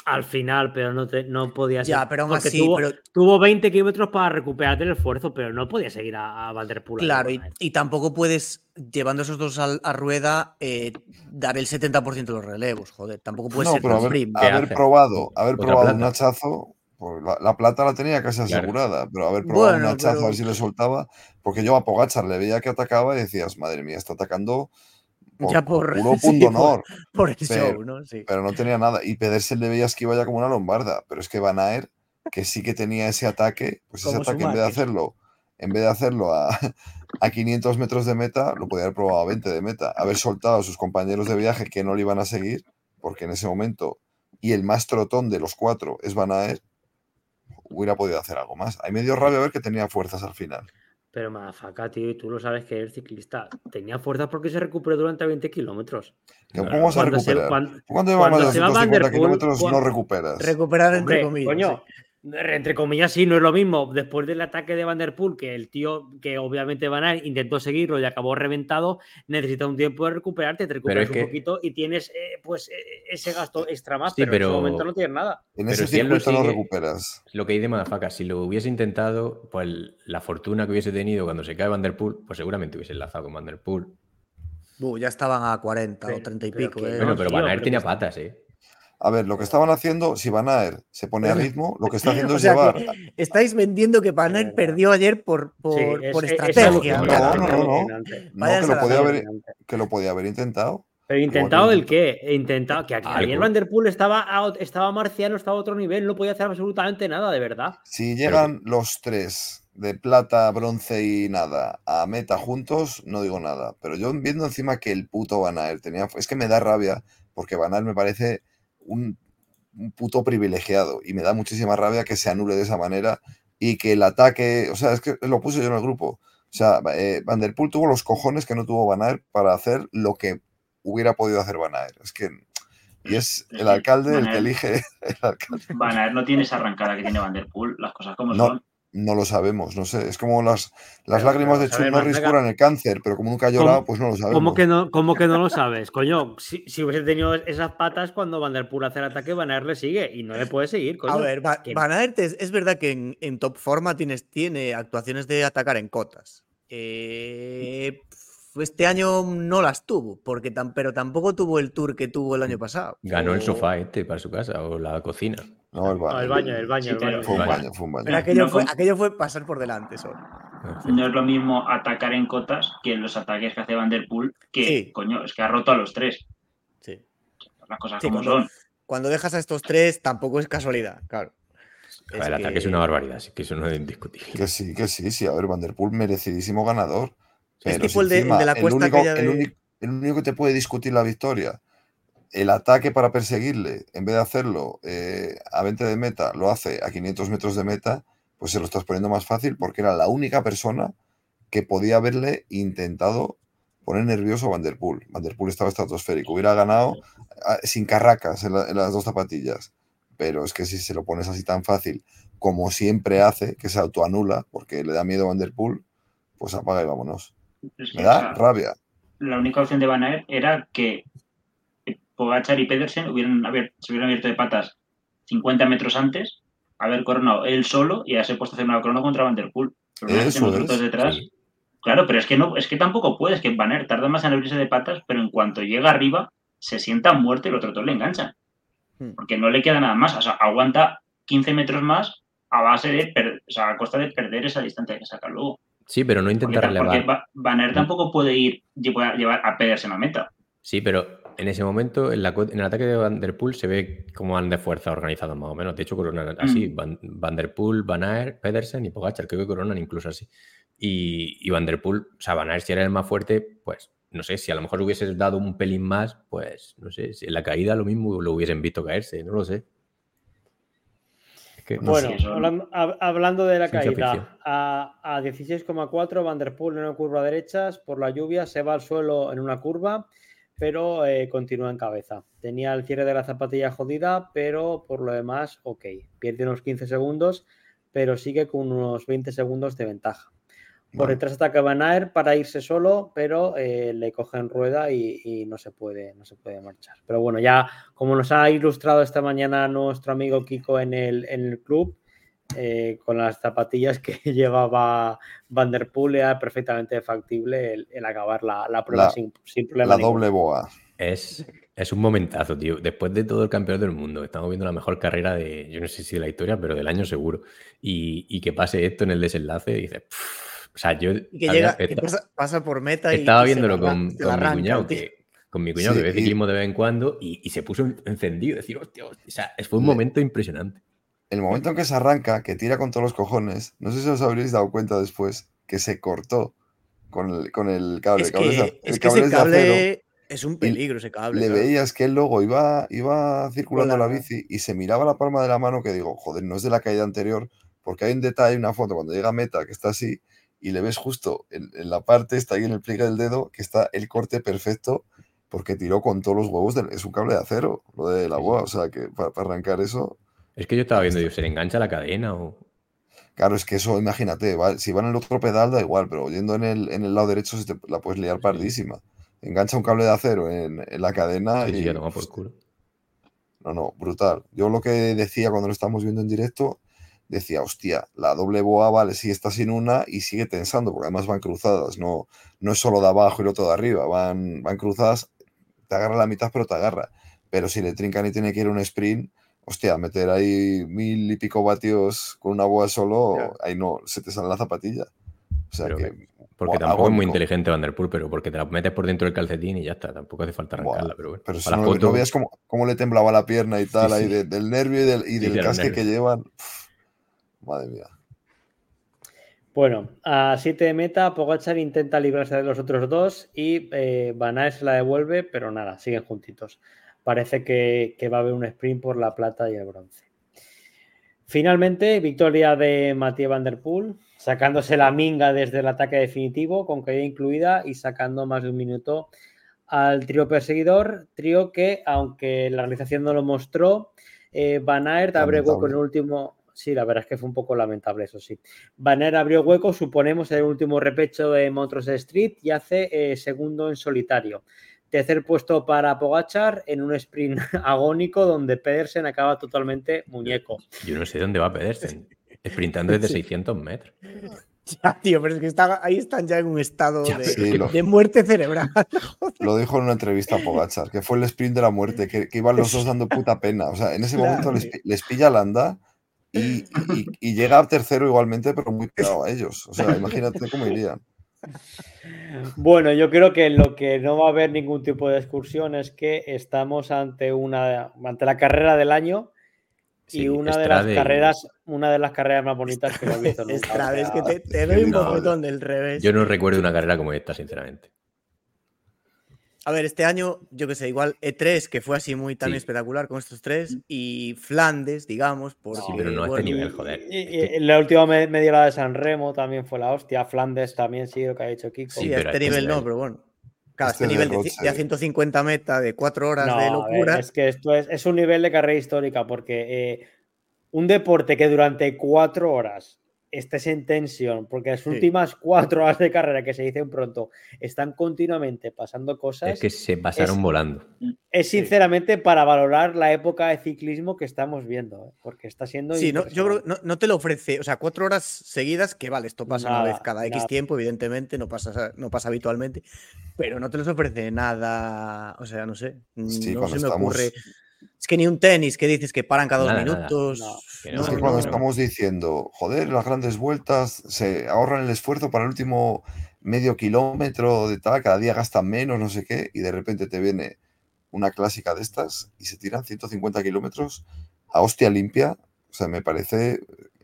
Al final, pero no, te, no podía Ya, pero aún así. Tuvo, tuvo, 20 kilómetros para recuperarte el esfuerzo, pero no podía seguir a, a Vanderpool. Claro, y, tampoco puedes, llevando esos dos a, rueda, eh, dar el 70% de los relevos, joder. Tampoco puede ser. Pero haber, probado, haber probado un hachazo, pues la, plata la tenía casi asegurada, pero haber probado un hachazo a ver si le soltaba, porque yo a Pogachar le veía que atacaba y decías, madre mía, está atacando ya por, puro punto honor. Por, el pero, show, ¿no? Sí. Pero no tenía nada. Y Pedersen le veías que iba ya como una lombarda. Pero es que Van Aert, que sí que tenía ese ataque, pues ese ataque en vez de hacerlo, en vez de hacerlo a, a 500 metros de meta, lo podía haber probado a 20 de meta. Haber soltado a sus compañeros de viaje que no le iban a seguir, porque en ese momento, y el más trotón de los cuatro es Van Aert, hubiera podido hacer algo más. Hay medio rabia ver que tenía fuerzas al final. Pero Mazaca, tío, y tú lo sabes que el ciclista tenía fuerza porque se recuperó durante 20 kilómetros. ¿Cómo vas a recuperar? cuando, llevas más de 250 kilómetros no recuperas? Recuperar entre comillas. Coño, entre comillas, sí, no es lo mismo. Después del ataque de Van Der Poel, que el tío, que obviamente Van Aert intentó seguirlo y acabó reventado, necesita un tiempo de recuperarte, te recuperas un poquito y tienes eh, pues eh, ese gasto extra más, pero, en ese momento no tienes nada. En ese circuito no recuperas. Lo que hay de Madafaka, si lo hubiese intentado, pues la fortuna que hubiese tenido cuando se cae Van Der Poel, pues seguramente hubiese enlazado con Van Der Poel. ya estaban a 40 o 30 y pico. Eh. Bueno, pero Van Aert tenía patas, ¿eh? A ver, lo que estaban haciendo, si Van Aert se pone a ritmo, lo que está haciendo es llevar. Estáis vendiendo que Van Aert perdió ayer por, por, estrategia. no, no, no, no. que, lo podía haber, que lo podía haber intentado. Pero intentado el qué? Intentado que ayer Van Der Poel estaba, estaba marciano, estaba a otro nivel, no podía hacer absolutamente nada, de verdad. Si llegan los tres de plata, bronce y nada a meta juntos, no digo nada. Pero yo viendo encima que el puto Van Aert tenía. Es que me da rabia, porque Van Aert me parece un, puto privilegiado y me da muchísima rabia que se anule de esa manera y que el ataque, o sea, es que lo puse yo en el grupo. O sea, eh, Van Der Poel tuvo los cojones que no tuvo Van Aert para hacer lo que hubiera podido hacer Van Aert. Es que Y es el alcalde el que elige el alcalde. Van no tiene esa arrancada que tiene Van Der Poel, las cosas como son. No lo sabemos, no sé. Es como las, las lágrimas de Chuck Norris curan el cáncer, pero como nunca ha llorado, pues no lo sabemos. ¿Cómo que no, cómo que no lo sabes? Coño, si, si, hubiese tenido esas patas cuando Van Der Poel hace el ataque, Van Aert le sigue y no le puede seguir. Coño. A ver, Van Aert es, verdad que en, top forma tienes, tiene actuaciones de atacar en cotas. Eh, este año no las tuvo, porque tan, pero tampoco tuvo el tour que tuvo el año pasado. Ganó el sofá este para su casa o la cocina. No, el baño. el baño, el baño, Fue un baño, fue un baño. Pero aquello, fue, aquello fue pasar por delante solo. No es lo mismo atacar en cotas que los ataques que hace Van Der Poel, que, coño, es que ha roto a los tres. Sí. Las cosas como son. Cuando dejas a estos tres, tampoco es casualidad, claro. el ataque es una barbaridad, así que eso no es indiscutible. Que sí, que sí, sí. A ver, Van Der Poel, merecidísimo ganador. es tipo el, de, la cuesta el único, el, el único que te puede discutir la victoria el ataque para perseguirle, en vez de hacerlo eh, a 20 de meta, lo hace a 500 metros de meta, pues se lo estás poniendo más fácil porque era la única persona que podía haberle intentado poner nervioso a Vanderpool. Vanderpool estaba estratosférico, hubiera ganado ah, sin carracas en, las dos zapatillas. Pero es que si se lo pones así tan fácil como siempre hace, que se autoanula porque le da miedo a Vanderpool, pues apaga y vámonos. Me da rabia. La única opción de Van era que Pogachar y Pedersen hubieran se hubieran abierto de patas 50 metros antes, haber coronado él solo y haberse puesto a hacer una corona contra Van Der Poel. detrás. Claro, pero es que no, es que tampoco puedes, que Van tarda más en abrirse de patas, pero en cuanto llega arriba, se sienta muerto y el otro todo le engancha. Hmm. Porque no le queda nada más. O sea, aguanta 15 metros más a base de, o sea, a costa de perder esa distancia que saca luego. Sí, pero no intentar relevar. Porque Van hmm. tampoco puede ir llevar, llevar a Pedersen a meta. Sí, pero en ese momento, en, el ataque de Van Der Poel se ve como van de fuerza organizados más o menos. De hecho, coronan así. Mm. Van, Der Poel, Van Aert, Pedersen y Pogacar. Creo que coronan incluso así. Y, Van Der Poel, o sea, Van Aert si era el más fuerte, pues no sé, si a lo mejor hubieses dado un pelín más, pues no sé, si en la caída lo mismo lo hubiesen visto caerse, no lo sé. bueno, hablando, de la caída, a, a 16,4 Van Der Poel en una curva derechas, por la lluvia se va al suelo en una curva pero eh, continúa en cabeza. Tenía el cierre de la zapatilla jodida, pero por lo demás, ok. Pierde unos 15 segundos, pero sigue con unos 20 segundos de ventaja. Por detrás ataca Van Aert para irse solo, pero eh, le cogen rueda y, no, se puede, no se puede marchar. Pero bueno, ya como nos ha ilustrado esta mañana nuestro amigo Kiko en el, en el club, eh, con las zapatillas que llevaba Van Der Poel era perfectamente factible el, acabar la, prueba sin, La doble boa. Es, es un momentazo, tío. Después de todo el campeón del mundo, estamos viendo la mejor carrera de, yo no sé si de la historia, pero del año seguro. Y, que pase esto en el desenlace, y dices, o sea, yo. que, llega, pasa, por meta y. Estaba viéndolo con, mi cuñado, que, con mi cuñado que ve ciclismo de vez en cuando y, se puso encendido. Decir, hostia, hostia. O sea, fue un momento impresionante el momento en que se arranca, que tira con todos los cojones, no sé si os habréis dado cuenta después, que se cortó con el, con el cable. Es que, el cable, ese cable es un peligro, ese cable. Le veías que él luego iba, iba circulando la bici y se miraba la palma de la mano que digo, joder, no es de la caída anterior, porque hay un detalle, una foto cuando llega a meta que está así y le ves justo en, la parte, está ahí en el pliegue del dedo, que está el corte perfecto porque tiró con todos los huevos, es un cable de acero, lo de la boa, o sea que para arrancar eso es que yo estaba viendo, ¿se le engancha la cadena o...? Claro, es que eso, imagínate, si va en el otro pedal da igual, pero yendo en el, en el lado derecho se te, la puedes liar pardísima. Engancha un cable de acero en, la cadena y... ya toma por culo. No, no, brutal. Yo lo que decía cuando lo estábamos viendo en directo, decía, hostia, la doble boa, vale, sí está sin una y sigue tensando, porque además van cruzadas, no, no es solo de abajo y el otro de arriba, van, van cruzadas, te agarra la mitad, pero te agarra. Pero si le trincan y tiene que ir un sprint, hostia, meter ahí mil y pico vatios con una boa solo, ahí no, se te sale la zapatilla. O sea que, porque tampoco es muy inteligente Van Der Poel, pero porque te la metes por dentro del calcetín y ya está, tampoco hace falta arrancarla. pero bueno, pero si no, veas cómo, le temblaba la pierna y tal, ahí del nervio y del, casque que llevan. madre mía. Bueno, a 7 de meta, Pogachar intenta librarse de los otros dos y eh, se la devuelve, pero nada, siguen juntitos parece que, va a haber un sprint por la plata y el bronce. Finalmente, victoria de Mathieu Van Der Poel, sacándose la minga desde el ataque definitivo, con caída incluida y sacando más de un minuto al trío perseguidor, trío que, aunque la realización no lo mostró, eh, Van Aert abrió hueco en el último. Sí, la verdad es que fue un poco lamentable, eso sí. Van Aert abrió hueco, suponemos, en el último repecho de Montrose Street y hace eh, segundo en solitario. Tercer puesto para Pogachar en un sprint agónico donde Pedersen acaba totalmente muñeco. Yo no sé dónde va Pedersen. Sprintando desde 600 metros. Ya, tío, pero es que ahí están ya en un estado de, muerte cerebral. Lo dijo en una entrevista a Pogachar, que fue el sprint de la muerte, que, iban los dos dando puta pena. O sea, en ese momento les, pilla Landa y, y, llega a tercero igualmente, pero muy pegado a ellos. O sea, imagínate cómo irían. Bueno, yo creo que lo que no va a haber ningún tipo de excursión es que estamos ante una ante la carrera del año y una de las carreras, una de las carreras más bonitas que he visto nunca. es que te, doy un botón del revés. Yo no recuerdo una carrera como esta, sinceramente. A ver, este año, yo que sé, igual E3, que fue así muy tan espectacular con estos tres, y Flandes, digamos, por. Sí, pero no a este nivel, joder. Y, la última media hora de San Remo también fue la hostia. Flandes también sí, lo que ha dicho Kiko. Sí, a este nivel no, pero bueno. Claro, este, este nivel de, a 150 meta de 4 horas de locura. es que esto es, un nivel de carrera histórica, porque eh, un deporte que durante 4 horas estés en tensión, porque las últimas cuatro horas de carrera que se dicen pronto están continuamente pasando cosas. Es que se pasaron volando. Es sinceramente para valorar la época de ciclismo que estamos viendo, ¿eh? porque está siendo. Sí, no, yo creo no, no te lo ofrece, o sea, cuatro horas seguidas, que vale, esto pasa una vez cada X tiempo, evidentemente, no pasa, no pasa habitualmente, pero no te los ofrece nada, o sea, no sé, no se me ocurre es que ni un tenis que dices que paran cada dos minutos. es que cuando estamos diciendo, joder, las grandes vueltas se ahorran el esfuerzo para el último medio kilómetro de tal, cada día gastan menos, no sé qué, y de repente te viene una clásica de estas y se tiran 150 kilómetros a hostia limpia. O sea, me parece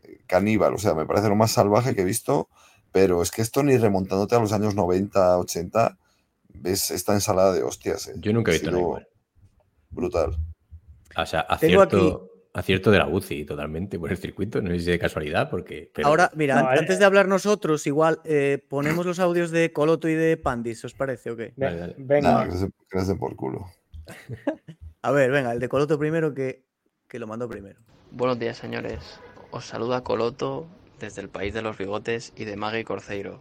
eh, caníbal, o sea, me parece lo más salvaje que he visto, pero es que esto ni remontándote a los años 90, 80, ves esta ensalada de hostias. Eh. Yo nunca he visto nada igual. Brutal. O sea, acierto, acierto de la UCI totalmente por el circuito, no es de casualidad, porque. Ahora, mira, eh. antes de hablar nosotros, igual eh, ponemos los audios de Coloto y de Pandis, ¿os parece o qué? Venga. que, por culo. A ver, venga, el de Coloto primero que, que lo mando primero. Buenos días, señores. Os saluda Coloto desde el país de los bigotes y de Maggie Corceiro.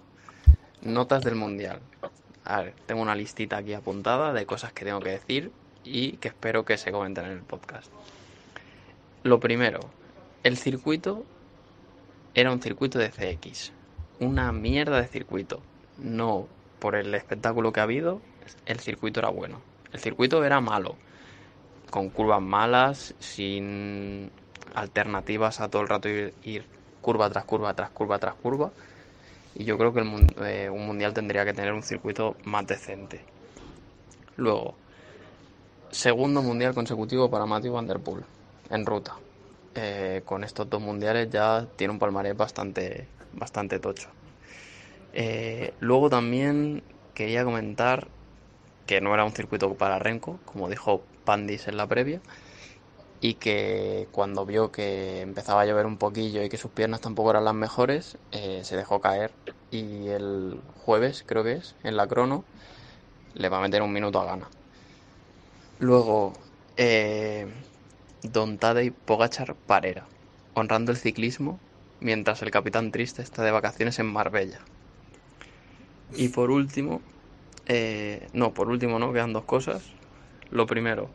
Notas del Mundial. A ver, tengo una listita aquí apuntada de cosas que tengo que decir y que espero que se comenten en el podcast. Lo primero, el circuito era un circuito de CX, una mierda de circuito. No por el espectáculo que ha habido, el circuito era bueno. El circuito era malo, con curvas malas, sin alternativas a todo el rato ir, curva tras curva tras curva tras curva. Y yo creo que eh, un mundial tendría que tener un circuito más decente. Luego, segundo mundial consecutivo para Matthew Van Der Poel en ruta. Eh, con estos dos mundiales ya tiene un palmarés bastante, bastante tocho. Eh, luego también quería comentar que no era un circuito para Renko, como dijo Pandis en la previa, y que cuando vio que empezaba a llover un poquillo y que sus piernas tampoco eran las mejores, eh, se dejó caer y el jueves, creo que es, en la crono, le va a meter un minuto a gana. Luego, eh, Don Tadej Pogachar Parera, honrando el ciclismo mientras el capitán triste está de vacaciones en Marbella. Y por último, eh, no, por último no, quedan dos cosas. Lo primero,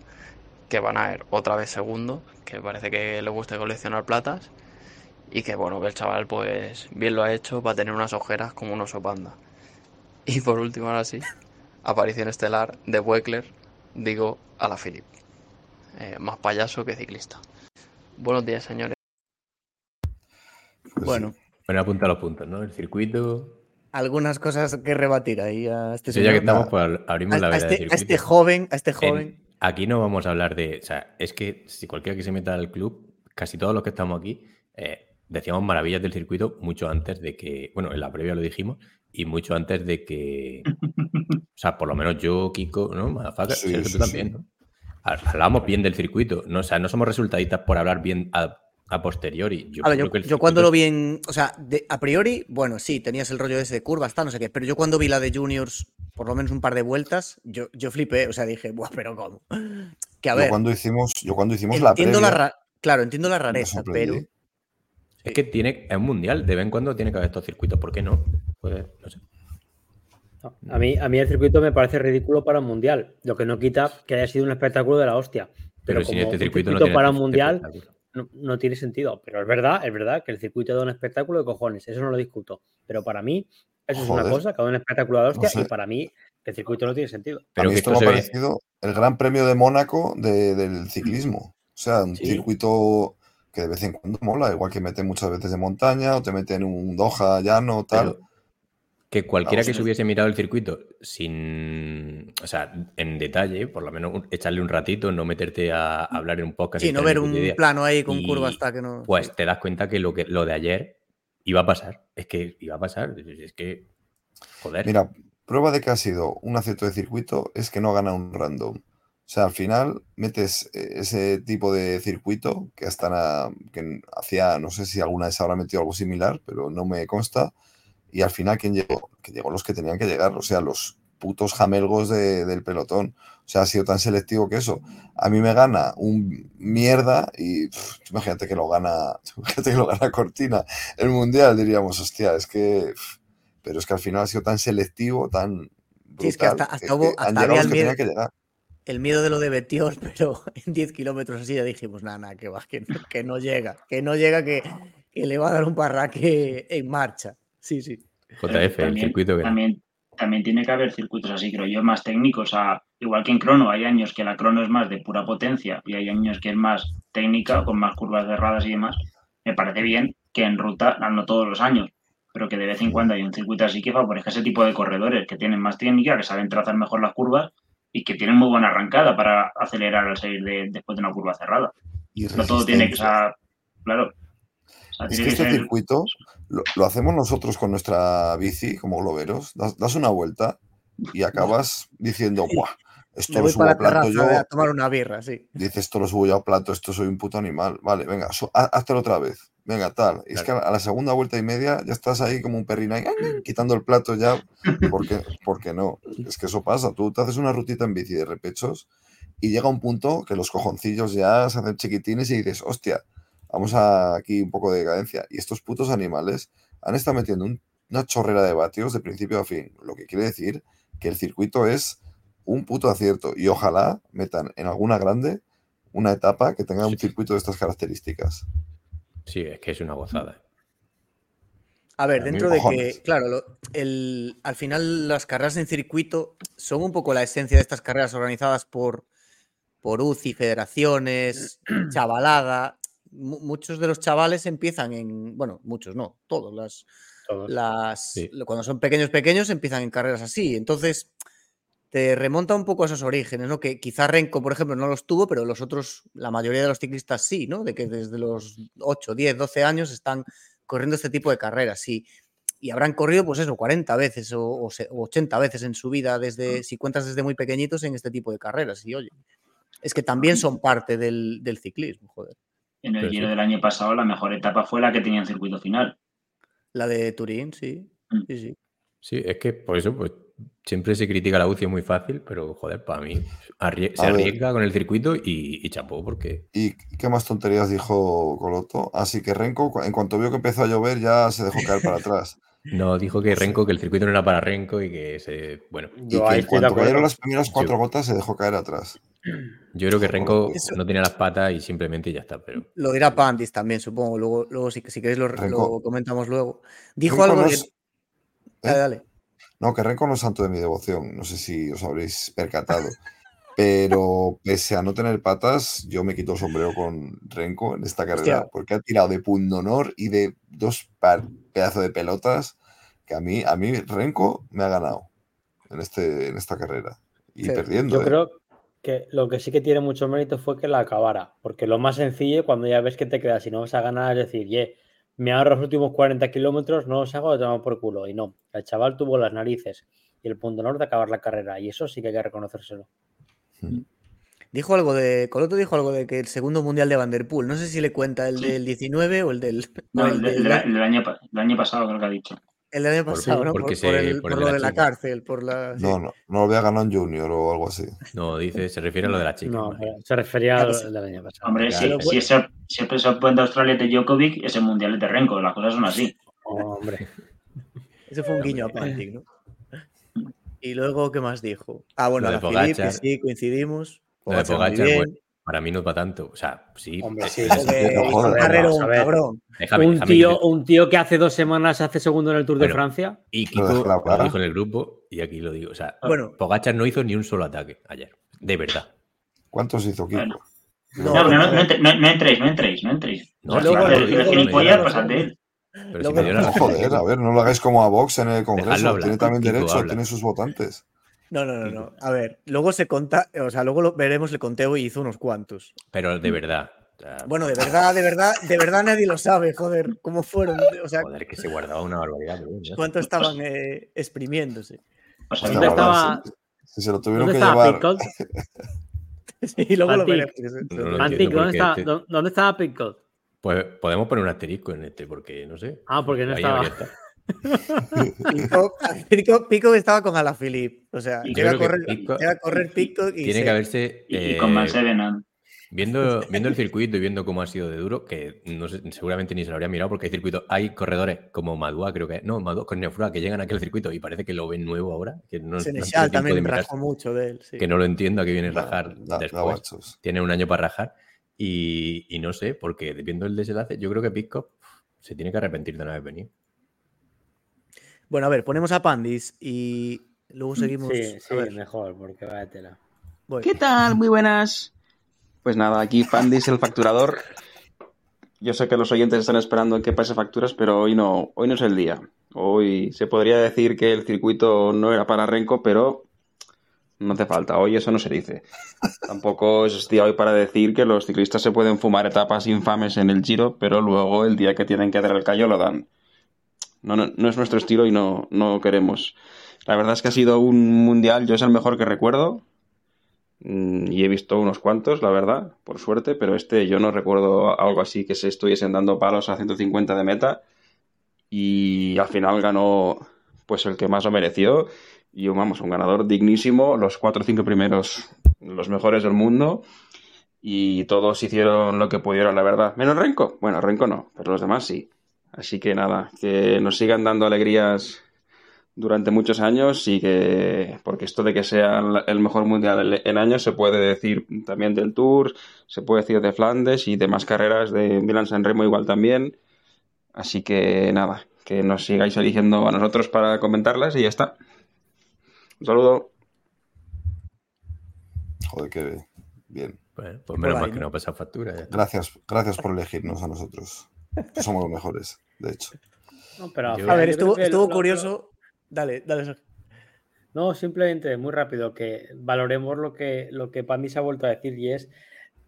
que van a ir otra vez segundo, que parece que le gusta coleccionar platas. Y que bueno, que el chaval pues bien lo ha hecho, va a tener unas ojeras como un oso panda. Y por último, ahora sí, aparición estelar de Weckler digo a la Philip. Eh, más payaso que ciclista. Buenos días, señores. Pues bueno. Bueno, apunta los puntos, ¿no? El circuito. Algunas cosas que rebatir ahí a este señor. ya que estamos, pues abrimos la veda este, a este joven, a este joven. aquí no vamos a hablar de. O sea, es que si cualquiera que se meta al club, casi todos los que estamos aquí, eh, decíamos maravillas del circuito mucho antes de que. Bueno, en la previa lo dijimos, y mucho antes de que. O sea, por lo menos yo, Kiko, ¿no? Sí, tú también, ¿no? Hablamos bien del circuito, ¿no? O sea, no somos resultadistas por hablar bien a, posteriori. Yo, yo, cuando lo vi en. O sea, a priori, bueno, sí, tenías el rollo ese de curvas, está, no sé qué, pero yo cuando vi la de Juniors por lo menos un par de vueltas, yo, yo flipé, o sea, dije, Buah, pero ¿cómo? Que a ver. Yo cuando hicimos, yo cuando hicimos la previa, la Claro, entiendo la rareza, pero. Es que tiene, es mundial, de vez en cuando tiene que haber estos circuitos, ¿por qué no? Pues, no sé. A, mí, a mí el circuito me parece ridículo para un mundial, lo que no quita que haya sido un espectáculo de la hostia. Pero, sin este circuito, no para un mundial no, tiene sentido. Pero es verdad, es verdad que el circuito da un espectáculo de cojones, eso no lo discuto. Pero para mí, eso es una cosa, que da un espectáculo de la hostia, y para mí el circuito no tiene sentido. Pero esto me ha parecido el Gran Premio de Mónaco del ciclismo. O sea, un circuito que de vez en cuando mola, igual que mete muchas veces de montaña o te mete en un Doha llano, tal. Que cualquiera que se hubiese mirado el circuito sin, o sea, en detalle, por lo menos echarle un ratito, no meterte a, hablar en un podcast. Sí, no ver un plano ahí con curvas hasta que no. Pues te das cuenta que lo, que lo de ayer iba a pasar. Es que iba a pasar. Es que. Joder. Mira, prueba de que ha sido un acierto de circuito es que no gana un random. O sea, al final metes eh, ese tipo de circuito que hasta que hacía, no sé si alguna vez habrá metido algo similar, pero no me consta. Y al final, ¿quién llegó? Que llegó los que tenían que llegar, o sea, los putos jamelgos del pelotón. O sea, ha sido tan selectivo que eso. A mí me gana un mierda y imagínate que lo gana, imagínate que lo gana Cortina el mundial, diríamos, hostia, es que. pero es que al final ha sido tan selectivo, tan. sí, es que hasta, hasta, hubo, que que llegar el miedo de lo de Betiol, pero en 10 kilómetros así ya dijimos, nada, nada, que va, que no, que no llega, que no llega, que, le va a dar un parraque en marcha. Sí, sí. JF, el circuito que... También, también tiene que haber circuitos así, creo yo, más técnicos. igual que en crono, hay años que la crono es más de pura potencia y hay años que es más técnica, con más curvas cerradas y demás. Me parece bien que en ruta, no todos los años, pero que de vez en cuando hay un circuito así que favorezca ese tipo de corredores que tienen más técnica, que saben trazar mejor las curvas y que tienen muy buena arrancada para acelerar al salir de, después de una curva cerrada. no todo tiene que ser, claro. Es que, este circuito lo, hacemos nosotros con nuestra bici como globeros. Das, una vuelta y acabas diciendo, ¡guau! Esto lo subo a plato yo. A tomar una birra, sí. Dices, esto lo subo yo a plato, esto soy un puto animal. Vale, venga, hazlo otra vez. Venga, tal. Y es que a la segunda vuelta y media ya estás ahí como un perrina quitando el plato ya. Porque, porque no. Es que eso pasa. Tú te haces una rutita en bici de repechos y llega un punto que los cojoncillos ya se hacen chiquitines y dices, hostia, vamos a aquí un poco de decadencia. Y estos putos animales han estado metiendo una chorrera de vatios de principio a fin. Lo que quiere decir que el circuito es un puto acierto. Y ojalá metan en alguna grande una etapa que tenga un circuito de estas características. Sí, es que es una gozada. A ver, dentro de que, claro, el, al final las carreras en circuito son un poco la esencia de estas carreras organizadas por, por UCI, federaciones, chavalada. Muchos de los chavales empiezan en, bueno, muchos no, todos las, las cuando son pequeños pequeños empiezan en carreras así. Entonces, te remonta un poco a esos orígenes, ¿no? Que quizá Renko, por ejemplo, no los tuvo, pero los otros, la mayoría de los ciclistas sí, ¿no? De que desde los 8, 10, 12 años están corriendo este tipo de carreras, sí. Y habrán corrido, pues eso, 40 veces o, 80 veces en su vida, desde, si cuentas desde muy pequeñitos, en este tipo de carreras. Y oye, es que también son parte del, ciclismo, joder. En el Giro del año pasado, la mejor etapa fue la que tenía en circuito final. La de Turín, sí. Mm. Sí, sí. Sí, es que por eso, pues siempre se critica la UCI muy fácil, pero joder, para mí se arriesga con el circuito y, y, chapó porque... ¿Y qué más tonterías dijo Coloto? Así que Renko, en cuanto vio que empezó a llover, ya se dejó caer para atrás. No, dijo que Renko, que el circuito no era para Renko y que se. Bueno. Y que cuando cayeron las primeras cuatro gotas se dejó caer atrás. Yo creo que Renko no tenía las patas y simplemente ya está. Pero... Lo dirá Pandis también, supongo. Luego, luego si, si queréis lo, comentamos luego. Dijo algo que. ¿Eh? Dale, dale. No, que Renko no es santo de mi devoción, no sé si os habréis percatado. Pero pese a no tener patas, yo me quito el sombrero con Renko en esta carrera, porque ha tirado de punto honor y de dos pedazos de pelotas que a mí, a mí Renko me ha ganado en, este, en esta carrera. Y perdiendo. Yo ¿eh? creo que lo que sí que tiene mucho mérito fue que la acabara, porque lo más sencillo cuando ya ves que te quedas y no vas a ganar es decir, ye, me ahorro los últimos 40 kilómetros, no los hago, lo por culo. Y no, el chaval tuvo las narices y el punto honor de acabar la carrera. Y eso sí que hay que reconocérselo. Hmm. Dijo algo de. Coloto dijo algo de que el segundo mundial de Vanderpool. No sé si le cuenta el del 19 o el del. No, el, del, año, pasado, creo que ha dicho. El año pasado, ¿no? Porque por, lo de la, cárcel, por la... No, no, no lo había ganado en Junior o algo así. No, dice, se refiere a lo de la chica. No, se refería a lo del año pasado. Hombre, si, si, ese, si el peso de Australia de Djokovic, ese mundial de Renko, las cosas son así. hombre. Ese fue un guiño a Pantic, ¿no? Y luego, ¿qué más dijo? Ah, bueno, a Felipe, sí, coincidimos. Lo de Pogacar, bueno, para mí no va tanto. O sea, sí. Hombre, sí. un, tío, un tío que hace dos semanas hace segundo en el Tour de Francia. Y Kiko lo dijo en el grupo, y aquí lo digo. O sea, bueno, Pogachar no hizo ni un solo ataque ayer. De verdad. ¿Cuántos hizo Kiko? No, no, no, no, entréis, no entréis, no entréis. No, luego, pasad de él. Pero si me joder, a ver, no lo hagáis como a Vox en el Congreso. tiene también derecho, tiene sus votantes. No, no, no, no. A ver, luego se conta, o sea, luego lo veremos el conteo y hizo unos cuantos. Pero de verdad. bueno, de verdad, de verdad, de verdad nadie lo sabe, joder, cómo fueron. O sea, joder, que se guardaba una barbaridad. ¿Cuánto estaban eh, exprimiéndose? ¿Dónde estaba? Si, se lo tuvieron que llevar. sí, luego lo veremos. ¿dónde, está, ¿dónde estaba Pitcock? Pues podemos poner un asterisco en este, porque no sé. Ah, porque no estaba. Pico, Pico, estaba con Alaphilippe. O sea, correr, Pico, correr, Pico y. Tiene que haberse. y, con eh, Viendo, viendo el circuito y viendo cómo ha sido de duro, que no sé, seguramente ni se lo habría mirado porque hay circuito, hay corredores como Madua, creo que no, Madua con Neofra que llegan a aquel circuito y parece que lo ven nuevo ahora. Que no, Senechal también rajó mucho de él. Que no lo entiendo a qué viene a rajar después. Tiene un año para rajar y, no sé, porque viendo el desenlace, yo creo que Pisco se tiene que arrepentir de no haber venido. Bueno, a ver, ponemos a Pandis y luego seguimos. Sí, sí, mejor, porque va de tela. ¿Qué tal? Muy buenas. Pues nada, aquí Pandis, el facturador. Yo sé que los oyentes están esperando que pase facturas, pero hoy no, hoy no es el día. Hoy se podría decir que el circuito no era para Renko, pero no hace falta, hoy eso no se dice. Tampoco es día hoy para decir que los ciclistas se pueden fumar etapas infames en el Giro, pero luego el día que tienen que dar el callo lo dan. No, no, es nuestro estilo y no, no queremos. La verdad es que ha sido un mundial, yo es el mejor que recuerdo. Mm, y he visto unos cuantos, la verdad, por suerte, pero este yo no recuerdo algo así que se estuviesen dando palos a 150 de meta. Y al final ganó pues el que más lo mereció y vamos, un ganador dignísimo, los cuatro o cinco primeros, los mejores del mundo, y todos hicieron lo que pudieron, la verdad. Menos Renko, bueno, Renko no, pero los demás sí. Así que nada, que nos sigan dando alegrías durante muchos años y que, porque esto de que sea el mejor mundial en años se puede decir también del Tour, se puede decir de Flandes y demás carreras de Milan San Remo igual también. Así que nada, que nos sigáis eligiendo a nosotros para comentarlas y ya está. Un saludo. Joder, qué bien. Bueno, pues menos mal que no pasa factura. Gracias, gracias por elegirnos a nosotros. Somos los mejores, de hecho. a ver, estuvo, curioso. Dale, dale. No, simplemente muy rápido que valoremos lo que, lo que Pandi se ha vuelto a decir y es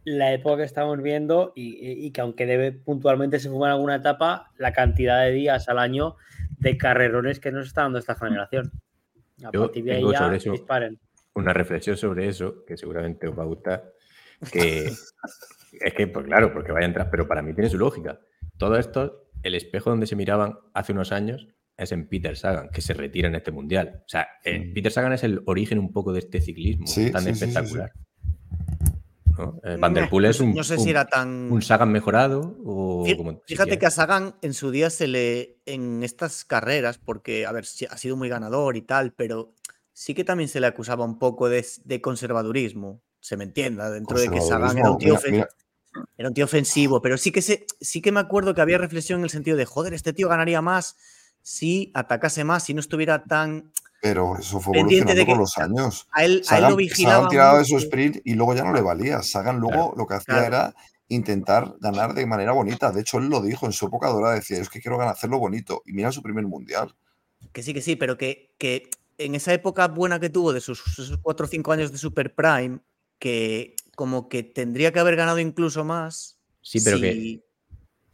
la época que estamos viendo y, que aunque debe puntualmente se fumar alguna etapa, la cantidad de días al año de carrerones que nos está dando esta generación. Yo tengo sobre eso una reflexión sobre eso, que seguramente os va a gustar, que es que, pues claro, porque vaya a entrar, pero para mí tiene su lógica. Todo esto, el espejo donde se miraban hace unos años es en Peter Sagan, que se retira en este mundial. O sea, eh, Peter Sagan es el origen un poco de este ciclismo tan espectacular. Eh, Van der Poel es un, no sé si era tan... un Sagan mejorado. O Fíjate que a Sagan en su día se le. En estas carreras, porque, a ver, ha sido muy ganador y tal, pero sí que también se le acusaba un poco de, conservadurismo. Se me entienda, dentro de que Sagan era un tío. Era un tío ofensivo, pero sí que, se, sí que me acuerdo que había reflexión en el sentido de, joder, este tío ganaría más si atacase más, si no estuviera tan pero eso fue evolucionando con los años. A él, Sagan, lo vigilaba. Sagan tiraba de su sprint y luego ya no le valía. Sagan luego lo que hacía era intentar ganar de manera bonita. De hecho, él lo dijo en su época dorada, decía, es que quiero ganar, hacerlo bonito. Y mira su primer mundial. Que sí, que sí, pero que, que en esa época buena que tuvo de sus, sus cuatro o cinco años de Super Prime, que como que tendría que haber ganado incluso más. Sí, pero que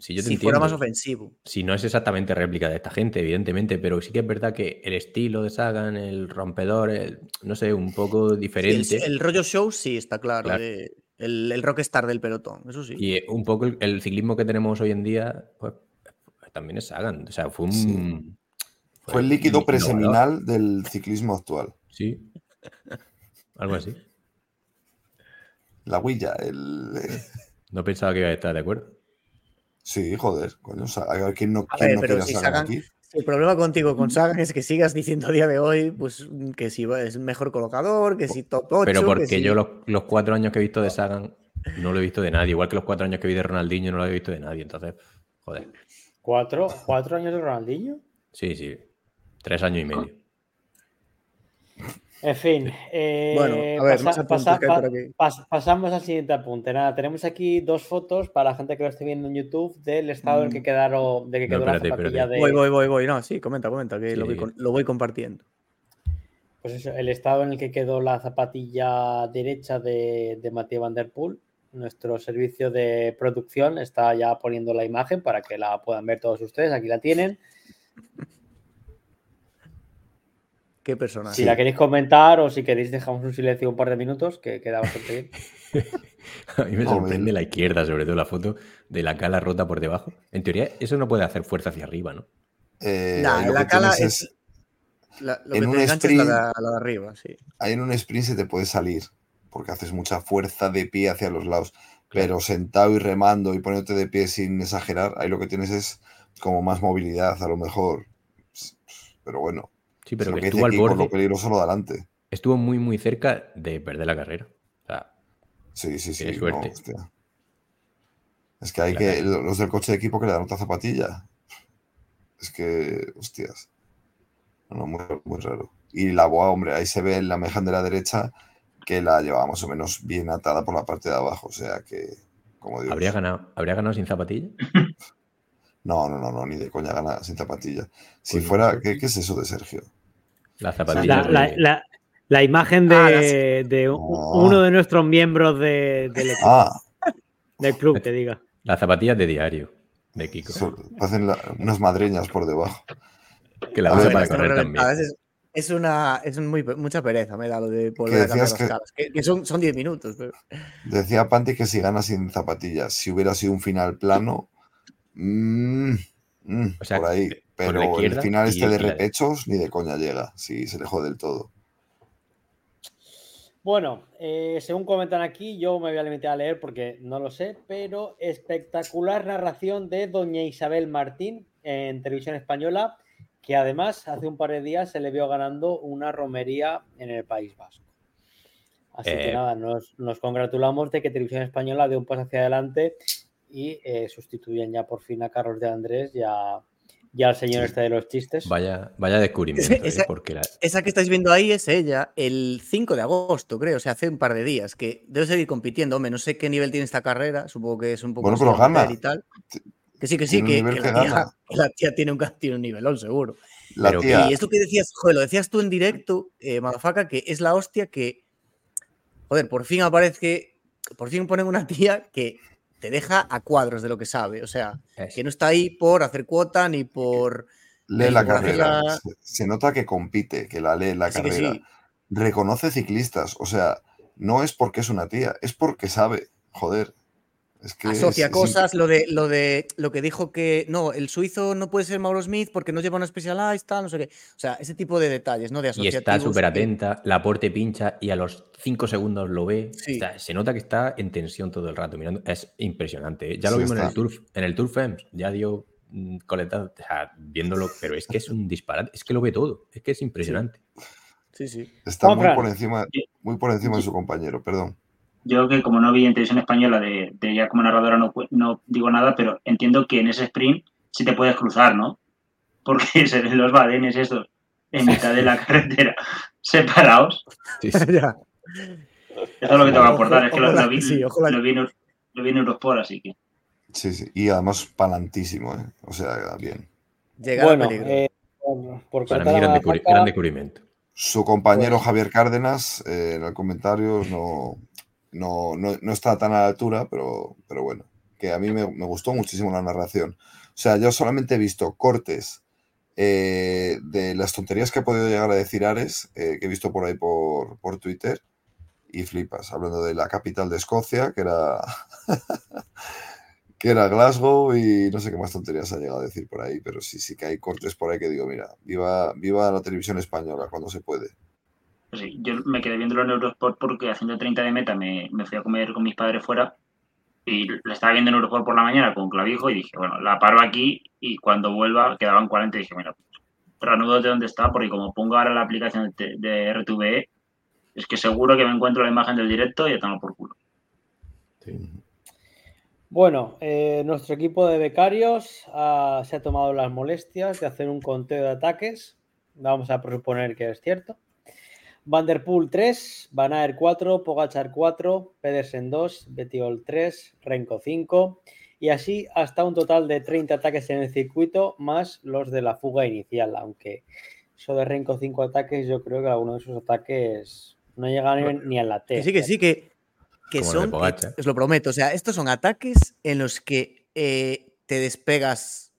si, yo fuera más ofensivo. Si no es exactamente réplica de esta gente, evidentemente, pero sí que es verdad que el estilo de Sagan, el rompedor, no sé, un poco diferente. el, rollo show sí está claro. el, el, rockstar del pelotón, eso sí. Y un poco el, ciclismo que tenemos hoy en día, pues también es Sagan. O sea, fue un. Fue el líquido preseminal del ciclismo actual. Sí. Algo así. La huilla, el. No pensaba que iba a estar de acuerdo. Sí, joder, coño, a ver quién no, quién no quiere si aquí. El problema contigo con Sagan es que sigas diciendo a día de hoy pues, que si es mejor colocador, que si top 8. Pero porque yo los, cuatro años que he visto de Sagan no lo he visto de nadie. Igual que los cuatro años que vi de Ronaldinho no lo he visto de nadie. Entonces, joder. ¿Cuatro, ¿Cuatro años de Ronaldinho? Sí, sí. Tres años y medio. En fin, eh, bueno, a ver, pasamos al siguiente apunte. Nada, tenemos aquí dos fotos para la gente que lo esté viendo en YouTube del estado en el que mm. quedaron, de que quedó la zapatilla de. Voy, voy, voy, voy. No, sí, comenta, comenta, que lo, voy, compartiendo. Pues eso, el estado en el que quedó la zapatilla derecha de, de Mateo Van Der Poel. Nuestro servicio de producción está ya poniendo la imagen para que la puedan ver todos ustedes. Aquí la tienen. Si la queréis comentar o si queréis dejamos un silencio un par de minutos, que queda bastante bien. a mí me sorprende la izquierda, sobre todo la foto de la cala rota por debajo. En teoría, eso no puede hacer fuerza hacia arriba, ¿no? Eh, la cala es... lo en un sprint, la, de arriba, sí. Ahí en un sprint se te puede salir, porque haces mucha fuerza de pie hacia los lados. Pero sentado y remando y poniéndote de pie sin exagerar, ahí lo que tienes es como más movilidad, a lo mejor. Pero bueno, Sí, pero que estuvo al borde. Lo peligroso lo adelante. Estuvo muy, muy cerca de perder la carrera. O sea, sí, sí, sí. Suerte. es que hay que. Los del coche de equipo que le dan otra zapatilla. Es que. Hostias. No, muy, muy raro. Y la boa, hombre, ahí se ve en la mejan de la derecha que la llevaba más o menos bien atada por la parte de abajo. O sea que. Como digo, ¿Habría ganado, ¿Habría ganado sin zapatilla? No, no, no, no, ni de coña gana sin zapatilla. Si fuera, ¿qué, es eso de Sergio? La zapatilla. La, imagen de, ah, uno de nuestros miembros del, ah. del club, te diga. Las zapatillas de diario de Kiko. hacen unas madreñas por debajo. Que la usa para correr también. Es una es muy, mucha pereza, me da lo de volver a cambiar las caras. Que, son 10 minutos. Decía Panti que si gana sin zapatillas, si hubiera sido un final plano, Mm, mm, por ahí. Pero el final este de repechos ni de coña llega, si se dejó del todo. Bueno, eh, según comentan aquí, yo me voy a limitar a leer porque no lo sé, pero espectacular narración de doña Isabel Martín en televisión española, que además hace un par de días se le vio ganando una romería en el País Vasco. Así que eh, nada, nos, nos, congratulamos de que Televisión Española dé un paso hacia adelante y eh, sustituyen ya por fin a Carlos de Andrés y, ya al señor este de los chistes. Vaya, vaya descubrimiento. ¿eh? Esa, que estáis viendo ahí es ella el 5 de agosto, creo, o sea, hace un par de días, que debe seguir compitiendo. Hombre, no sé qué nivel tiene esta carrera, supongo que es un poco... Bueno, pero gana. Y tal. Que sí, que sí, que, la, tía, tiene un, tiene un nivelón, seguro. Y esto que decías, joder, lo decías tú en directo, eh, que es la hostia que, joder, por fin aparece, por fin ponen una tía que te deja a cuadros de lo que sabe. O sea, que no está ahí por hacer cuota ni por. Lee la carrera. Se, nota que compite, que la lee la carrera. Reconoce ciclistas. O sea, no es porque es una tía, es porque sabe. Joder. Asocia cosas, lo de lo de lo que dijo que no, el suizo no puede ser Mauro Smith porque no lleva una Specialized, tal, no sé qué. O sea, ese tipo de detalles, ¿no? De y está súper atenta, la porte pincha y a los cinco segundos lo ve. se nota que está en tensión todo el rato mirando. Es impresionante. ¿eh? Ya lo vimos en el Tour, en el Tour Fems, ya dio mm, coleta, o sea, viéndolo, pero es que es un disparate, es que lo ve todo, es que es impresionante. Sí, sí. Está muy por encima, muy por encima de su compañero, perdón. Yo que como no vi en televisión española de, de ella como narradora no, no digo nada, pero entiendo que en ese sprint sí te puedes cruzar, ¿no? Porque se ven los badenes estos en mitad de la carretera separados. Sí, sí. Eso es lo que te va a aportar, es que lo, vi, lo, vi, lo vi en Eurosport, así que. Sí, sí, y además palantísimo, ¿eh? O sea, bien. Llega bueno, eh, por Para mí, gran, gran, descubrimiento. Su compañero pues Javier Cárdenas, eh, en el comentario, no, no, no, está tan a la altura, pero, pero bueno, que a mí me, gustó muchísimo la narración. O sea, yo solamente he visto cortes eh, de las tonterías que ha podido llegar a decir Ares, eh, que he visto por ahí por, por, Twitter, y flipas, hablando de la capital de Escocia, que era... que era Glasgow y no sé qué más tonterías ha llegado a decir por ahí, pero sí, sí que hay cortes por ahí que digo, mira, viva, viva la televisión española cuando se puede. Pues sí, yo me quedé viendo en Eurosport porque haciendo 30 de meta me, me, fui a comer con mis padres fuera y lo estaba viendo en Eurosport por la mañana con clavijo y dije, bueno, la paro aquí y cuando vuelva quedaban 40 y dije, bueno, reanudo de dónde está porque como pongo ahora la aplicación de, de RTVE, es que seguro que me encuentro la imagen del directo y estamos por culo. Sí. Bueno, eh, nuestro equipo de becarios uh, se ha tomado las molestias de hacer un conteo de ataques. Vamos a presuponer que es cierto. Vanderpool 3, Van Aert 4, Pogachar 4, Pedersen 2, Betiol 3, Renko 5 y así hasta un total de 30 ataques en el circuito más los de la fuga inicial, aunque eso de Renko 5 ataques yo creo que alguno de esos ataques no llega ni, ni a la T. Que sí, que sí, que que son, os lo prometo, o sea, estos son ataques en los que eh, te despegas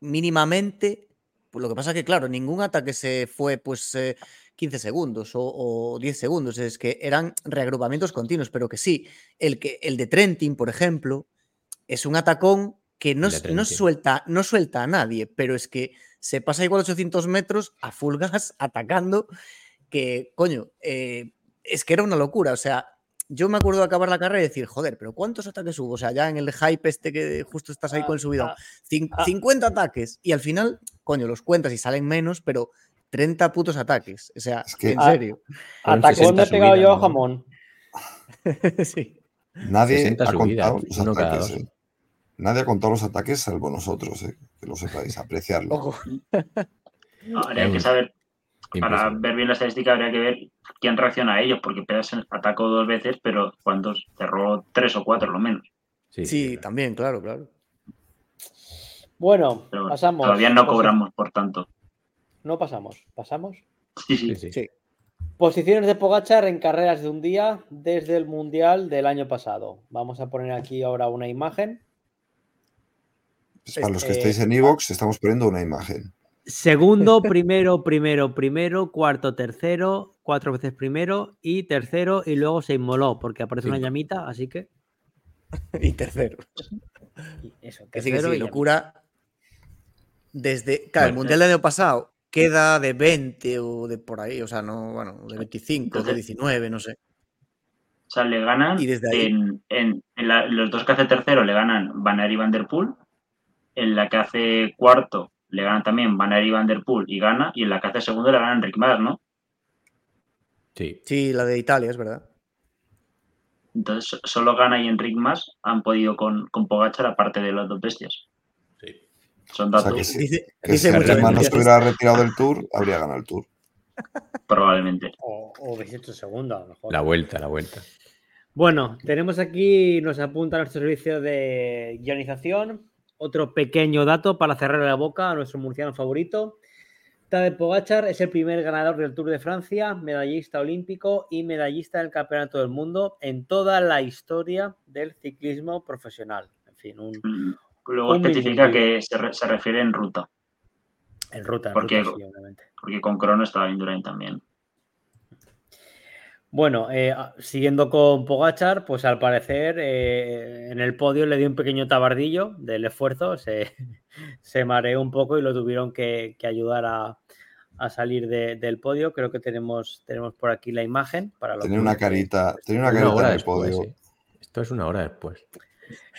mínimamente. Pues lo que pasa que, claro, ningún ataque se fue pues eh, 15 segundos o, o, 10 segundos, es que eran reagrupamientos continuos, pero que sí, el, que, el de Trentin, por ejemplo, es un atacón que no, no, suelta, no suelta a nadie, pero es que se pasa igual 800 metros a full gas atacando, que, coño, eh, es que era una locura, o sea, yo me acuerdo de acabar la carrera y decir, joder, pero ¿cuántos ataques hubo? O sea, ya en el hype este que justo estás ahí con el subidón, ah, 50 ataques y al final, coño, los cuentas y salen menos, pero 30 putos ataques. O sea, es que, en serio. Atacón me he pegado yo a jamón. sí. Nadie ha contado los ataques. Eh. Nadie ha contado los ataques salvo nosotros, eh, que lo sepáis, apreciarlo. habría que saber para ver bien la estadística habría que ver quién reacciona a ellos, porque Pedersen atacó dos veces, pero ¿cuántos? Cerró tres o cuatro, lo menos. Sí, sí también, claro, claro. Bueno, pasamos. Todavía no cobramos, por tanto. No pasamos, ¿pasamos? Sí, sí, sí. sí. Posiciones de Pogachar en carreras de un día desde el Mundial del año pasado. Vamos a poner aquí ahora una imagen. Pues para los que estéis en Evox, estamos poniendo una imagen. Segundo, primero, primero, primero, cuarto, tercero, cuatro veces primero y tercero y luego se inmoló porque aparece una llamita, así que... y tercero. eso, tercero locura. Desde, claro, el Mundial del año pasado queda de 20 o de por ahí, o sea, no, bueno, de 25, de 19, no sé. O sea, le ganan y desde ahí... en, en, en los dos que hace tercero le ganan Van y Van Der Poel, en la que hace cuarto le ganan también Van Aert y Van Der Poel y gana, y en la que hace segundo le ganan Enric Mas, ¿no? Sí. Sí, la de Italia, es verdad. Entonces, solo Gana y Enric Mas han podido con, con Pogachar, aparte de las dos bestias. Son datos. O sea que si, que si no se hubiera retirado del Tour, habría ganado el Tour. Probablemente. O, o hubiese hecho segundo, a lo mejor. La vuelta, la vuelta. Bueno, tenemos aquí, nos apunta nuestro servicio de guionización, otro pequeño dato para cerrar la boca a nuestro murciano favorito. Tadej Pogachar es el primer ganador del Tour de Francia, medallista olímpico y medallista del Campeonato del Mundo en toda la historia del ciclismo profesional. En fin, un. Luego especifica que se, refiere en ruta. En ruta, porque, ruta, Porque con Crono estaba Indurain también. Bueno, eh, siguiendo con Pogachar, pues al parecer eh, en el podio le dio un pequeño tabardillo del esfuerzo, se, se mareó un poco y lo tuvieron que, que ayudar a, a salir de, del podio. Creo que tenemos, tenemos por aquí la imagen. Para tener una carita, tener una carita en el podio. Sí. Esto es una hora después.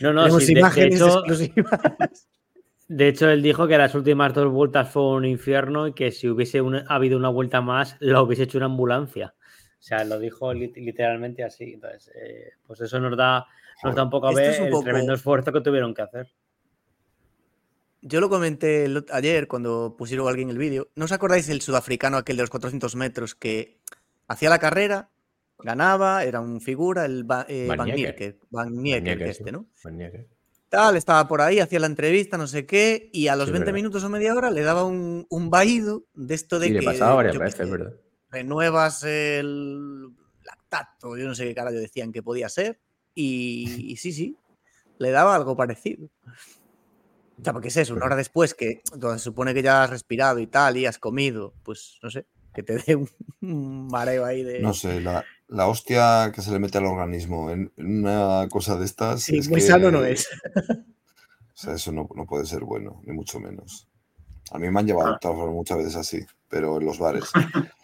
No, no, sí, de, de, hecho, de hecho, él dijo que las últimas dos vueltas fue un infierno y que si hubiese una, habido una vuelta más, lo hubiese hecho una ambulancia. O sea, lo dijo literalmente así. Entonces, eh, pues eso nos da, nos da un poco a ver el poco... tremendo esfuerzo que tuvieron que hacer. Yo lo comenté ayer cuando pusieron a alguien el vídeo. ¿No os acordáis del sudafricano aquel de los 400 metros que hacía la carrera, ganaba, era un figura, el eh, Van, Van Nieker, este, ¿no? Van Nieker. Tal, estaba por ahí, hacía la entrevista, no sé qué, y a los sí, 20 verdad. minutos o media hora le daba un, un vaído de esto de sí, que. le pasaba varias veces, ¿verdad? renuevas el lactato, yo no sé qué carajo decían que podía ser, y, y, sí, sí, le daba algo parecido. O sea, porque es eso, una hora después que se supone que ya has respirado y tal, y has comido, pues no sé, que te dé un, un mareo ahí de. No sé, la, la, hostia que se le mete al organismo en, una cosa de estas. Sí, es muy que... sano no es. O sea, eso no, puede ser bueno, ni mucho menos. A mí me han llevado ah. muchas veces así, pero en los bares.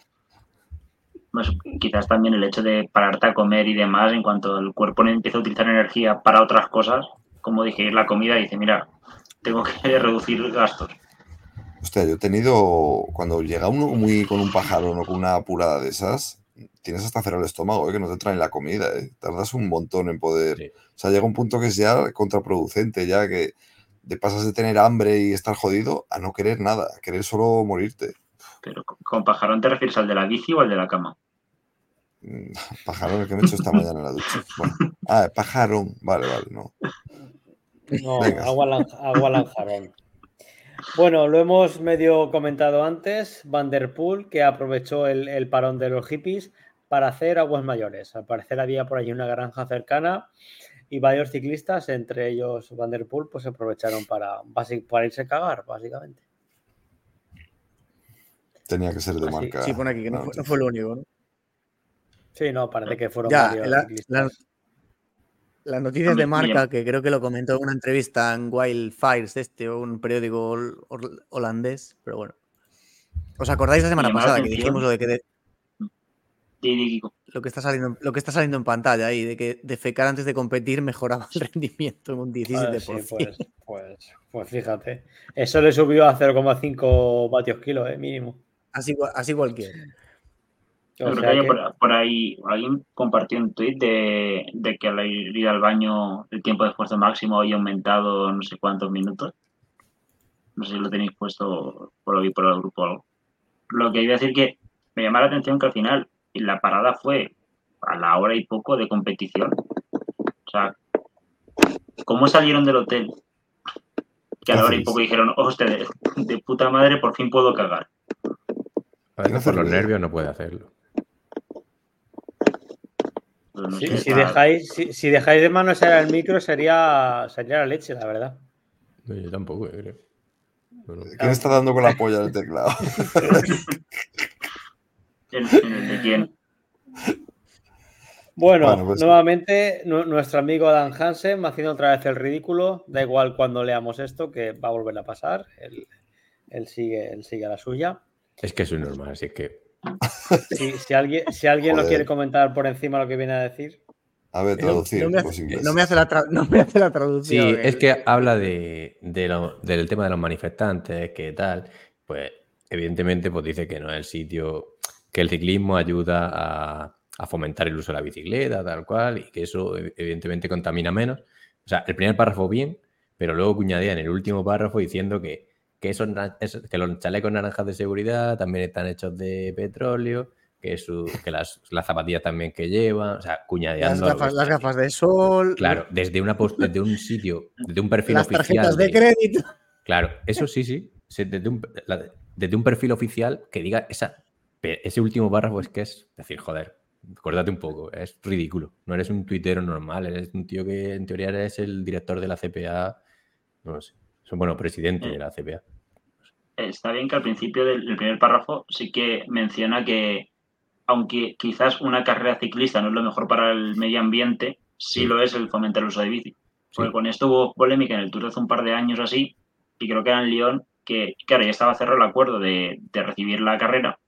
Pues, quizás también el hecho de pararte a comer y demás, en cuanto el cuerpo empieza a utilizar energía para otras cosas, como dije, la comida, dice, mira, tengo que reducir gastos. Hostia, yo he tenido, cuando llega uno muy con un pájaro o con una apurada de esas, tienes hasta cerrar el estómago, ¿eh? que no te traen la comida, ¿eh? tardas un montón en poder. O sea, llega un punto que es ya contraproducente, ya que de pasas de tener hambre y estar jodido a no querer nada, a querer solo morirte. Pero con pajarón te refieres al de la bici o al de la cama. Mm, pajarón, el que me he hecho esta mañana en la ducha. Ah, pajarón, vale, vale, no. No, agua, agua lanjarón. Bueno, lo hemos medio comentado antes. Vanderpool, que aprovechó el, parón de los hippies para hacer aguas mayores. Al parecer había por allí una granja cercana y varios ciclistas, entre ellos Vanderpool, pues aprovecharon para, para irse a cagar, básicamente. Tenía que ser de marca. Sí, pone aquí que no, fue, lo único, ¿no? Sí, no, parece que fueron varios ciclistas. Las noticias de marca, que creo que lo comentó en una entrevista en Wildfires, este, o un periódico holandés, pero bueno. ¿Os acordáis la semana pasada que dijimos lo de que lo que está saliendo lo que está saliendo en pantalla ahí de que defecar antes de competir mejoraba el rendimiento en un 17%. pues, pues, pues, fíjate, eso le subió a 0,5 vatios kilo, eh, mínimo. Así, así cualquiera. Por, ahí alguien compartió un tweet de, que al ir al baño el tiempo de esfuerzo máximo había aumentado no sé cuántos minutos. No sé si lo tenéis puesto por ahí por el grupo o algo. Lo que iba a decir que me llama la atención que al final la parada fue a la hora y poco de competición. O sea, ¿cómo salieron del hotel? Que a la hora y poco dijeron, hostia, de, de puta madre, por fin puedo cagar. por los nervios no puede hacerlo si, dejáis, si, dejáis de manosear el micro sería, sería la leche, la verdad. yo tampoco, creo. ¿Quién está dando con la polla del teclado? ¿De quién? Bueno, pues nuevamente nuestro amigo Dan Hansen haciendo otra vez el ridículo. Da igual cuando leamos esto, que va a volver a pasar. Él, sigue, él sigue a la suya. Es que es normal, así que si, alguien, si alguien lo quiere comentar por encima lo que viene a decir. A ver, traducir. No, me, hace, la traducción. Sí, es que habla de, del tema de los manifestantes, que tal. Pues evidentemente pues dice que no es el sitio, que el ciclismo ayuda a, fomentar el uso de la bicicleta, tal cual, y que eso evidentemente contamina menos. O sea, el primer párrafo bien, pero luego cuñadea en el último párrafo diciendo que que, que los chalecos naranjas de seguridad también están hechos de petróleo, que, que las, zapatillas también que llevan, o sea, cuñadeando. Las gafas, de sol. Claro, desde, una desde un sitio, desde un perfil las oficial. Tarjetas de, crédito. Claro, eso sí, sí. Desde un, desde un perfil oficial que diga esa, ese último párrafo es que es decir, joder, acuérdate un poco, es ridículo. No eres un tuitero normal, eres un tío que en teoría eres el director de la CPA, no lo sé bueno, presidente de la CPA. Está bien que al principio del, primer párrafo sí que menciona que, aunque quizás una carrera ciclista no es lo mejor para el medio ambiente, sí, lo es el fomentar el uso de bici. Porque con esto hubo polémica en el Tour de hace un par de años así, y creo que era en Lyon, que, claro, ya estaba cerrado el acuerdo de, recibir la carrera,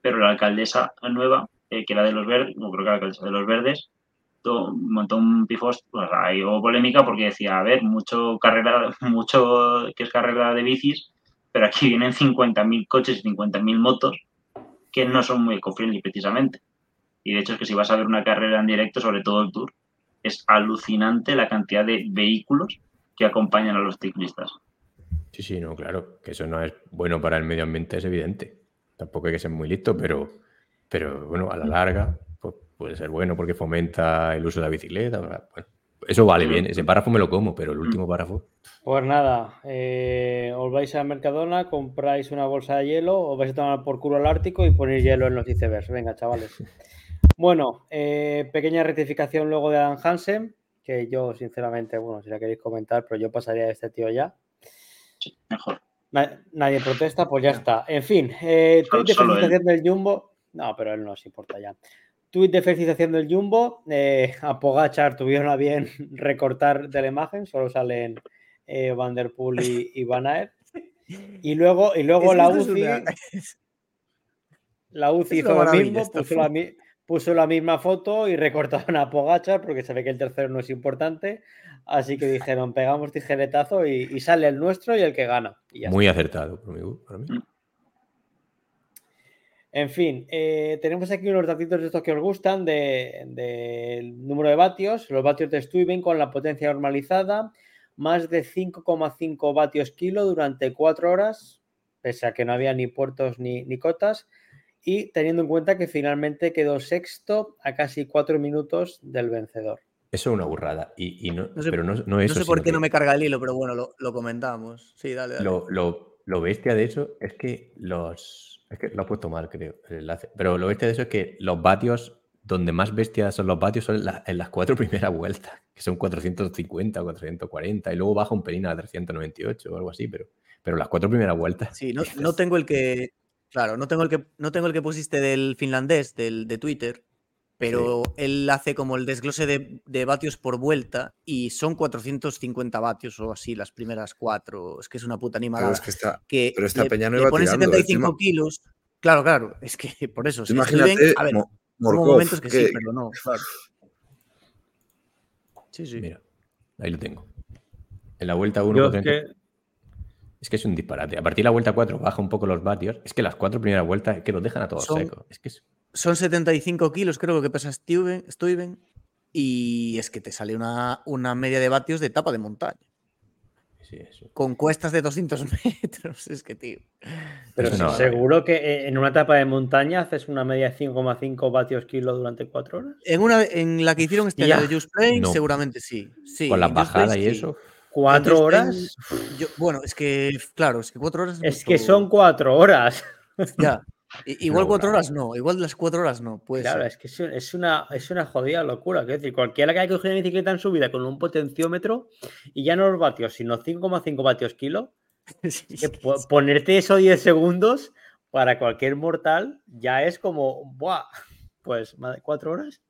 pero la alcaldesa nueva, eh, que era de los verdes, no creo que la alcaldesa de los verdes, montó un pifos, pues ahí hubo polémica porque decía, a ver, mucho carrera, mucho que es carrera de bicis, pero aquí vienen 50.000 coches y 50.000 motos que no son muy eco precisamente. Y de hecho es que si vas a ver una carrera en directo, sobre todo el Tour, es alucinante la cantidad de vehículos que acompañan a los ciclistas. Sí, sí, no, claro, que eso no es bueno para el medio ambiente, es evidente. Tampoco hay que ser muy listo, pero, pero bueno, a la larga puede ser bueno porque fomenta el uso de la bicicleta. Bueno, eso vale bien, ese párrafo me lo como, pero el último párrafo. Pues nada, eh, os vais a Mercadona, compráis una bolsa de hielo, os vais a tomar por culo al Ártico y ponéis hielo en los icebergs. Venga, chavales. Bueno, eh, pequeña rectificación luego de Adam Hansen, que yo sinceramente, bueno, si la queréis comentar, pero yo pasaría de este tío ya. mejor. nadie protesta, pues ya está. En fin, eh, de felicitación del Jumbo. No, pero él no os importa ya. Tweet de felicitación del Jumbo. Eh, a Pogachar tuvieron a bien recortar de la imagen, solo sale eh, Van Der Poel y, Van Aert. Y luego, y luego la UCI. La UCI hizo lo mismo, puso la, misma foto y recortaron a Pogachar porque se ve que el tercero no es importante. Así que dijeron, pegamos tijeretazo y, sale el nuestro y el que gana. Muy acertado para mí. En fin, eh, tenemos aquí unos datitos de estos que os gustan del número de vatios. Los vatios de Stuyven con la potencia normalizada, más de 5,5 vatios kilo durante 4 horas, pese a que no había ni puertos ni, ni cotas. Y teniendo en cuenta que finalmente quedó sexto a casi 4 minutos del vencedor. Eso es una burrada. Y, no, sé, pero no, no, eso, sé por qué no me carga el hilo, pero bueno, lo, comentamos. Sí, dale. dale. Lo, lo, lo bestia de eso es que los es que lo he puesto mal, creo, el enlace. Pero lo bestia de eso es que los vatios, donde más bestias son los vatios, son en, las cuatro primeras vueltas, que son 450 o 440, y luego baja un pelín a 398 o algo así, pero, pero las cuatro primeras vueltas. Sí, no, tengo el que. Claro, no tengo el que, no tengo el que pusiste del finlandés, del, de Twitter, pero él hace como el desglose de, vatios por vuelta y son 450 vatios o así las primeras cuatro. Es que es una puta animada. Pero, es que está, pero esta peña no iba le 75 kilos. Claro, claro, es que por eso. Imagínate, a ver, momentos que, sí, pero no. Sí, sí. Mira, ahí lo tengo. En la vuelta 1. Es que... es que es un disparate. A partir de la vuelta 4 baja un poco los vatios. Es que las cuatro primeras vueltas es que los dejan a todos secos. Es que es son 75 kilos, creo que pesa Steven, y es que te sale una, una media de vatios de etapa de montaña. Sí, eso. Con cuestas de 200 metros, es que tío. Pero seguro que eh, en una etapa de montaña haces una media de 5,5 vatios kilo durante 4 horas. En, una, en la que hicieron este año de Just Play, seguramente sí. sí. Con la bajada y eso. ¿Cuatro horas? bueno, es que, claro, es que cuatro horas. Es, que son cuatro horas. Ya. Igual cuatro horas no, igual las cuatro horas no. Puede claro, es que es una, es una jodida locura. Es decir, cualquiera que haya cogido una bicicleta en su vida con un potenciómetro y ya no los vatios, sino 5,5 vatios kilo, ponerte eso 10 segundos para cualquier mortal ya es como, ¡buah! Pues, ¿cuatro horas?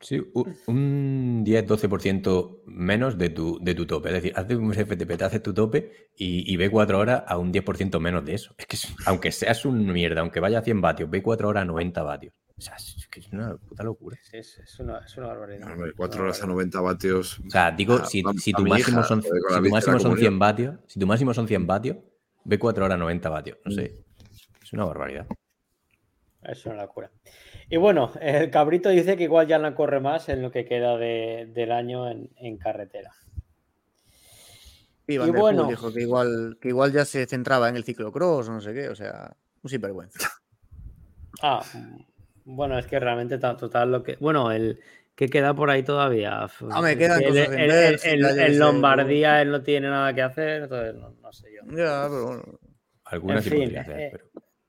Sí, un 10-12% menos de tu, de tu tope. Es decir, hace un FTP, te haces tu tope y, ve 4 horas a un 10% menos de eso. Es que aunque seas un mierda, aunque vaya a 100 vatios, ve 4 horas a 90 vatios. O sea, es que es una puta locura. es, es, una, es una barbaridad. 4 horas a 90 vatios. O sea, digo, si, si, tu máximo, son, si tu máximo son 100 vatios, si tu máximo son 100 vatios, ve 4 horas a 90 vatios. No sé. Es una barbaridad. Es una locura. Y bueno, el cabrito dice que igual ya no corre más en lo que queda del año en, carretera. y bueno, dijo que igual, que igual ya se centraba en el ciclocross o no sé qué, o sea, un sinvergüenza. Ah, bueno, es que realmente total lo que. Bueno, el que queda por ahí todavía. Ah, me quedan cosas en, Lombardía él no tiene nada que hacer, entonces no, sé yo. Ya, pero bueno. Algunas sí hacer, eh, pero.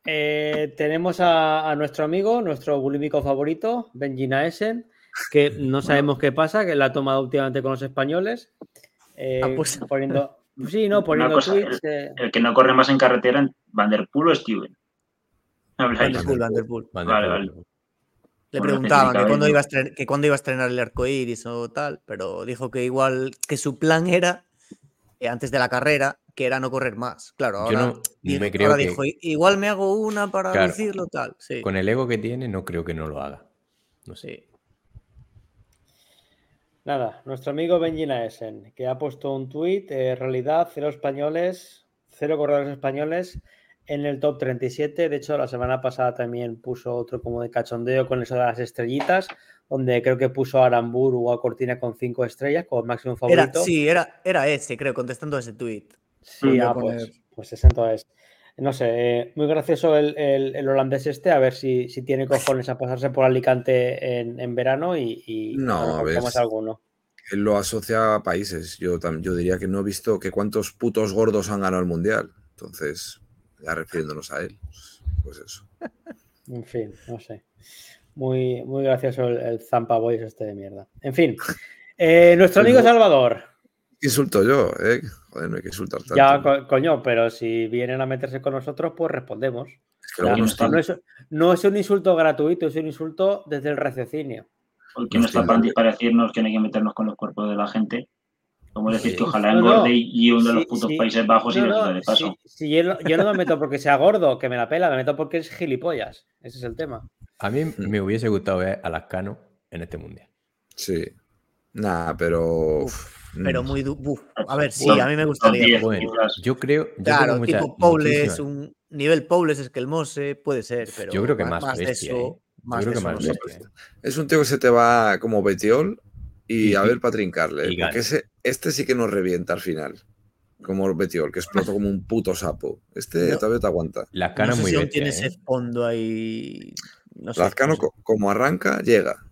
Eh, tenemos a, nuestro amigo, nuestro bulímico favorito, Benji Naesen, que no sabemos qué pasa, que la ha tomado últimamente con los españoles. Eh, ah, pues. Poniendo, sí, no, poniendo tweets. El, que no corre más en carretera, ¿Van der Poel o Steven? Van der Poel, Vale, vale. Le preguntaban que cuándo, iba a estrenar, que cuándo iba a estrenar el arco iris o tal, pero dijo que igual que su plan era, eh, antes de la carrera, que era no correr más. Claro, ahora, no, me creo dijo, igual me hago una para decirlo tal. Con el ego que tiene, no creo que no lo haga. No sé. Nada, nuestro amigo Benji Naesen, que ha puesto un tuit, en eh, realidad, cero españoles, cero corredores españoles en el top 37. De hecho, la semana pasada también puso otro como de cachondeo con eso de las estrellitas, donde creo que puso a Arambur o a Cortina con cinco estrellas, como máximo favorito. sí, era, era ese, creo, contestando a ese tuit. Sí, ah, pues, pues ese entonces. No sé, eh, muy gracioso el, holandés este, a ver si, si, tiene cojones a pasarse por Alicante en, verano y, no, a alguno. Él lo asocia a países. Yo, yo diría que no he visto que cuántos putos gordos han ganado el mundial. Entonces, ya refiriéndonos a él, pues eso. en fin, no sé. Muy, muy gracioso el, Zampa Boys este de mierda. En fin, eh, nuestro amigo Salvador. Insulto yo? Eh? no hay que insultar tanto. Ya, coño, pero si vienen a meterse con nosotros, pues respondemos. no, es, un insulto gratuito, es un insulto desde el raciocinio. Porque no está para decirnos que no hay que meternos con los cuerpos de la gente. Como decir que ojalá engorde y uno de los putos Países Bajos y no, de paso. yo, no, me meto porque sea gordo, que me la pela, me meto porque es gilipollas. Ese es el tema. A mí me hubiese gustado ver a Lascano en este mundial. Sí. Nada, pero. Pero mm. muy. A ver, sí, a mí me gustaría. yo creo. claro, tipo Paules, es un nivel Paules es que el Mose puede ser, pero. Yo creo que más, más de eso. Más Es un tío que se te va como Betiol y, a ver para trincarle. porque ese, este sí que nos revienta al final. Como Betiol, que explotó como un puto sapo. Este todavía te aguanta. La cara muy bien. tiene ese ¿eh? fondo ahí. No Lazcano, como arranca, llega.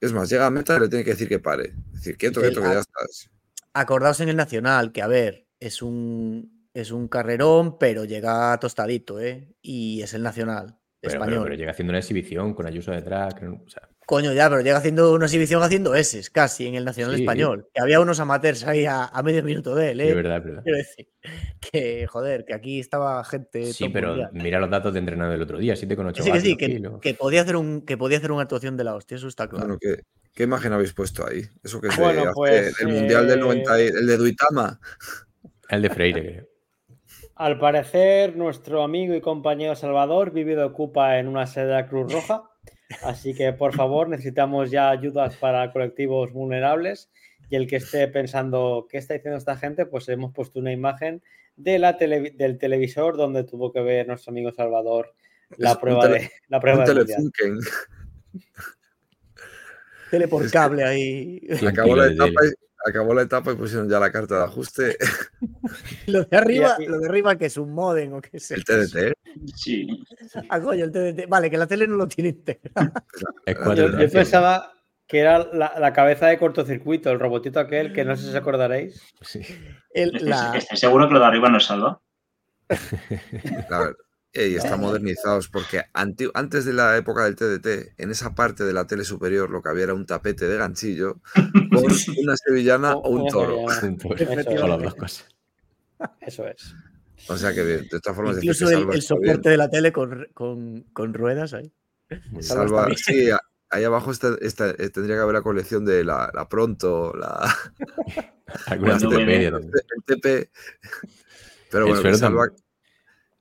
Es más, llega a meta y le tiene que decir que pare. Es decir, quieto, quieto, que ya estás. Acordaos en el Nacional, que a ver, es un, es un carrerón, pero llega tostadito, ¿eh? Y es el Nacional. español. Pero, llega haciendo una exhibición con Ayuso detrás. O sea, Coño, ya, pero llega haciendo una exhibición haciendo S, casi, en el Nacional Español. Que había unos amateurs ahí a, medio minuto de él, ¿eh? Es verdad, es verdad. Quiero decir, que, joder, que aquí estaba gente. Sí, pero mira los datos de entrenado del otro día, 7,8 Sí, que sí, que, podía hacer un, que podía hacer una actuación de la hostia, eso está claro. Bueno, ¿qué, imagen habéis puesto ahí? Eso que es pues, el Mundial del 90, eh, el de Duitama. El de Freire, creo. Al parecer, nuestro amigo y compañero Salvador vive de ocupa en una sede de la Cruz Roja. Así que, por favor, necesitamos ya ayudas para colectivos vulnerables. Y el que esté pensando qué está diciendo esta gente, pues hemos puesto una imagen de la del televisor donde tuvo que ver nuestro amigo Salvador la prueba de la prueba de Tele por cable ahí. Acabó la etapa y acabó la etapa y pusieron ya la carta de ajuste. lo de arriba, lo de arriba que es un modem o qué es el TDT. Sí. Ah, coño, el TDT. Vale, que la tele no lo tiene integrado. yo, pensaba que era la, cabeza de cortocircuito, el robotito aquel, que no sé si os acordaréis. Sí. ¿Estoy seguro que lo de arriba no es salva? A ver, y está modernizados porque antes de la época del TDT, en esa parte de la tele superior lo que había era un tapete de ganchillo con una sevillana o, un toro. Eso es. O sea que de todas formas. Incluso el, soporte de la tele con, ruedas ahí. Salva, sí, ahí abajo está, eh, tendría que haber la colección de la, Pronto, la. Algunas el, TP. Pero bueno, salva,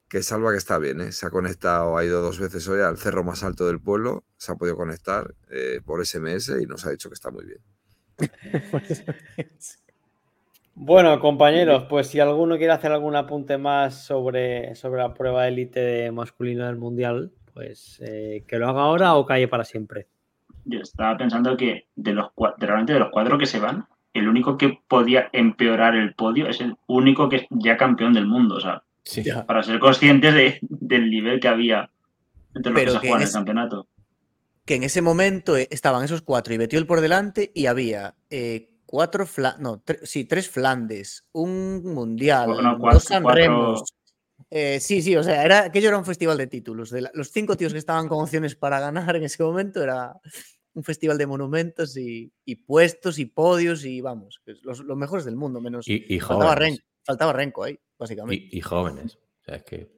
que salva que está bien, ¿eh? se ha conectado, ha ido dos veces hoy al cerro más alto del pueblo, se ha podido conectar eh, por SMS y nos ha dicho que está muy bien. Bueno, compañeros, pues si alguno quiere hacer algún apunte más sobre, sobre la prueba élite masculina del Mundial, pues eh, que lo haga ahora o calle para siempre. Yo estaba pensando que de los, realmente de los cuatro que se van, el único que podía empeorar el podio es el único que es ya campeón del mundo. O sea, para ser conscientes del nivel que había entre los que se juegan en el campeonato. Que en ese momento eh, estaban esos cuatro y Betiol por delante y había eh, cuatro, no, sí, tres Flandes, un Mundial, dos Sanremos. Eh, sí, sí, o sea, era, aquello era un festival de títulos. De los cinco tíos que estaban con opciones para ganar en ese momento era un festival de monumentos y, puestos y podios y vamos, los, mejores del mundo, menos. Y, faltaba, Renko, faltaba Renko ahí, básicamente. Y, jóvenes. O sea, es que.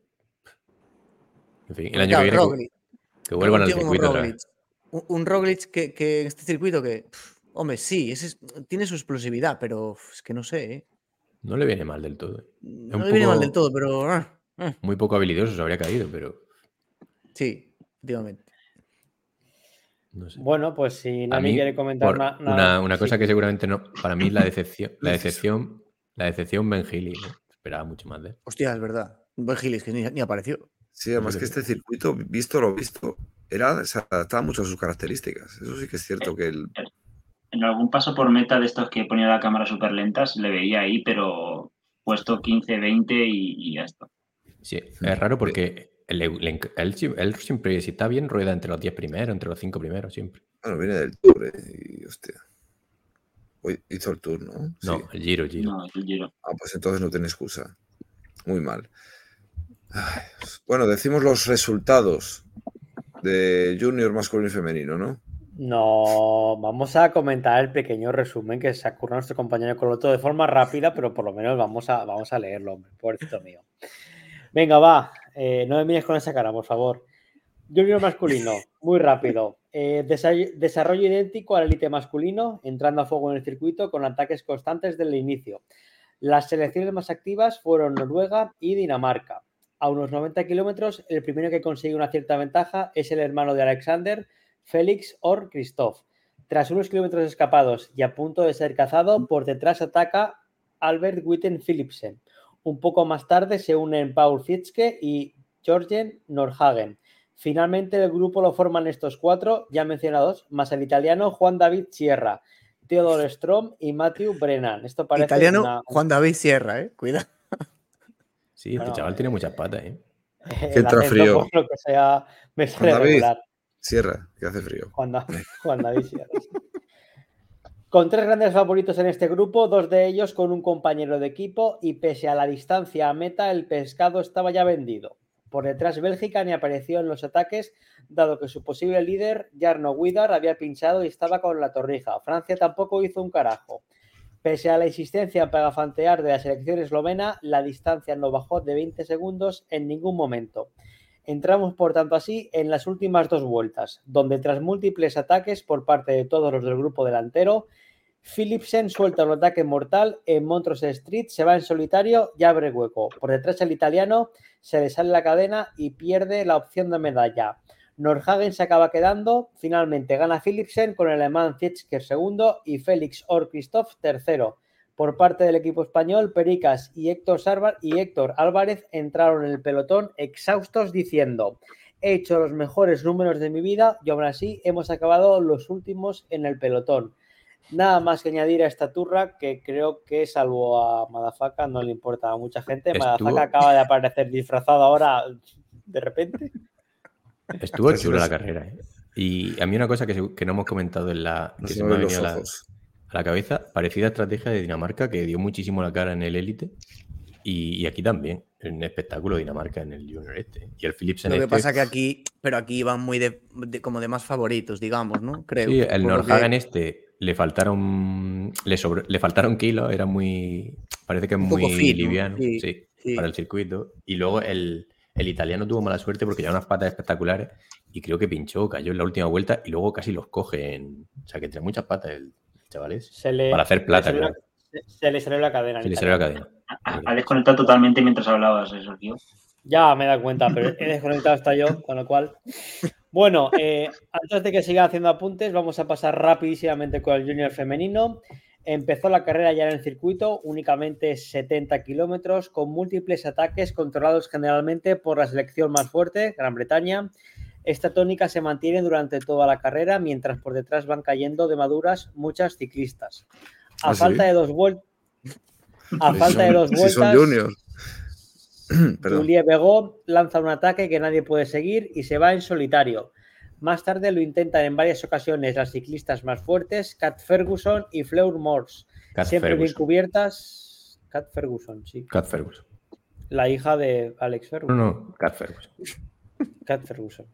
En fin, el año que viene. que, vuelvan al circuito. Un, un Roglic que, que, este circuito que. Hombre, sí, tiene su explosividad, pero es que no sé. ¿eh? No le viene mal del todo. ¿eh? No le viene mal del todo, pero. Ah, ah. Muy poco habilidoso se habría caído, pero. Sí, efectivamente. Bueno, pues si nadie quiere comentar nada. Una, cosa que seguramente no. Para mí, la decepción. la decepción. La decepción Ben Healy, Esperaba mucho más de él. Hostia, es verdad. Ben Healy es que ni, apareció. Sí, además que este circuito, visto lo visto, era, se adaptaba mucho a sus características. Eso sí que es cierto que el, en algún paso por meta de estos que ponía la cámara súper lentas, le veía ahí, pero puesto 15, 20 y, ya está. Sí, es raro porque él, siempre, si está bien, rueda entre los 10 primeros, entre los 5 primeros, siempre. Bueno, viene del Tour, eh, y hostia. Hizo el Tour, ¿no? No, el Giro, el Giro. No, el Giro. Ah, pues entonces no tiene excusa. Muy mal. bueno, decimos los resultados de Junior masculino y femenino, ¿no? No, vamos a comentar el pequeño resumen que se ocurrió nuestro compañero Coloto de forma rápida, pero por lo menos vamos a, vamos a leerlo, hombre, pobrecito mío. Venga, va, eh, no me mires con esa cara, por favor. Junior masculino, muy rápido. Eh, desarrollo idéntico al élite masculino, entrando a fuego en el circuito con ataques constantes desde el inicio. Las selecciones más activas fueron Noruega y Dinamarca. A unos 90 kilómetros, el primero que consigue una cierta ventaja es el hermano de Alexander, Félix or Christoph. Tras unos kilómetros escapados y a punto de ser cazado, por detrás ataca Albert Witten Philipsen. Un poco más tarde se unen Paul Fitzke y Jorgen Norhagen. Finalmente el grupo lo forman estos cuatro ya mencionados, más el italiano Juan David Sierra, Theodore Strom y Matthew Brennan. Esto parece italiano Juan David Sierra, eh, cuida. Sí, este chaval tiene muchas patas, ¿eh? entra frío. Lo que sea, me Juan David Sierra, que hace frío. Juan, Juan David Sierra. Con tres grandes favoritos en este grupo, dos de ellos con un compañero de equipo y pese a la distancia a meta, el pescado estaba ya vendido. Por detrás, Bélgica ni apareció en los ataques, dado que su posible líder, Jarno Widar, había pinchado y estaba con la torrija. Francia tampoco hizo un carajo. Pese a la insistencia en pegafantear de la selección eslovena, la distancia no bajó de 20 segundos en ningún momento. Entramos, por tanto, así en las últimas dos vueltas, donde tras múltiples ataques por parte de todos los del grupo delantero, Philipsen suelta un ataque mortal en Montrose Street, se va en solitario y abre hueco. Por detrás el italiano se le sale la cadena y pierde la opción de medalla. Norhagen se acaba quedando, finalmente gana Philipsen con el alemán Fitzker segundo y Félix Or Christoph tercero. Por parte del equipo español, Pericas y Héctor, y Héctor Álvarez entraron en el pelotón exhaustos diciendo he hecho los mejores números de mi vida y aún así hemos acabado los últimos en el pelotón. Nada más que añadir a esta turra que creo que salvo a Madafaka no le importa a mucha gente. Madafaka acaba de aparecer disfrazado ahora de repente. Estuvo chulo la carrera. ¿eh? Y a mí una cosa que, no hemos comentado en la que se me ha venido a la, cabeza, parecida estrategia de Dinamarca que dio muchísimo la cara en el élite y, aquí también, en espectáculo Dinamarca en el Junior este. Y el Philips en Lo que este pasa que aquí, pero aquí van muy de, como de más favoritos, digamos, ¿no? Creo. Sí, el Norhagen este le faltaron le, le faltaron kilos, era muy parece que es muy liviano, sí, para el circuito. Y luego el, el italiano tuvo mala suerte porque lleva unas patas espectaculares y creo que pinchó, cayó en la última vuelta y luego casi los coge en... O sea, que tiene muchas patas el chavales. para hacer plata, se, le salió la cadena. Se le salió la cadena. Ha desconectado totalmente mientras hablabas, eso, tío. Ya me he dado cuenta, pero he desconectado hasta yo, con lo cual. Bueno, eh, antes de que siga haciendo apuntes, vamos a pasar rapidísimamente con el junior femenino. Empezó la carrera ya en el circuito, únicamente 70 kilómetros, con múltiples ataques controlados generalmente por la selección más fuerte, Gran Bretaña. Esta tónica se mantiene durante toda la carrera, mientras por detrás van cayendo de maduras muchas ciclistas. A ¿Ah, falta de dos vueltas. A falta de dos vueltas. Julie Begó lanza un ataque que nadie puede seguir y se va en solitario. Más tarde lo intentan en varias ocasiones las ciclistas más fuertes, Cat Ferguson y Fleur Morse. siempre bien cubiertas. Cat Ferguson, sí. Cat Ferguson. La hija de Alex Ferguson. No, no, Cat Ferguson. Cat Ferguson.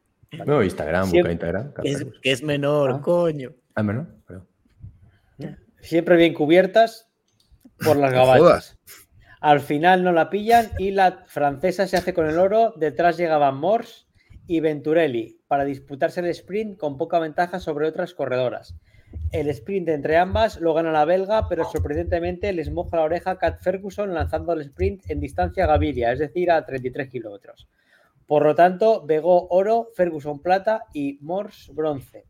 No, Instagram, busca Instagram. Es, que es menor, ah. coño. Ah, menor, Siempre bien cubiertas por las gabachas. Al final no la pillan y la francesa se hace con el oro. Detrás llegaban Morse y Venturelli para disputarse el sprint con poca ventaja sobre otras corredoras. El sprint entre ambas lo gana la belga, pero sorprendentemente les moja la oreja Cat Ferguson lanzando el sprint en distancia Gaviria, es decir, a 33 kilómetros. Por lo tanto, Begó oro, Ferguson plata y Morse bronce.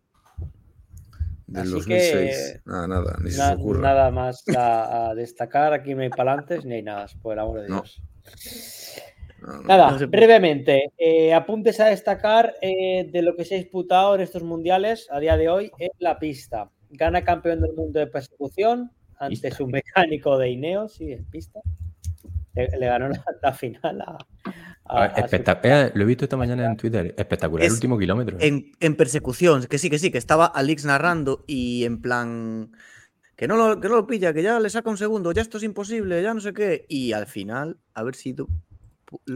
Del 2006. nada, nada, ni se ocurra. Nada más a, destacar. Aquí no hay palantes ni hay nada, por el amor de Dios. Nada, brevemente, eh, apuntes a destacar eh, de lo que se ha disputado en estos mundiales a día de hoy en la pista. Gana campeón del mundo de persecución ante su mecánico de Ineos, sí, en pista. Le, ganó la final a, espectacular. Lo he visto esta mañana en Twitter. Espectacular el último kilómetro. En, persecución, que sí, que sí, que estaba Alix narrando y en plan. Que no, lo, que no lo pilla, que ya le saca un segundo, ya esto es imposible, ya no sé qué. Y al final, a ver si tú.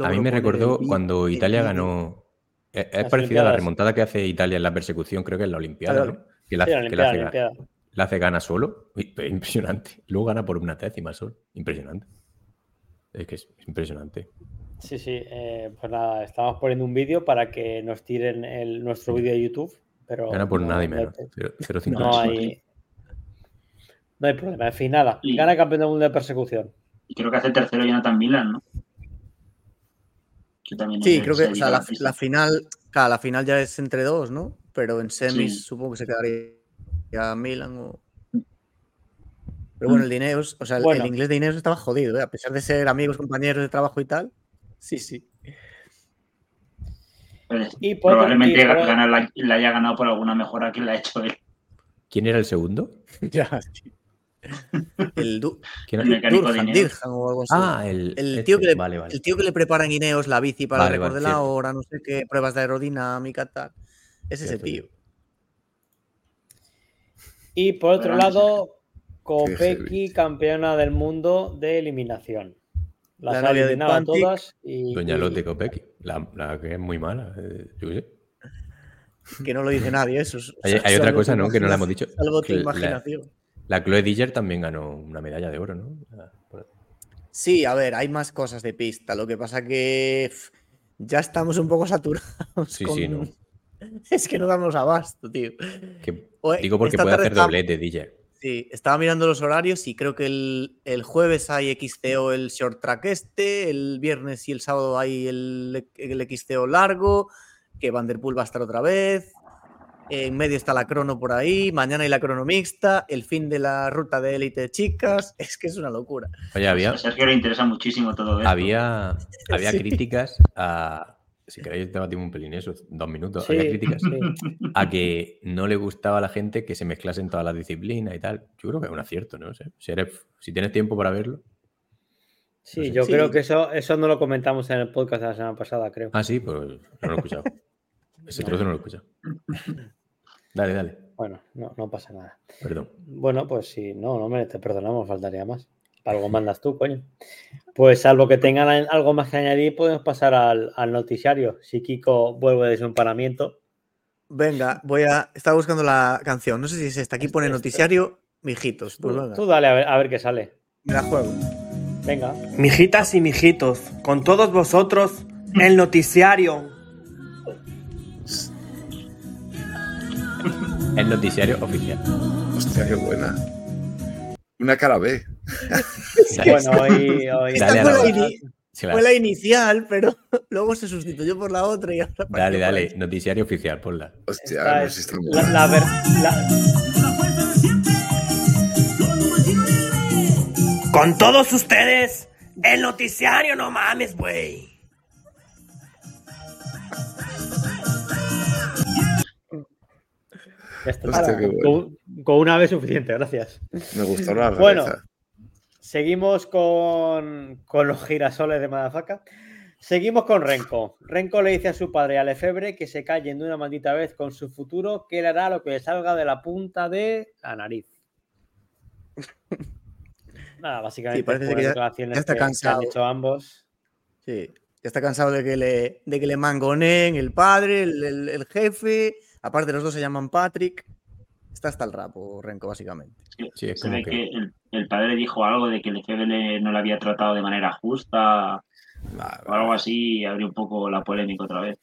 A mí me recordó cuando Italia ganó. Es, parecida a la remontada que hace Italia en la persecución, creo que en la Olimpiada, Que, la, hace, gana solo. Impresionante. Luego gana por una décima solo. Impresionante. Es que es impresionante. Sí, sí, eh, pues nada, estamos poniendo un vídeo para que nos tiren el, nuestro vídeo de YouTube, pero... Gana por no, nada y no menos. hay- 0-5. No hay, no hay problema. En fin, nada. Y- Gana campeón del mundo de persecución. Y creo que hace tercero Jonathan Milan, ¿no? Que también Sí, creo que o sea, la, final, claro, la final ya es entre dos, ¿no? Pero en semis Sí. supongo que se quedaría Milan o. Pero bueno, el de Ineos, o sea, el- Bueno. el inglés de Ineos estaba jodido, ¿eh? a pesar de ser amigos, compañeros de trabajo y tal. Sí, sí. Pues, Y por- probablemente por- la, la haya ganado por alguna mejora que le ha hecho él. ¿Quién era el segundo? ya, sí. El, Du- ¿Quién El mecánico de Durhan, Ineos. Dirham o algo así. Ah, el, el, este, tío que le, Vale, vale. el tío que le prepara en Ineos la bici para Vale, el récord de la cierto. hora, no sé qué, pruebas de aerodinámica, tal. Es ese Cierto, tío. Y por otro lado. Kopecky, campeona del mundo de eliminación. Las La ha novia de Pantic. todas y, Doña Lotte Kopecky, la, la que es muy mala. eh, yo qué sé. Que no lo dice nadie, eso. es- Hay, hay otra cosa, ¿no? Que no la hemos dicho. Salvo tu la- imaginación. La Chloe Digger también ganó una medalla de oro, ¿no? Ah, Sí, a ver, hay más cosas de pista. Lo que pasa que ya estamos un poco saturados. Sí, con- sí, no. Es que no damos abasto, tío. Que- Oye, digo porque puede hacer doblete, Digger. Sí, estaba mirando los horarios y creo que el, el jueves hay XCO el short track este, el viernes y el sábado hay el, el XCO largo, que Vanderpool va a estar otra vez. En medio está la crono por ahí, mañana hay la crono mixta, el fin de la ruta de élite de chicas. Es que es una locura. Oye, había, A Sergio le interesa muchísimo todo esto. había, había Sí. críticas a. Si queréis, debatimos un pelín eso, dos minutos. Sí, había críticas sí. a que no le gustaba a la gente que se mezclasen todas las disciplinas y tal. Yo creo que es un acierto, ¿no? sé. Si, eres, si tienes tiempo para verlo. Sí, No sé. yo Sí. creo que eso, eso no lo comentamos en el podcast de la semana pasada, creo. Ah, sí, pues no lo he escuchado. Ese trozo no lo he escuchado. Dale, dale. Bueno, no, no pasa nada. Perdón. Bueno, pues sí, no, no me te perdonamos, faltaría más. Para algo mandas tú, coño. Pues salvo que tengan algo más que añadir, podemos pasar al, al noticiario. Si Kiko vuelve de su empanamiento. Venga, voy a. Estaba buscando la canción. No sé si es esta. Aquí pone Este- noticiario, mijitos. Pues tú dale a ver, a ver qué sale. me la juego. Venga. Mijitas y mijitos, con todos vosotros, el noticiario. El noticiario oficial. Hostia, qué buena. Una cara B. Bueno, hoy. Dale fue la Sí, fue inicial, pero luego se sustituyó por la otra y ahora Dale, dale. Noticiario oficial, ponla. Hostia, esta no es sé si está muy la, la ver- la- Con todos ustedes, el noticiario, no mames, güey. Hostia, qué bueno. con, con una vez suficiente, gracias. Me gustó la Bueno. Seguimos con, con los girasoles de Madafaka. Seguimos con Renko. Renko le dice a su padre, a Lefebvre, que se callen de una maldita vez con su futuro, que él hará lo que le salga de la punta de la nariz. Nada, básicamente Sí, parece que ya- ya está que- que cansado. han hecho ambos. Sí, ya está cansado de que le, de que le mangoneen el padre, el, el- el jefe. Aparte, los dos se llaman Patrick. Está hasta el rapo, Renko, básicamente. Sí, es Se como ve que- que el, el padre dijo algo de que Lefebvre no le había tratado de manera justa Vale, o algo así y abrió un poco la polémica otra vez.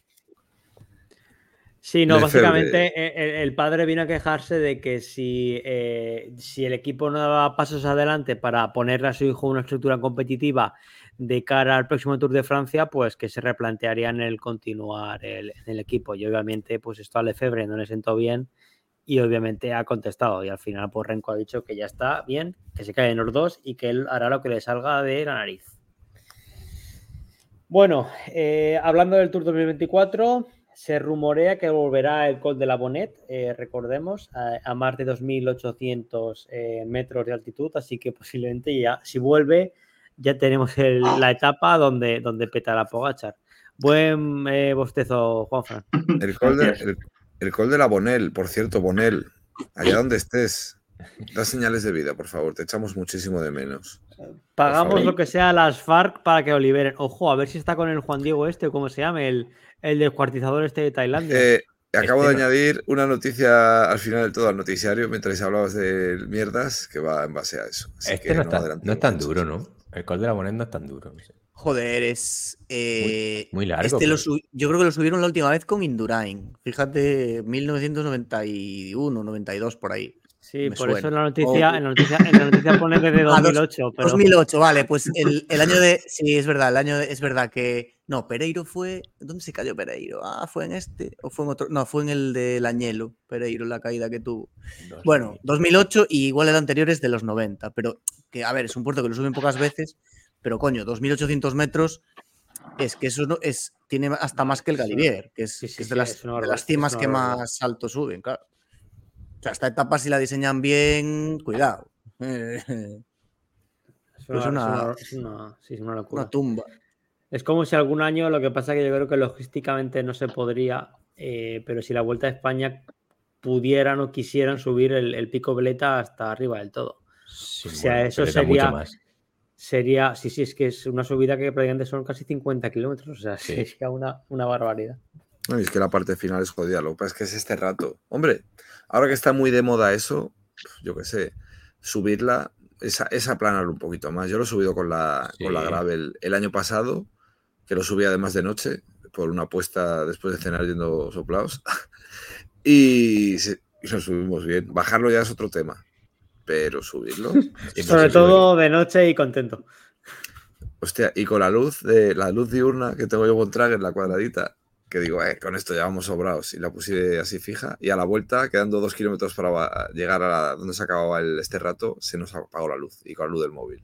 Sí, no, básicamente eh, el, el padre vino a quejarse de que si, eh, si el equipo no daba pasos adelante para ponerle a su hijo una estructura competitiva de cara al próximo Tour de Francia, pues que se replantearían el continuar el, en el equipo. Y obviamente, pues esto a Lefebvre no le sentó bien y obviamente ha contestado. Y al final, pues Renko ha dicho que ya está bien, que se caen los dos y que él hará lo que le salga de la nariz. Bueno, eh, hablando del Tour 2024, se rumorea que volverá el Col de la Bonnet, eh, recordemos, a, a más de 2.800 eh, metros de altitud, así que posiblemente ya, si vuelve, ya tenemos el- la etapa donde, donde petará Pogachar. Buen eh, bostezo, Juanfran. El col, de, el, el col de la Bonel, por cierto, Bonel, allá donde estés, da señales de vida, por favor, te echamos muchísimo de menos. Pagamos lo que sea a las FARC para que lo liberen. Ojo, a ver si está con el Juan Diego este, o como se llame, el, el descuartizador este de Tailandia. Eh, acabo de no. añadir una noticia al final del todo al noticiario, mientras hablabas de mierdas, que va en base a eso. Así Este que no, está- no es tan mucho. duro, ¿no? El col de la moneda no es tan duro. no sé. Joder, es. Eh, muy, largo. Este yo creo que lo subieron la última vez con Indurain. Fíjate, 1991, 92 por ahí. Sí, por eso en la, noticia, en, la noticia, en la noticia pone desde 2008. Pero... 2008, vale, pues el, el, año de. Sí, es verdad, el año de, es verdad que. No, Pereiro fue. ¿Dónde se cayó Pereiro? Ah, fue en este. ¿O fue en otro? No, fue en el de Añelo, Pereiro, la caída que tuvo. Bueno, 2008 y igual el anterior es de los 90. Pero que, a ver, es un puerto que lo suben pocas veces pero coño, 2.800 metros es que eso no, es, tiene hasta más que el Galivier, que es, de, las, cimas que más alto suben, claro. O sea, esta etapa si la diseñan bien, cuidado. es, una, una, tumba. Es como si algún año, lo que pasa que yo creo que logísticamente no se podría, eh, pero si la Vuelta a España pudieran o quisieran subir el, pico veleta hasta arriba del todo. o sea, eso sería, sería, sí, sí, es que es una subida que prácticamente son casi 50 kilómetros, o sea, es una, una barbaridad. No, es que la parte final es jodida, lo que pasa es que es este rato. Hombre, ahora que está muy de moda eso, yo qué sé, subirla es, es aplanarlo un poquito más. Yo lo he subido con la, con la Gravel el año pasado, que lo subí además de noche, por una apuesta después de cenar yendo soplados. y, y lo subimos bien. Bajarlo ya es otro tema pero subirlo. Sobre todo de noche y contento. Hostia, y con la luz de la luz diurna que tengo yo con en la cuadradita, que digo, eh, con esto ya vamos sobrados. Y la puse así fija. Y a la vuelta, quedando dos kilómetros para llegar a donde se acababa el, este rato, se nos apagó la luz y con la luz del móvil.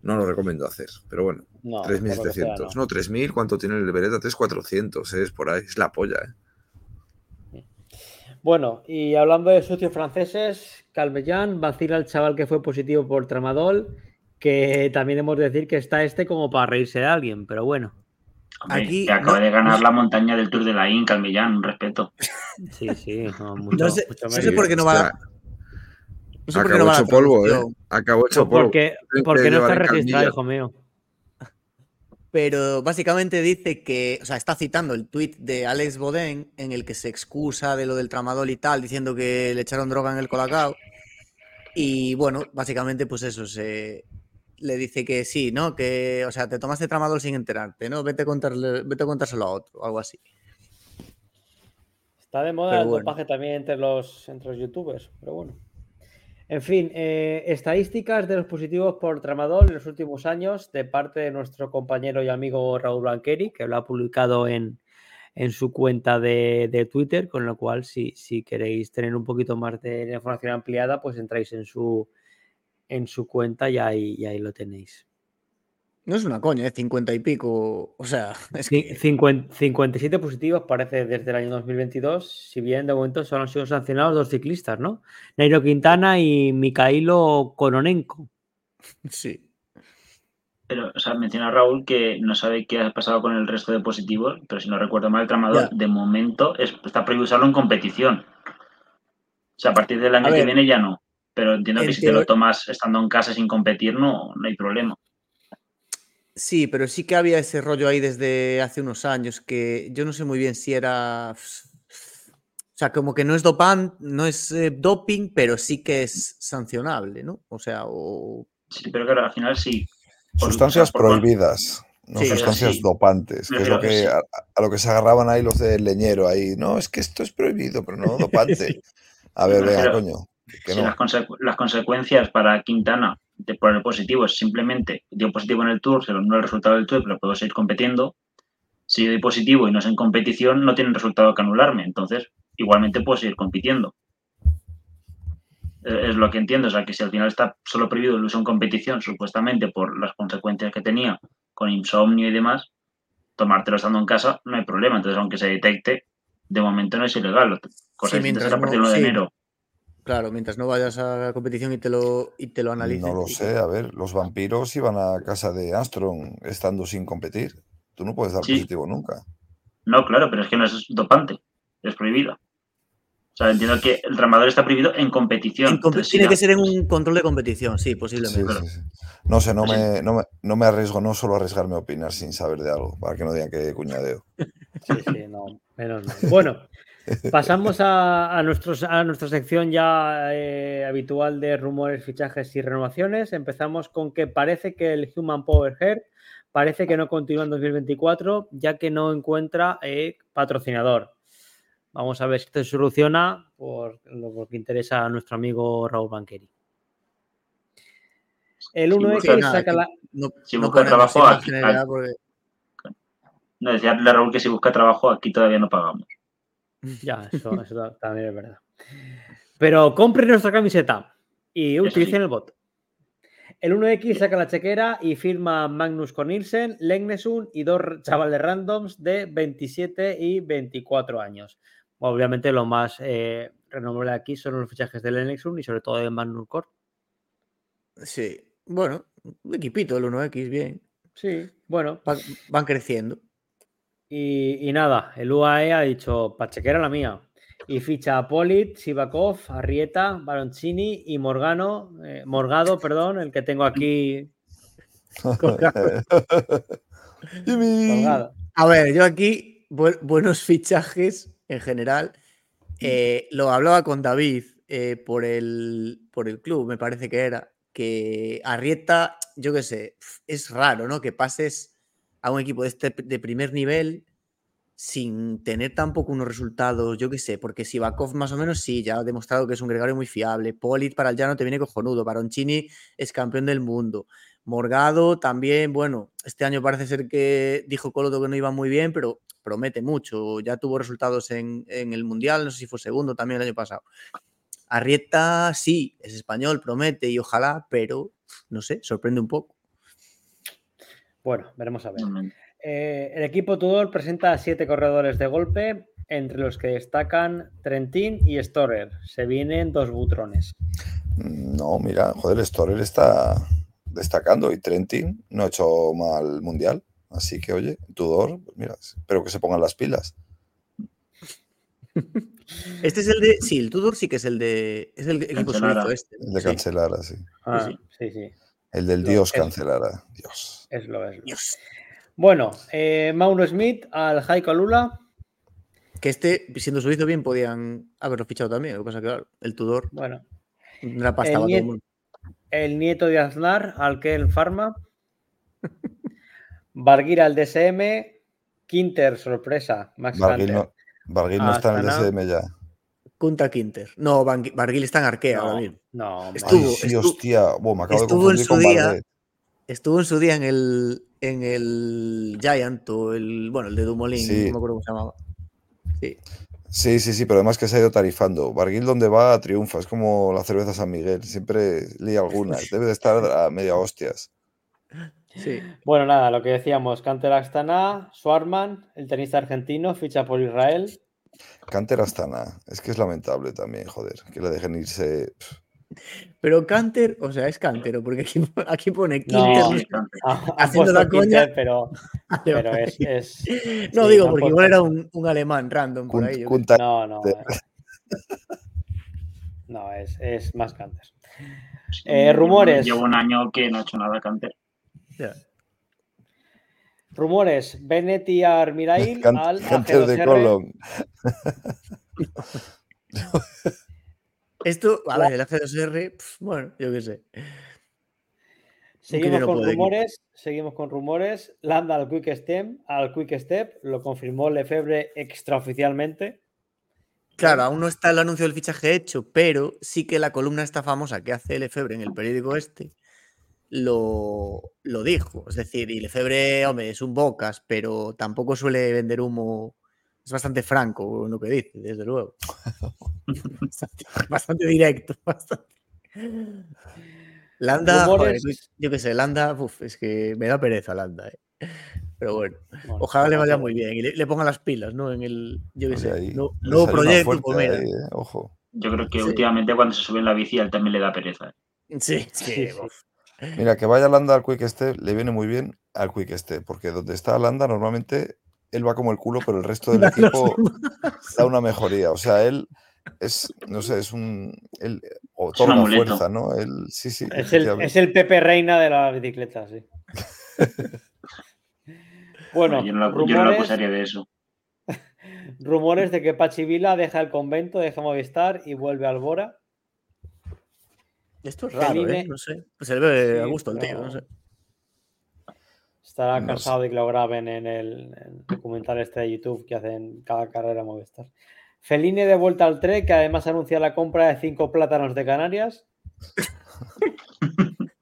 No lo recomiendo hacer, pero bueno, 3.700. No, 3.000, ¿cuánto tiene el Beretta? 3.400, es por ahí, es la polla, ¿eh? Bueno, y hablando de socios franceses, Calvellán vacila al chaval que fue positivo por tramadol, que también hemos de decir que está este como para reírse de alguien, pero bueno. Aquí que acaba de ganar la montaña del Tour de la In, Calvellán, un respeto. Sí, sí, no, sé, por qué no va. No Acabó hecho polvo, ¿eh? Acabó hecho polvo. Porque, porque no está registrado, hijo mío pero básicamente dice que, o sea, está citando el tuit de Alex Bodén en el que se excusa de lo del tramadol y tal, diciendo que le echaron droga en el colacao. Y bueno, básicamente pues eso, se le dice que sí, ¿no? Que, o sea, te tomaste tramadol sin enterarte, ¿no? Vete a, contarle, vete a contárselo a otro, algo así. Está de moda el dopaje también entre los, entre los youtubers, pero bueno. En fin, eh, estadísticas de los positivos por tramadol en los últimos años de parte de nuestro compañero y amigo Raúl Blanqueri, que lo ha publicado en, su cuenta de, Twitter, con lo cual si, si queréis tener un poquito más de información ampliada, pues entráis en su, en su cuenta y y ahí lo tenéis. No es una coña, es ¿eh? 50 y pico. O sea, es que... 57 positivos parece desde el año 2022, si bien de momento solo han sido sancionados dos ciclistas, ¿no? Nairo Quintana y Mikhailo Kononenko. Sí. Pero, o sea, menciona Raúl que no sabe qué ha pasado con el resto de positivos, pero si no recuerdo mal, el tramador de momento está prohibido usarlo en competición. O sea, a partir del año que viene ya no. Pero entiendo que si te lo tomas estando en casa sin competir, no, no hay problema. Sí, pero sí que había ese rollo ahí desde hace unos años que yo no sé muy bien si era. O sea, como que no es dopant, no es eh, doping, pero sí que es sancionable, ¿no? O sea, o. Sí, pero claro, al final sí. Sustancias prohibidas, no sustancias dopantes, que es lo que, a, lo que se agarraban ahí los del leñero ahí. No, es que esto es prohibido, pero no dopante. A ver, venga, coño. las consecuencias para Quintana de poner positivo es simplemente dio positivo en el Tour, se no el resultado del Tour, pero puedo seguir compitiendo. Si yo doy positivo y no es en competición, no tienen resultado que anularme. Entonces, igualmente puedo seguir compitiendo. Es lo que entiendo. O sea, que si al final está solo prohibido el uso en competición, supuestamente por las consecuencias que tenía con insomnio y demás, tomártelo estando en casa no hay problema. Entonces, aunque se detecte, de momento no es ilegal. Cosa sí, mientras a partir de enero Claro, mientras no vayas a la competición y te lo, y te lo analices. No lo sé, a ver, los vampiros iban a casa de Armstrong estando sin competir. Tú no puedes dar positivo nunca. No, claro, pero es que no es dopante, es prohibido. O sea, entiendo que el tramador está prohibido en competición. tiene que ser en un control de competición, sí, posiblemente. no sé, no me, no me, arriesgo, no solo arriesgarme a opinar sin saber de algo, para que no digan que cuñadeo. Sí, sí, no, menos mal. Bueno, Pasamos a, nuestros, a nuestra sección ya eh, habitual de rumores, fichajes y renovaciones. Empezamos con que parece que el Human Power Hair parece que no continúa en 2024 ya que no encuentra eh, patrocinador. Vamos a ver si esto se soluciona por lo que interesa a nuestro amigo Raúl Banqueri. El 1X saca la... No, si busca trabajo aquí... No, decía Raúl que si busca trabajo aquí todavía no pagamos. Ya, eso, también es verdad. Pero compren nuestra camiseta y utilicen el bot. El 1X saca la chequera y firma Magnus Cornilsen, Legnesun y dos chavales randoms de 27 y 24 años. Obviamente lo más eh, renombrable aquí son los fichajes de Legnesun y sobre todo de Magnus Corp. Sí, bueno, un equipito el 1X, bien. Sí, bueno. Van, creciendo. Y, nada, el UAE ha dicho, Pachequera la mía. Y ficha a Polit, Sivakov, Arrieta, Baroncini y Morgano, eh, Morgado, perdón, el que tengo aquí. A ver, yo aquí, buenos fichajes en general. Eh, lo hablaba con David eh, por, el, por el club, me parece que era que Arrieta, yo qué sé, es raro, ¿no? Que pases a un equipo de, este, de primer nivel sin tener tampoco unos resultados, yo qué sé, porque Sivakov más o menos sí, ya ha demostrado que es un gregario muy fiable. Polit para el llano te viene cojonudo. Baroncini es campeón del mundo. Morgado también, bueno, este año parece ser que dijo Coloto que no iba muy bien, pero promete mucho. Ya tuvo resultados en, en el Mundial, no sé si fue segundo también el año pasado. Arrieta sí, es español, promete y ojalá, pero no sé, sorprende un poco. Bueno, veremos a ver. Eh, el equipo Tudor presenta siete corredores de golpe, entre los que destacan Trentin y Storer. Se vienen dos butrones. No, mira, joder, Storer está destacando y Trentin no ha hecho mal mundial. Así que, oye, Tudor, mira, espero que se pongan las pilas. Este es el de. Sí, el Tudor sí que es el de. Es el equipo suizo este. El de Cancelara, sí. Ah, sí. sí, El del Dios Cancelara. Dios. Es lo es. Dios. Bueno, eh, Mauro Smith al Jaiko Lula. Que este, siendo suizo bien, podían haberlo fichado también. Lo que pasa que, el Tudor. Bueno. La pasta el, nieto, el nieto de Aznar al Kel Pharma. Barguira al DSM. Quinter, sorpresa. Max Barguil no está en el SM ya. Kunta Quinter. No, Barguil está en Arkea no, ahora No, estuvo, sí, hostia. me acabo estuvo de en su día. Estuvo en su día en el, en el Giant o el, bueno, el de Dumolin, no me acuerdo cómo se llamaba. Sí. Sí, sí, sí, pero además que se ha ido tarifando. Barguil donde va triunfa, es como la cerveza San Miguel, siempre lía alguna, debe de estar a media hostias. Sí. Bueno, nada, lo que decíamos, Canter Astana, Swarman, el tenista argentino, ficha por Israel. Canter Astana, es que es lamentable también, joder, que le dejen irse. Pero Canter, o sea, es Cantero, porque aquí, pone Quinter haciendo la coña. pero, pero es, No digo, porque igual era un, alemán random por ahí. No, no. no, es, es más Canter. Eh, rumores. Llevo un año que no ha hecho nada Canter. Rumores, Bennett y Armirail al Canter de Colón. Esto, a ver, el AC2R, bueno, yo qué sé. Seguimos con rumores, seguimos con rumores. Landa al Quick Step, al Quick Step, lo confirmó Lefebvre extraoficialmente. Claro, aún no está el anuncio del fichaje hecho, pero sí que la columna esta famosa que hace Lefebvre en el periódico este lo, lo dijo. Es decir, y Lefebvre, hombre, es un bocas, pero tampoco suele vender humo. Es bastante franco en lo que dice, desde luego. bastante, directo. Landa, yo qué sé, Landa, es que me da pereza Landa. Eh. Pero bueno, ojalá le vaya muy bien y le, ponga las pilas, ¿no? En el, yo qué sé, nuevo proyecto. Pues eh, ojo. Yo creo que últimamente cuando se sube en la bici, él también le da pereza. Eh. Sí, sí. Mira, que vaya Landa al Quick Step le viene muy bien al Quick Step, porque donde está Landa normalmente él va como el culo, pero el resto del equipo da una mejoría. O sea, él es, no sé, es un. Él otorga fuerza, ¿no? Él, sí, sí. Es el, es el, Pepe Reina de la bicicleta, sí. bueno, yo no, lo acusaría de eso. rumores de que Pachivila deja el convento, deja Movistar y vuelve al Bora. Esto es raro, ¿eh? No sé. Pues se le ve a gusto el tío, no sé. Estará cansado de que lo graben en el, documental este de YouTube que hacen cada carrera Movistar. Feline de vuelta al Trek, que además anuncia la compra de cinco plátanos de Canarias.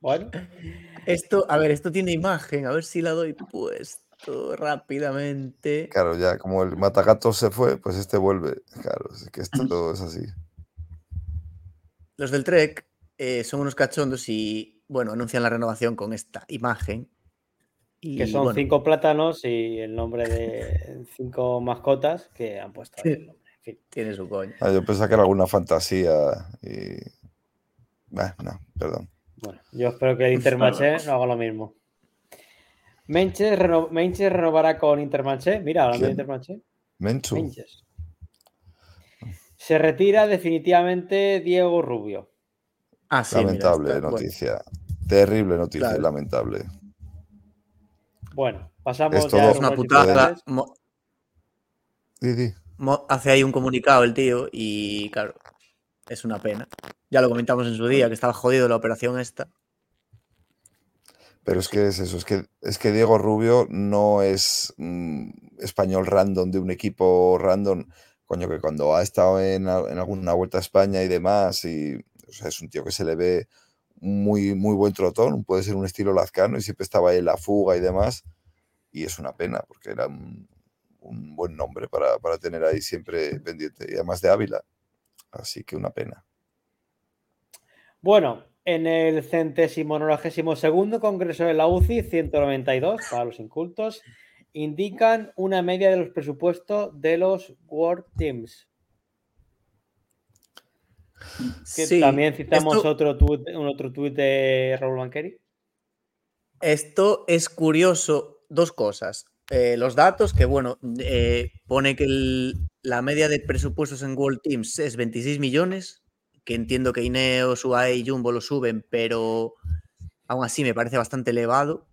bueno. Esto, a ver, esto tiene imagen, a ver si la doy puesto rápidamente. Claro, ya como el matagato se fue, pues este vuelve. Claro, es que esto es así. Los del Trek eh, son unos cachondos y, bueno, anuncian la renovación con esta imagen que son cinco plátanos y el nombre de cinco mascotas que han puesto ahí el nombre. Tiene su coño. Ah, yo pensaba que era alguna fantasía y. no, perdón. Bueno, yo espero que el Intermarché no haga lo mismo. Menches, renovará con Intermarché. Mira, hablando de Intermarché. Menches. Se retira definitivamente Diego Rubio. Ah, sí, lamentable noticia. Terrible noticia, lamentable. Bueno, pasamos ya una putada. Hace ahí un comunicado el tío y claro, es una pena. Ya lo comentamos en su día, que estaba jodido la operación esta. Pero es que es eso, es que, es que Diego Rubio no es mm, español random de un equipo random. Coño, que cuando ha estado en, alguna vuelta a España y demás, y es un tío que se le ve muy, muy buen trotón, puede ser un estilo lazcano y siempre estaba ahí la fuga y demás. Y es una pena porque era un, buen nombre para, tener ahí siempre pendiente y además de Ávila. Así que una pena. Bueno, en el centésimo nonagésimo segundo congreso de la UCI 192, para los incultos, indican una media de los presupuestos de los World Teams. También citamos otro un otro tuit de Raúl Banqueri. Esto es curioso, dos cosas. Eh, los datos, que bueno, eh, pone que la media de presupuestos en World Teams es 26 millones, que entiendo que Ineos, UAE y Jumbo lo suben, pero aún así me parece bastante elevado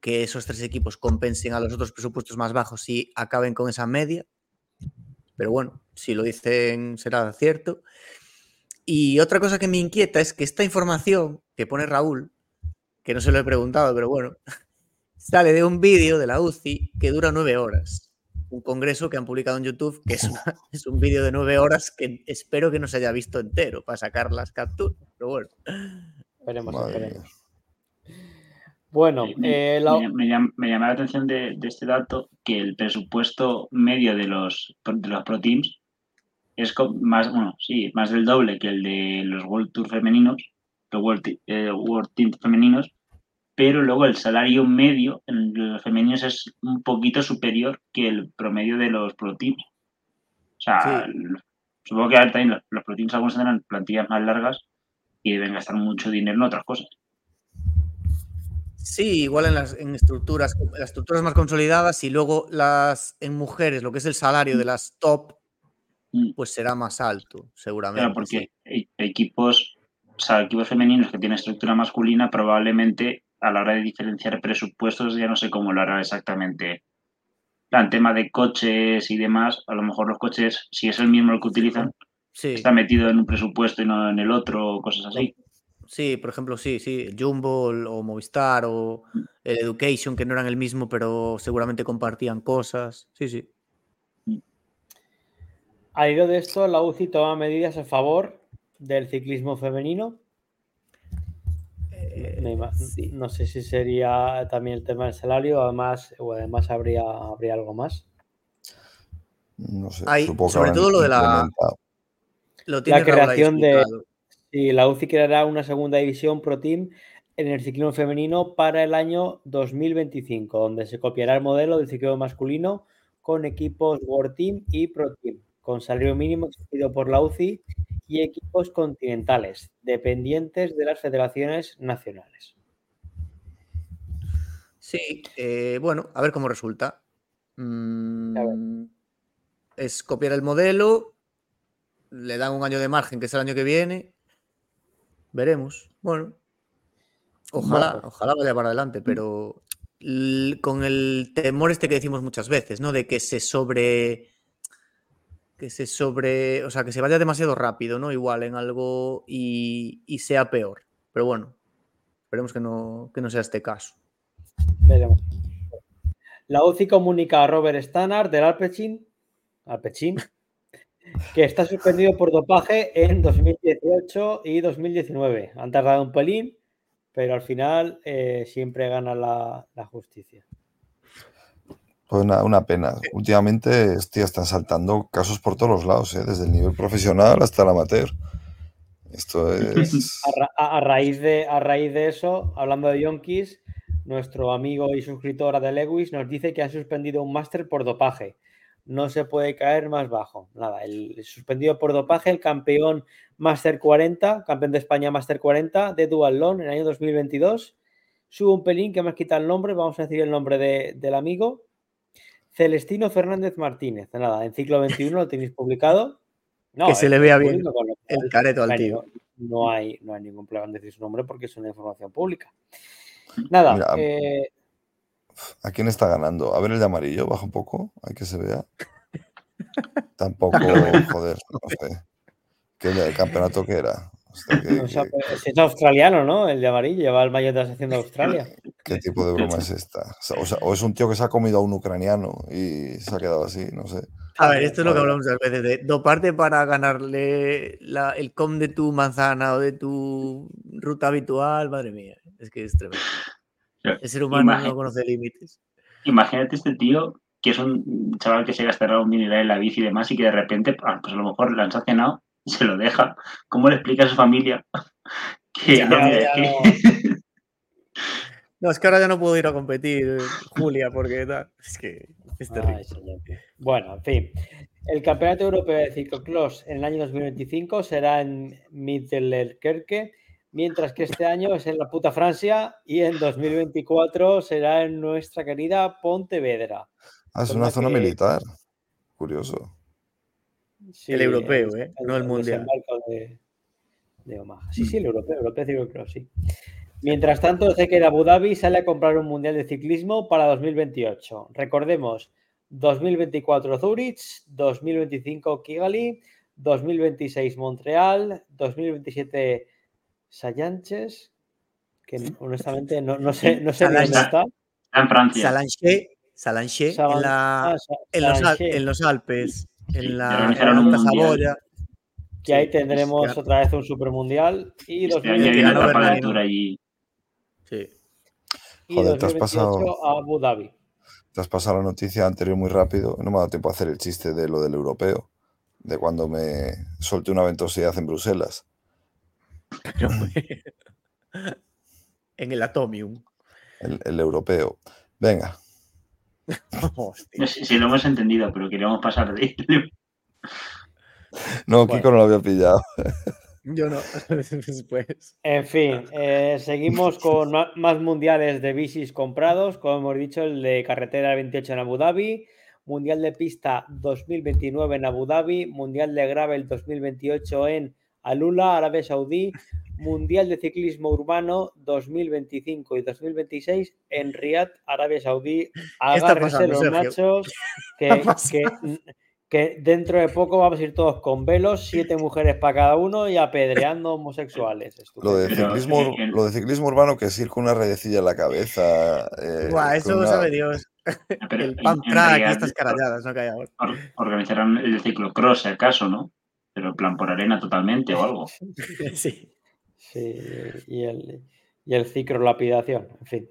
que esos tres equipos compensen a los otros presupuestos más bajos y acaben con esa media. Pero bueno, si lo dicen será cierto. Y otra cosa que me inquieta es que esta información que pone Raúl, que no se lo he preguntado, pero bueno, sale de un vídeo de la UCI que dura nueve horas. Un congreso que han publicado en YouTube, que es, es un vídeo de nueve horas que espero que no se haya visto entero para sacar las capturas. Pero bueno. Veremos, Bueno, me, eh, llama, la atención de, de, este dato que el presupuesto medio de los, de los Pro Teams es más, bueno, sí, más del doble que el de los World Tour femeninos, los World, eh, World Team femeninos, pero luego el salario medio en los femeninos es un poquito superior que el promedio de los Pro Teams. O sea, supongo que también los, los Pro Teams algunos tendrán plantillas más largas y deben gastar mucho dinero en otras cosas. Sí, igual en las en estructuras, las estructuras más consolidadas y luego las en mujeres, lo que es el salario de las top. Pues será más alto, seguramente. Claro, porque equipos, o sea, equipos femeninos que tienen estructura masculina, probablemente a la hora de diferenciar presupuestos, ya no sé cómo lo hará exactamente. En tema de coches y demás, a lo mejor los coches, si es el mismo el que utilizan, está metido en un presupuesto y no en el otro, cosas así. Sí, por ejemplo, sí, sí, Jumbo o Movistar o mm. Education, que no eran el mismo, pero seguramente compartían cosas. Sí, sí. Al hilo de esto, la UCI toma medidas a favor del ciclismo femenino. Eh, no sé si sería también el tema del salario, además, o además habría, habría algo más. No sé. sobre todo lo de la, la creación de. Sí, la UCI creará una segunda división Pro Team en el ciclismo femenino para el año 2025, donde se copiará el modelo del ciclismo masculino con equipos World Team y Pro Team con salario mínimo exigido por la UCI y equipos continentales, dependientes de las federaciones nacionales. Sí, eh, bueno, a ver cómo resulta. Mm, es copiar el modelo, le dan un año de margen, que es el año que viene. Veremos. Bueno, ojalá, ojalá vaya para adelante, pero con el temor este que decimos muchas veces, ¿no? De que se sobre que se sobre, o sea, que se vaya demasiado rápido, ¿no? Igual en algo y, sea peor. Pero bueno, esperemos que no, que no sea este caso. Veremos. La UCI comunica a Robert Stannard del Alpecin, Alpecin que está suspendido por dopaje en 2018 y 2019. Han tardado un pelín, pero al final eh, siempre gana la, justicia. Pues una, pena. Últimamente están saltando casos por todos los lados, ¿eh? desde el nivel profesional hasta el amateur. Esto es. A, raíz de, a raíz de eso, hablando de Yonkis, nuestro amigo y suscriptor de Lewis nos dice que ha suspendido un máster por dopaje no se puede caer más bajo. Nada, el suspendido por dopaje, el campeón Master 40, campeón de España Master 40 de Dual Long en el año 2022. Sube un pelín que me has quitado el nombre, vamos a decir el nombre del amigo. Celestino Fernández Martínez. Nada, en ciclo 21 lo tenéis publicado. que se le vea bien el careto al tío. No hay, no hay ningún problema en decir su nombre porque es una información pública. Nada, eh, ¿A quién está ganando? A ver el de amarillo, baja un poco, hay que se vea. Tampoco, joder, no sé. ¿Qué el campeonato que era? Es australiano, ¿no? El de amarillo, lleva el maillot de la sección de Australia. ¿Qué tipo de broma es esta? O, es un tío que se ha comido a un ucraniano y se ha quedado así, no sé. A ver, esto es lo que hablamos a veces de doparte para ganarle el com de tu manzana o de tu ruta habitual, madre mía, es que es tremendo. El ser humano no conoce límites. Imagínate este tío que es un chaval que se gastará un dinero en la bici y demás y que de repente, ah, pues a lo mejor le han sancionado y se lo deja. ¿Cómo le explica a su familia que no, no, es que ahora ya no puedo ir a competir, Julia, porque es que es terrible. bueno, en fin. El Campeonato Europeo de Ciclocross en el año 2025 será en Mittelkerke mientras que este año es en la puta Francia y en 2024 será en nuestra querida Pontevedra. Ah, es una zona militar. Curioso. El europeo, ¿eh? no el mundial. De, Sí, sí, el europeo, el europeo creo, sí. Mientras tanto, sé que Abu Dhabi sale a comprar un mundial de ciclismo para 2028. Recordemos, 2024 Zurich, 2025 Kigali, 2026 Montreal, 2027 Sayanches, que honestamente no, no sé, no sé dónde está. En Francia. En, la, ah, en, los, en, los, Alpes, en la, en Saboya. Que ahí tendremos otra vez un supermundial y este 2028 allí. Sí. Y Joder, te has pasado a Abu Dhabi. Te has pasado la noticia anterior muy rápido. No me ha dado tiempo a hacer el chiste de lo del europeo, de cuando me solté una ventosidad en Bruselas. en el Atomium. El, europeo. Venga. si, lo hemos entendido, pero queríamos pasar de No, Kiko no lo había pillado. Yo no, después. En fin, eh, seguimos con más mundiales de bicis comprados. Como hemos dicho, el de carretera 28 en Abu Dhabi, Mundial de pista 2029 en Abu Dhabi, Mundial de gravel 2028 en Alula, Arabia Saudí, Mundial de Ciclismo Urbano 2025 y 2026 en Riyadh, Arabia Saudí. Agárrense los machos que, dentro de poco vamos a ir todos con velos, siete mujeres para cada uno y apedreando homosexuales. Lo de, ciclismo, lo de ciclismo urbano que es ir con una redecilla en la cabeza. Eh, eso lo sabe Dios. el pan track y estas caralladas, ¿no? Que hay ahora. Organizarán el ciclocross, acaso, ¿no? pero en plan por arena totalmente o algo. Sí. Sí, y el, y el ciclo lapidación, en fin.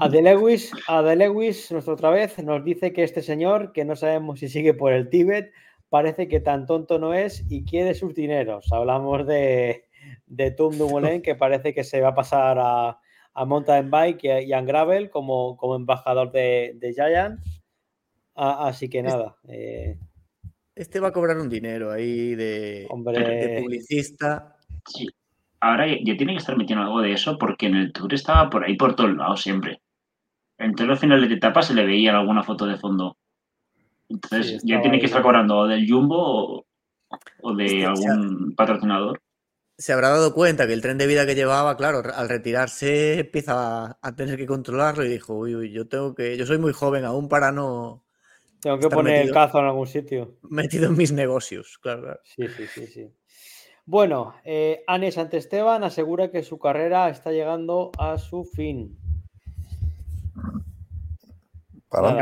Ade Lewis, Lewis, nuestra otra vez, nos dice que este señor, que no sabemos si sigue por el Tíbet, parece que tan tonto no es y quiere sus dineros. Hablamos de, de Tum Dumoulin, que parece que se va a pasar a, a mountain bike y a, Gravel como, como embajador de, de Giant. así que nada. Eh, este va a cobrar un dinero ahí de, publicista. Sí. Ahora ya tiene que estar metiendo algo de eso porque en el tour estaba por ahí por todos lados siempre. En todos los finales de etapa se le veía alguna foto de fondo. Entonces ya tiene que estar cobrando o del Jumbo o, de algún patrocinador. Se habrá dado cuenta que el tren de vida que llevaba, claro, al retirarse empieza a, tener que controlarlo y dijo, uy, uy, yo tengo que, yo soy muy joven aún para no, tengo que poner el cazo en algún sitio. Metido en mis negocios, claro. Sí, sí, sí, sí. Bueno, eh, Anne Santesteban asegura que su carrera está llegando a su fin. Bueno,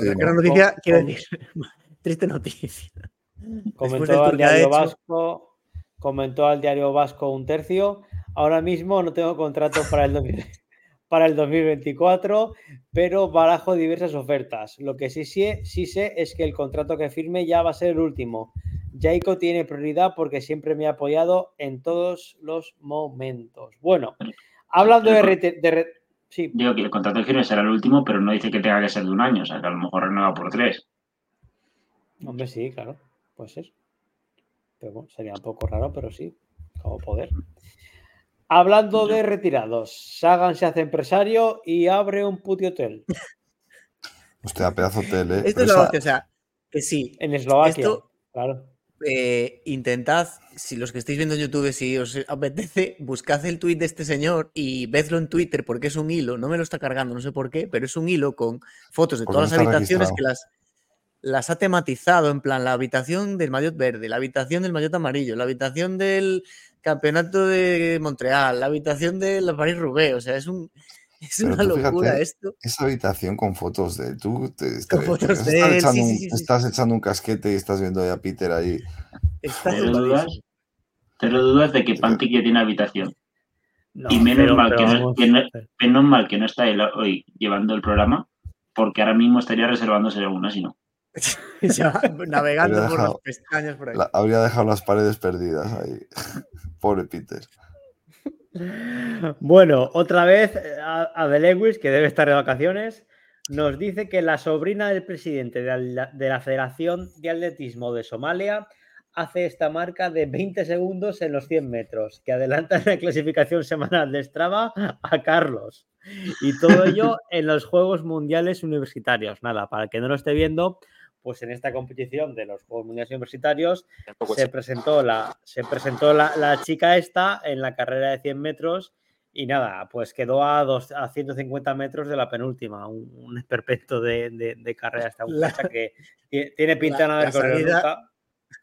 gran noticia, quiero decir, triste noticia. Comentó al diario Vasco, comentó al diario Vasco un tercio. Ahora mismo no tengo contrato para el, para el 2024, pero barajo diversas ofertas. Lo que sí, sí, sí sé es que el contrato que firme ya va a ser el último. Jaiko tiene prioridad porque siempre me ha apoyado en todos los momentos. Bueno, hablando de, de, sí. Digo que el contrato que firme será el último, pero no dice que tenga que ser de un año, o sea que a lo mejor renueva por tres. Hombre, sí, claro, puede ser. Pero bueno, sería un poco raro, pero sí, como poder. Hablando de retirados, Sagan se hace empresario y abre un puti hotel. Hostia, pedazo hotel, ¿eh? Esto es lo que, o sea, que sí. En Eslovaquia, claro. Eh, intentad, si los que estáis viendo en YouTube, si os apetece, buscad el tweet de este señor y vedlo en Twitter porque es un hilo, no me lo está cargando, no sé por qué, pero es un hilo con fotos de todas las habitaciones que las, las ha tematizado, en plan la habitación del maillot verde, la habitación del maillot amarillo, la habitación del campeonato de Montreal, la habitación de la París-Roubaix, o sea, es un... Es una locura esto. Esa habitación con fotos de tú. Te, estás, echando un, estás echando un casquete y estás viendo a Peter ahí. ¿Te dudas, lo dudas de que Pantic ya tiene habitación. y menos, mal que no, menos mal que no está él hoy llevando el programa, porque ahora mismo estaría reservándose alguna, si no. navegando por los pestañas por ahí. habría dejado las paredes perdidas ahí. Pobre Peter. Bueno, otra vez Abel Lewis, que debe estar de vacaciones, nos dice que la sobrina del presidente de la, Federación de Atletismo de Somalia hace esta marca de 20 segundos en los 100 metros, que adelanta en la clasificación semanal de Strava a Carlos. Y todo ello en los Juegos Mundiales Universitarios. Nada, para que no lo esté viendo, pues en esta competición de los Juegos Mundiales Universitarios se presentó, la, se presentó la, chica esta en la carrera de 100 metros y nada, pues quedó a, dos, a 150 metros de la penúltima, un, esperpento de, carrera esta muchacha que tiene pinta de haber corrido nunca.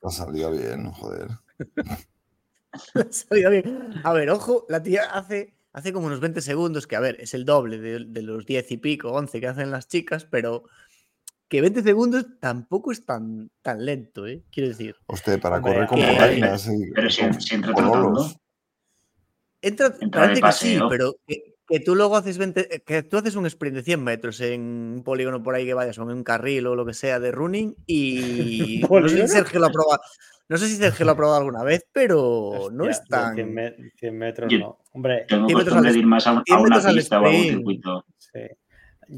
Ha salido bien, joder. salido bien. A ver, ojo, la tía hace, hace como unos 20 segundos, que a ver, es el doble de, de los 10 y pico, 11 que hacen las chicas, pero que 20 segundos tampoco es tan, tan lento, ¿eh? Quiero decir. Usted, para correr con polainas Pero si, entra tratando. Entra, parece que sí, pero que, tú luego haces 20, que tú haces un sprint de 100 metros en un polígono por ahí que vayas, o en un carril o lo que sea de running, y no sé si Sergio lo ha probado. No sé si Sergio lo ha probado alguna vez, pero no es tan. 100, metros no. Hombre, 100 metros al, ir más a, una pista o a un circuito. Sí.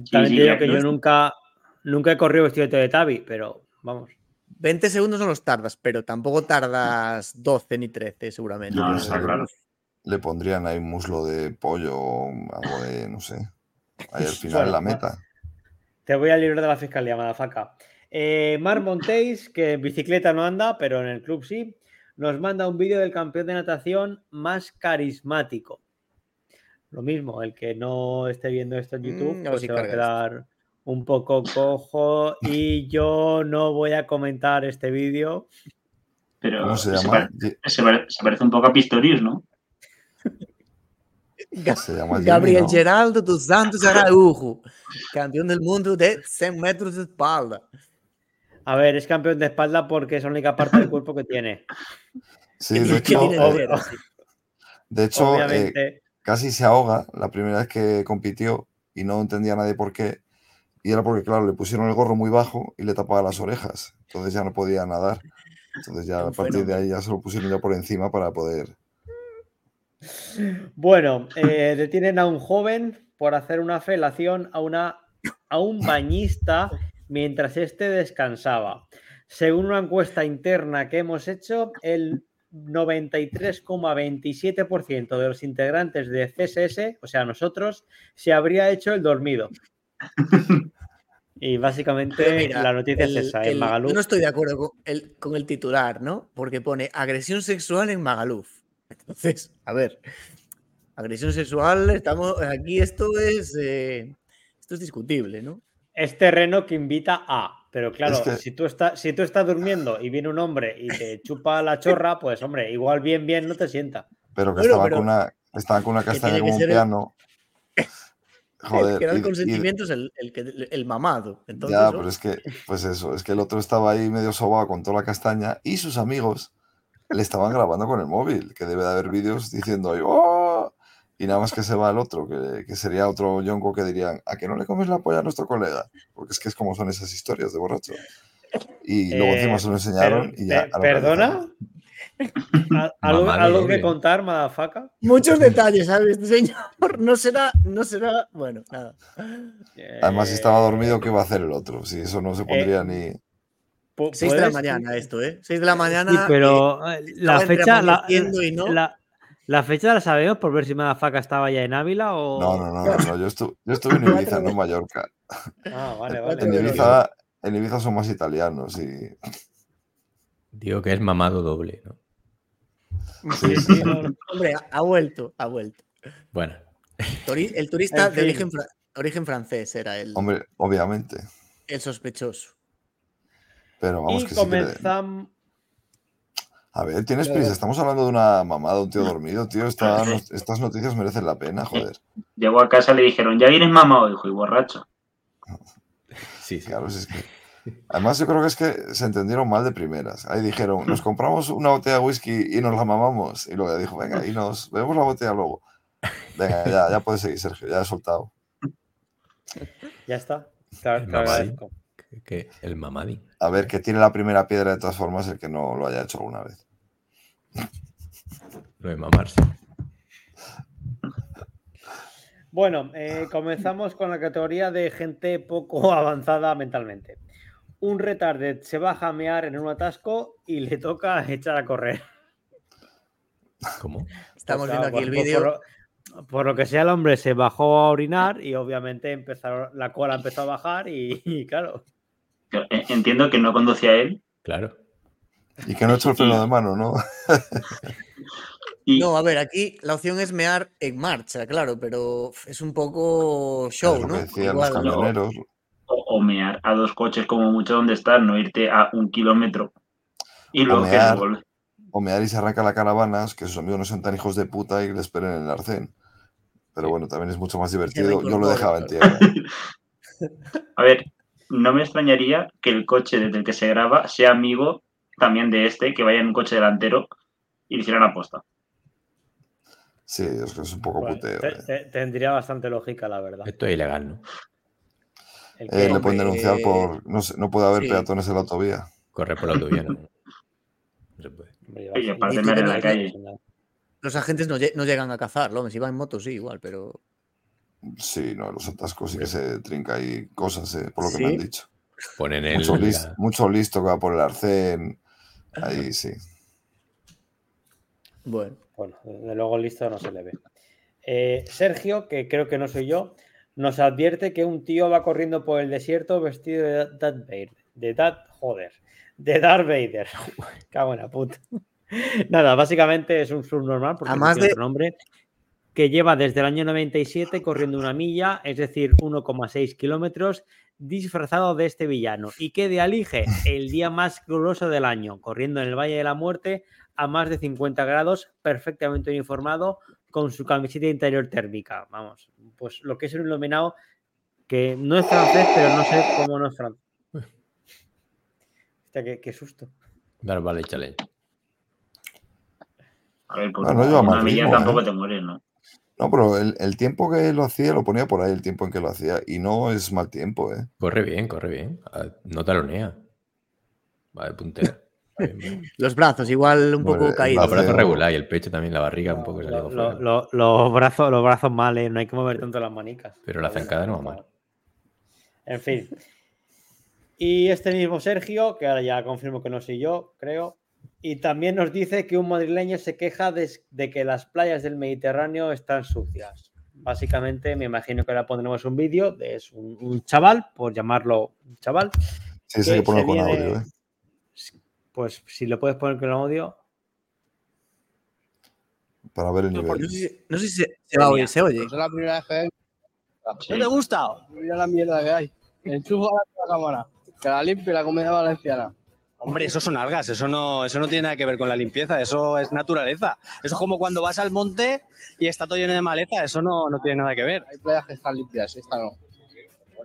También digo que yo nunca, Nunca he corrido vestido de Tabi, pero vamos. 20 segundos no los tardas, pero tampoco tardas 12 ni 13, seguramente. No, está claro. Le pondrían ahí un muslo de pollo o algo de, no sé. Ahí al final en la meta. Te voy al libro de la fiscalía, Madafaca. Eh, Mar Montéis, que en bicicleta no anda, pero en el club sí, nos manda un vídeo del campeón de natación más carismático. Lo mismo, el que no esté viendo esto en YouTube, mm, pues se va a quedar un poco cojo y yo no voy a comentar este vídeo. Pero se, parece, un poco a Pistorius, ¿no? Gabriel Geraldo dos Santos Araújo, campeón del mundo de 100 metros de espalda. A ver, es campeón de espalda porque es la única parte del cuerpo que tiene. Sí, de hecho, de hecho eh, casi se ahoga la primera vez que compitió y no entendía nadie por qué. Y era porque, claro, le pusieron el gorro muy bajo y le tapaba las orejas. Entonces ya no podía nadar. Entonces ya a partir de ahí ya se lo pusieron ya por encima para poder. Bueno, eh, detienen a un joven por hacer una felación a, una, a un bañista mientras éste descansaba. Según una encuesta interna que hemos hecho, el 93,27% de los integrantes de CSS, o sea, nosotros, se habría hecho el dormido. Y básicamente la noticia es esa, en Magaluf. no estoy de acuerdo con el, con el titular, ¿no? Porque pone agresión sexual en Magaluf. Entonces, a ver, agresión sexual, estamos aquí, esto es, eh, esto es discutible, ¿no? Es terreno que invita a, pero claro, si, tú estás, si tú estás durmiendo y viene un hombre y te chupa la chorra, pues hombre, igual bien, bien no te sienta. Pero que estaba, Con una, estaba con una castaña como un piano. Joder, el que da el consentimiento es el, el, el, mamado. Entonces, ya, pero es que, pues eso, es que el otro estaba ahí medio sobado con toda la castaña y sus amigos le estaban grabando con el móvil, que debe de haber vídeos diciendo, ¡oh! Y nada más que se va el otro, que, que sería otro yonko que dirían, ¿a que no le comes la polla a nuestro colega? Porque es que es como son esas historias de borracho. Y luego encima eh, se lo enseñaron y ya... ¿Perdona? ¿Algo, que contar, Madafaca? Muchos detalles, ¿sabes, señor? No será, no será, bueno, nada. Además, si estaba dormido, ¿qué va a hacer el otro? Si eso no se pondría ni... 6 de la mañana esto, ¿eh? 6 de la mañana. Sí, pero la fecha, la, la, fecha la sabemos por ver si Madafaca estaba ya en Ávila o. No, no, no, no, yo, estuve, yo estuve en Ibiza, no en Mallorca. Ah, vale, vale. En Ibiza, en Ibiza son más italianos y. Digo que es mamado doble, ¿no? Sí, sí. Hombre, ha vuelto, ha vuelto. Bueno. El turista de origen, origen francés era el. Hombre, obviamente. El sospechoso. Pero vamos y que comenzamos. A ver, tienes prisa. Estamos hablando de una mamada, un tío dormido, tío. estas noticias merecen la pena, joder. Llegó a casa y le dijeron, ya vienes mamado, hijo, y borracho. Sí, sí. Claro, es que. Además, yo creo que es que se entendieron mal de primeras. Ahí dijeron, nos compramos una botella de whisky y nos la mamamos. Y luego ya dijo, venga, y nos bebemos la botella luego. Venga, ya, ya puedes seguir, Sergio, ya he soltado. Ya está. Claro, que el mamadi. A ver, que tiene la primera piedra de todas formas el que no lo haya hecho alguna vez. Lo de mamarse. Bueno, eh, comenzamos con la categoría de gente poco avanzada mentalmente. Un retarded se va a jamear en un atasco y le toca echar a correr. ¿Cómo? Estamos viendo aquí el vídeo. Por, lo que sea, el hombre se bajó a orinar y obviamente empezaron, la cola empezó a bajar y claro. Eh, entiendo que no conducía él. Claro. Y que no ha hecho el freno de mano, ¿no? No, a ver, aquí la opción es mear en marcha, claro, pero es un poco show, ¿no? O, mear a dos coches como mucho donde están, no irte a un kilómetro y luego o mear y se arranca la caravana, que sus amigos no son tan hijos de puta y le esperen en el arcén. Pero bueno, también es mucho más divertido. Yo lo dejaba en tierra. a ver, no me extrañaría que el coche desde el que se graba sea amigo también de este, que vaya en un coche delantero y le hicieran aposta. Sí, es que es un poco puteo. Eh. tendría bastante lógica, la verdad. Esto es ilegal, ¿no? Eh, le pueden denunciar por. No, no puede haber peatones en la autovía. Corre por la autovía, ¿no? no se puede. Y aparte de en la calle. Los agentes no, llegan a cazarlo. Si va en moto, sí, igual, pero. Sí, no, los atascos sí que se trinca ahí cosas, eh, por lo que me han dicho. Ponen el... mucho, listo que va por el arcén. Ahí sí. Bueno. Bueno, de luego listo no se le ve. Eh, Sergio, que creo que no soy yo, nos advierte que un tío va corriendo por el desierto vestido de Darth Vader. De Darth, joder, de Darth Vader. Qué buena puta. Nada, básicamente es un subnormal porque Además de... nombre que lleva desde el año 97 corriendo una milla, es decir, 1,6 kilómetros, disfrazado de este villano y que de Alige el día más glorioso del año, corriendo en el Valle de la Muerte a más de 50 grados, perfectamente uniformado, con su camiseta interior térmica. Vamos, pues lo que es un iluminado que no es francés, pero no sé cómo no es francés. Hostia, qué, susto. Vale, vale, échale. A ver, pues una milla tampoco ¿eh? te mueres, ¿no? No, pero el, tiempo que lo hacía lo ponía por ahí, el tiempo en que lo hacía. Y no es mal tiempo, ¿eh? Corre bien, corre bien. Ah, no talonea. Va de los brazos, igual un poco caídos. Los brazos regular y el pecho también, la barriga un poco salido los, brazos, los brazos mal, ¿eh? no hay que mover tanto las manicas. Pero la zancada no va mal. En fin. Y este mismo Sergio, que ahora ya confirmo que no soy yo, creo, y también nos dice que un madrileño se queja de, que las playas del Mediterráneo están sucias. Básicamente, me imagino que ahora pondremos un vídeo de es un, chaval, por llamarlo un chaval. Sí, sí, con audio. ¿eh? Pues si lo puedes poner con audio. Para ver el nivel. No, sé si se, va a oír, se oye. Es la primera vez que ¿No te gusta? Mira la mierda que hay. Enchufa la cámara. Que la limpie la comida valenciana. Hombre, eso son algas, eso no, eso no tiene nada que ver con la limpieza, eso es naturaleza. Eso es como cuando vas al monte y está todo lleno de maleza, eso no, no tiene nada que ver. Hay playas que están limpias, esta no.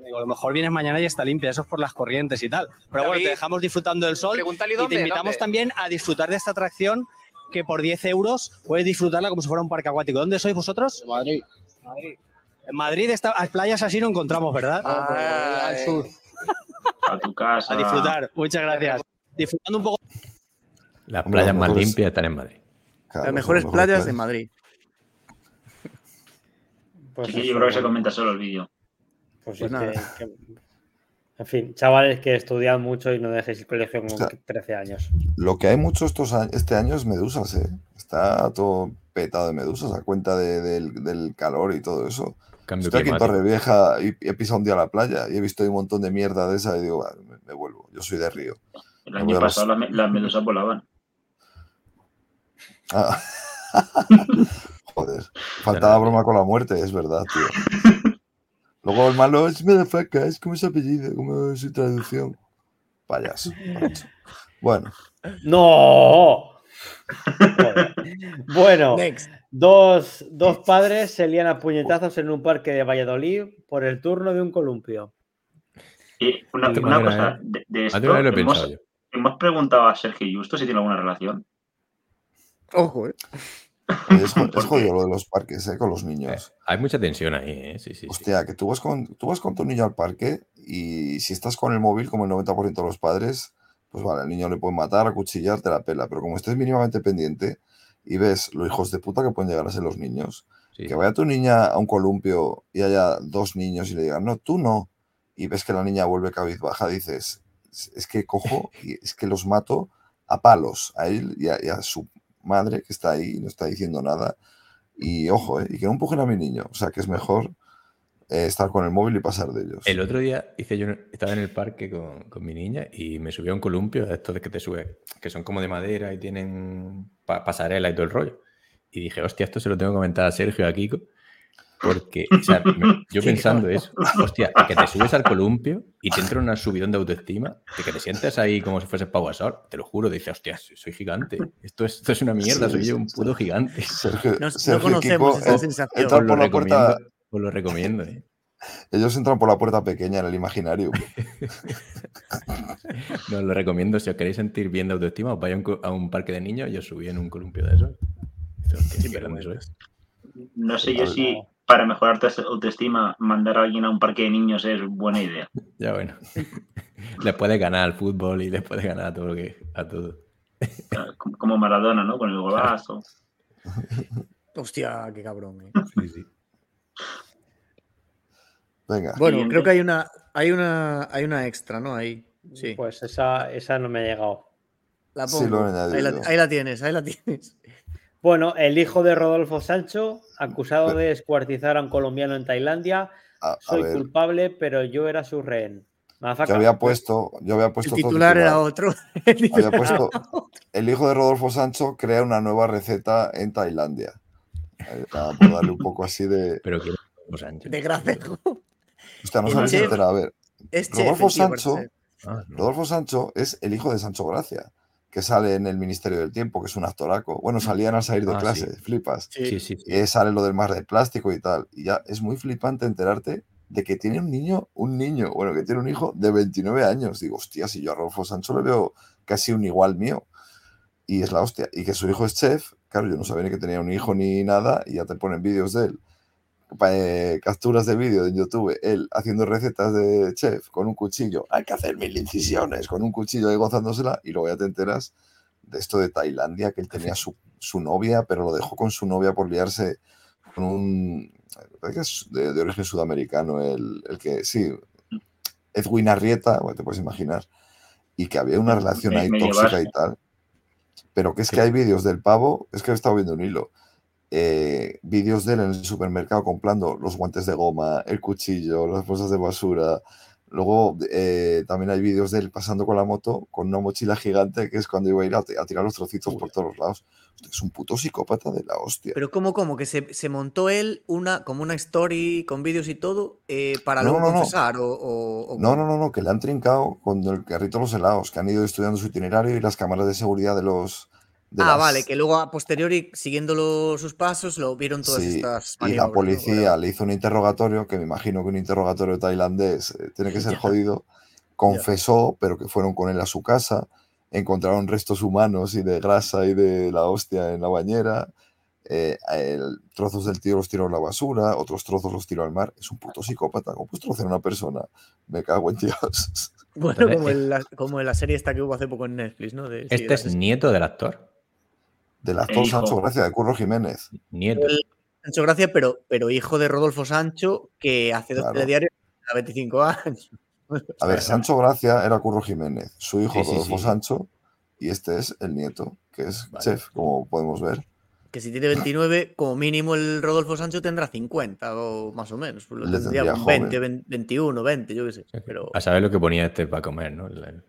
A lo mejor vienes mañana y está limpia, eso es por las corrientes y tal. Pero bueno, te dejamos disfrutando del sol Pregúntale y dónde, te invitamos dónde. también a disfrutar de esta atracción que por 10 euros puedes disfrutarla como si fuera un parque acuático. ¿Dónde sois vosotros? De Madrid. En Madrid, esta, las playas así no encontramos, ¿verdad? Ah, al sur. A tu casa. A disfrutar, muchas gracias. Disfrutando un poco. Las playas más limpias están en Madrid. Claro, Las mejores playas de Madrid. Pues Sí, yo creo que se comenta solo el vídeo. Pues Pues nada. que- que- En fin, chavales que estudian mucho y no dejéis el colegio con O sea, 13 años. Lo que hay mucho estos este año es medusas, ¿eh? Está todo petado de medusas a cuenta de- del, del calor y todo eso. Cambio Estoy aquí en. Torrevieja y y he pisado un día a la playa y he visto un montón de mierda de esa y digo, "Ah, me, me vuelvo. Yo soy de Río. El año pasado las, las medusas volaban. Ah. Joder, faltaba broma con la muerte, es verdad, tío. Luego el malo es Medafaka, es como su apellido, como su traducción. Payaso. macho. Bueno, ¡No! Bueno, Next. dos, dos padres se lían a puñetazos en un parque de Valladolid por el turno de un columpio. Y una, una manera, cosa, ¿eh? de, de esto, no lo he hemos, hemos preguntado a Sergio Justo si tiene alguna relación. Ojo, eh. Es, jodido lo de los parques, ¿eh? Con los niños. Hay mucha tensión ahí, ¿eh? Sí, sí, sí. Hostia, que tú vas, con, tú vas con tu niño al parque y si estás con el móvil, como el 90% de los padres, pues vale, al niño le pueden matar, acuchillar, te la pela. Pero como estés mínimamente pendiente y ves lo hijos de puta que pueden llegar a ser los niños, Sí. que vaya tu niña a un columpio y haya dos niños y le digan, no, tú no, y ves que la niña vuelve cabizbaja, dices, "Es- es que cojo y es que los mato a palos, a él y a, y a su madre que está ahí y no está diciendo nada. Y ojo, ¿eh? y que no empujen a mi niño. O sea, que es mejor eh, estar con el móvil y pasar de ellos. El otro día hice yo, estaba en el parque con, con mi niña y me subí a un columpio de que te sube, que son como de madera y tienen pa- pasarela y todo el rollo. Y dije, hostia, esto se lo tengo que comentar a Sergio a Kiko. Porque, o sea, me- yo pensando eso, hostia, que te subes al columpio y te entra una subidón de autoestima, de que te sientes ahí como si fueses Pau Gasol, te lo juro, dices, hostia, soy gigante, esto es, esto es una mierda, Sí, soy yo un sí. puto gigante. Sergio, No, Sergio conocemos Kiko, esa sensación. Os lo por la puerta, recomiendo, os lo recomiendo, ¿eh? ellos entran por la puerta pequeña en el imaginario. No, os lo recomiendo. Si os queréis sentir bien de autoestima, os vais a un, co- a un parque de niños y os subí en un columpio de esos. Qué grande sois. No sé yo si para mejorar tu autoestima mandar a alguien a un parque de niños es buena idea. Ya bueno. les puedes ganar al fútbol y les puedes ganar a todo lo que. a todo. Como- Como Maradona, ¿no? Con el golazo. Hostia, qué cabrón. eh. Sí, sí. Venga, Bueno, creo que hay una, hay una, hay una extra, ¿no? Ahí. Sí. Pues esa, esa no me ha llegado. La Sí, lo pongo. he ahí, la, ahí la tienes, ahí la tienes. Bueno, el hijo de Rodolfo Sancho, acusado de descuartizar a un colombiano en Tailandia. a, a Soy ver, culpable, pero yo era su rehén. yo había puesto, yo había El puesto otro titular era titular. otro. Había puesto el hijo de Rodolfo Sancho crea una nueva receta en Tailandia. Eh, nada, por darle un poco así de. Pero. Sánchez. De Gracejo. Hostia, no El sabéis chef. enterar. A ver, Es chef, Rodolfo el Sancho. Ah, no. Rodolfo Sancho es el hijo de Sancho Gracia, que sale en el Ministerio del Tiempo, que es un actoraco. Bueno, salían al salir de Ah, clase, sí. flipas. Sí, sí. Y sale lo del mar de plástico y tal. Y ya es muy flipante enterarte de que tiene un niño, un niño, bueno, que tiene un hijo de 29 años. Digo, hostia, si yo a Rodolfo Sancho le veo casi un igual mío. Y es la hostia. Y que su hijo es chef. Claro, yo no sabía ni que tenía un hijo ni nada. Y ya te ponen vídeos de él. Eh, capturas de vídeo en YouTube, él haciendo recetas de chef con un cuchillo. Hay que hacer mil incisiones con un cuchillo ahí gozándosela. Y luego ya te enteras de esto de Tailandia, que él tenía su, su novia, pero lo dejó con su novia por liarse con un. de, de origen sudamericano, el, el que. Sí, Edwin Arrieta, bueno, te puedes imaginar. Y que había una relación ahí tóxica y tal. Pero que es que hay vídeos del pavo, es que he estado viendo un hilo. Eh, vídeos de él en el supermercado comprando los guantes de goma, el cuchillo, las bolsas de basura, Luego eh, también hay vídeos de él pasando con la moto con una mochila gigante que es cuando iba a ir a, tirar los trocitos por todos los lados. es un puto psicópata de la hostia. Pero ¿cómo, cómo? Que se, montó él una, como una story con vídeos y todo eh, para luego confesar o, No, no, no, no, que le han trincado con el carrito los helados, que han ido estudiando su itinerario y las cámaras de seguridad de los, ah, vale, que luego a posteriori, siguiendo sus pasos, lo vieron todas estas Y la policía le hizo un interrogatorio, que me imagino que un interrogatorio tailandés eh, tiene que ser jodido. Confesó, pero que fueron con él a su casa, encontraron restos humanos y de grasa y de la hostia en la bañera. Eh, trozos del tío los tiró a la basura, otros trozos los tiró al mar. Es un puto psicópata. ¿Cómo puedes trocear a una persona? Me cago en Dios. Bueno, como en, la, como en la serie esta que hubo hace poco en Netflix, ¿no? este es nieto del actor. Del actor Sancho Gracia, de Curro Jiménez. Nieto. Sancho Gracia, pero, pero hijo de Rodolfo Sancho, que hace dos diarios a 25 años. A ver, Sancho Gracia era Curro Jiménez, su hijo Rodolfo Sancho, y este es el nieto, que es chef, como podemos ver. Que si tiene 29, como mínimo el Rodolfo Sancho tendrá 50 o más o menos. Pues lo tendría 20, 21, 20, yo qué sé. Pero... A saber lo que ponía este para comer, ¿no? En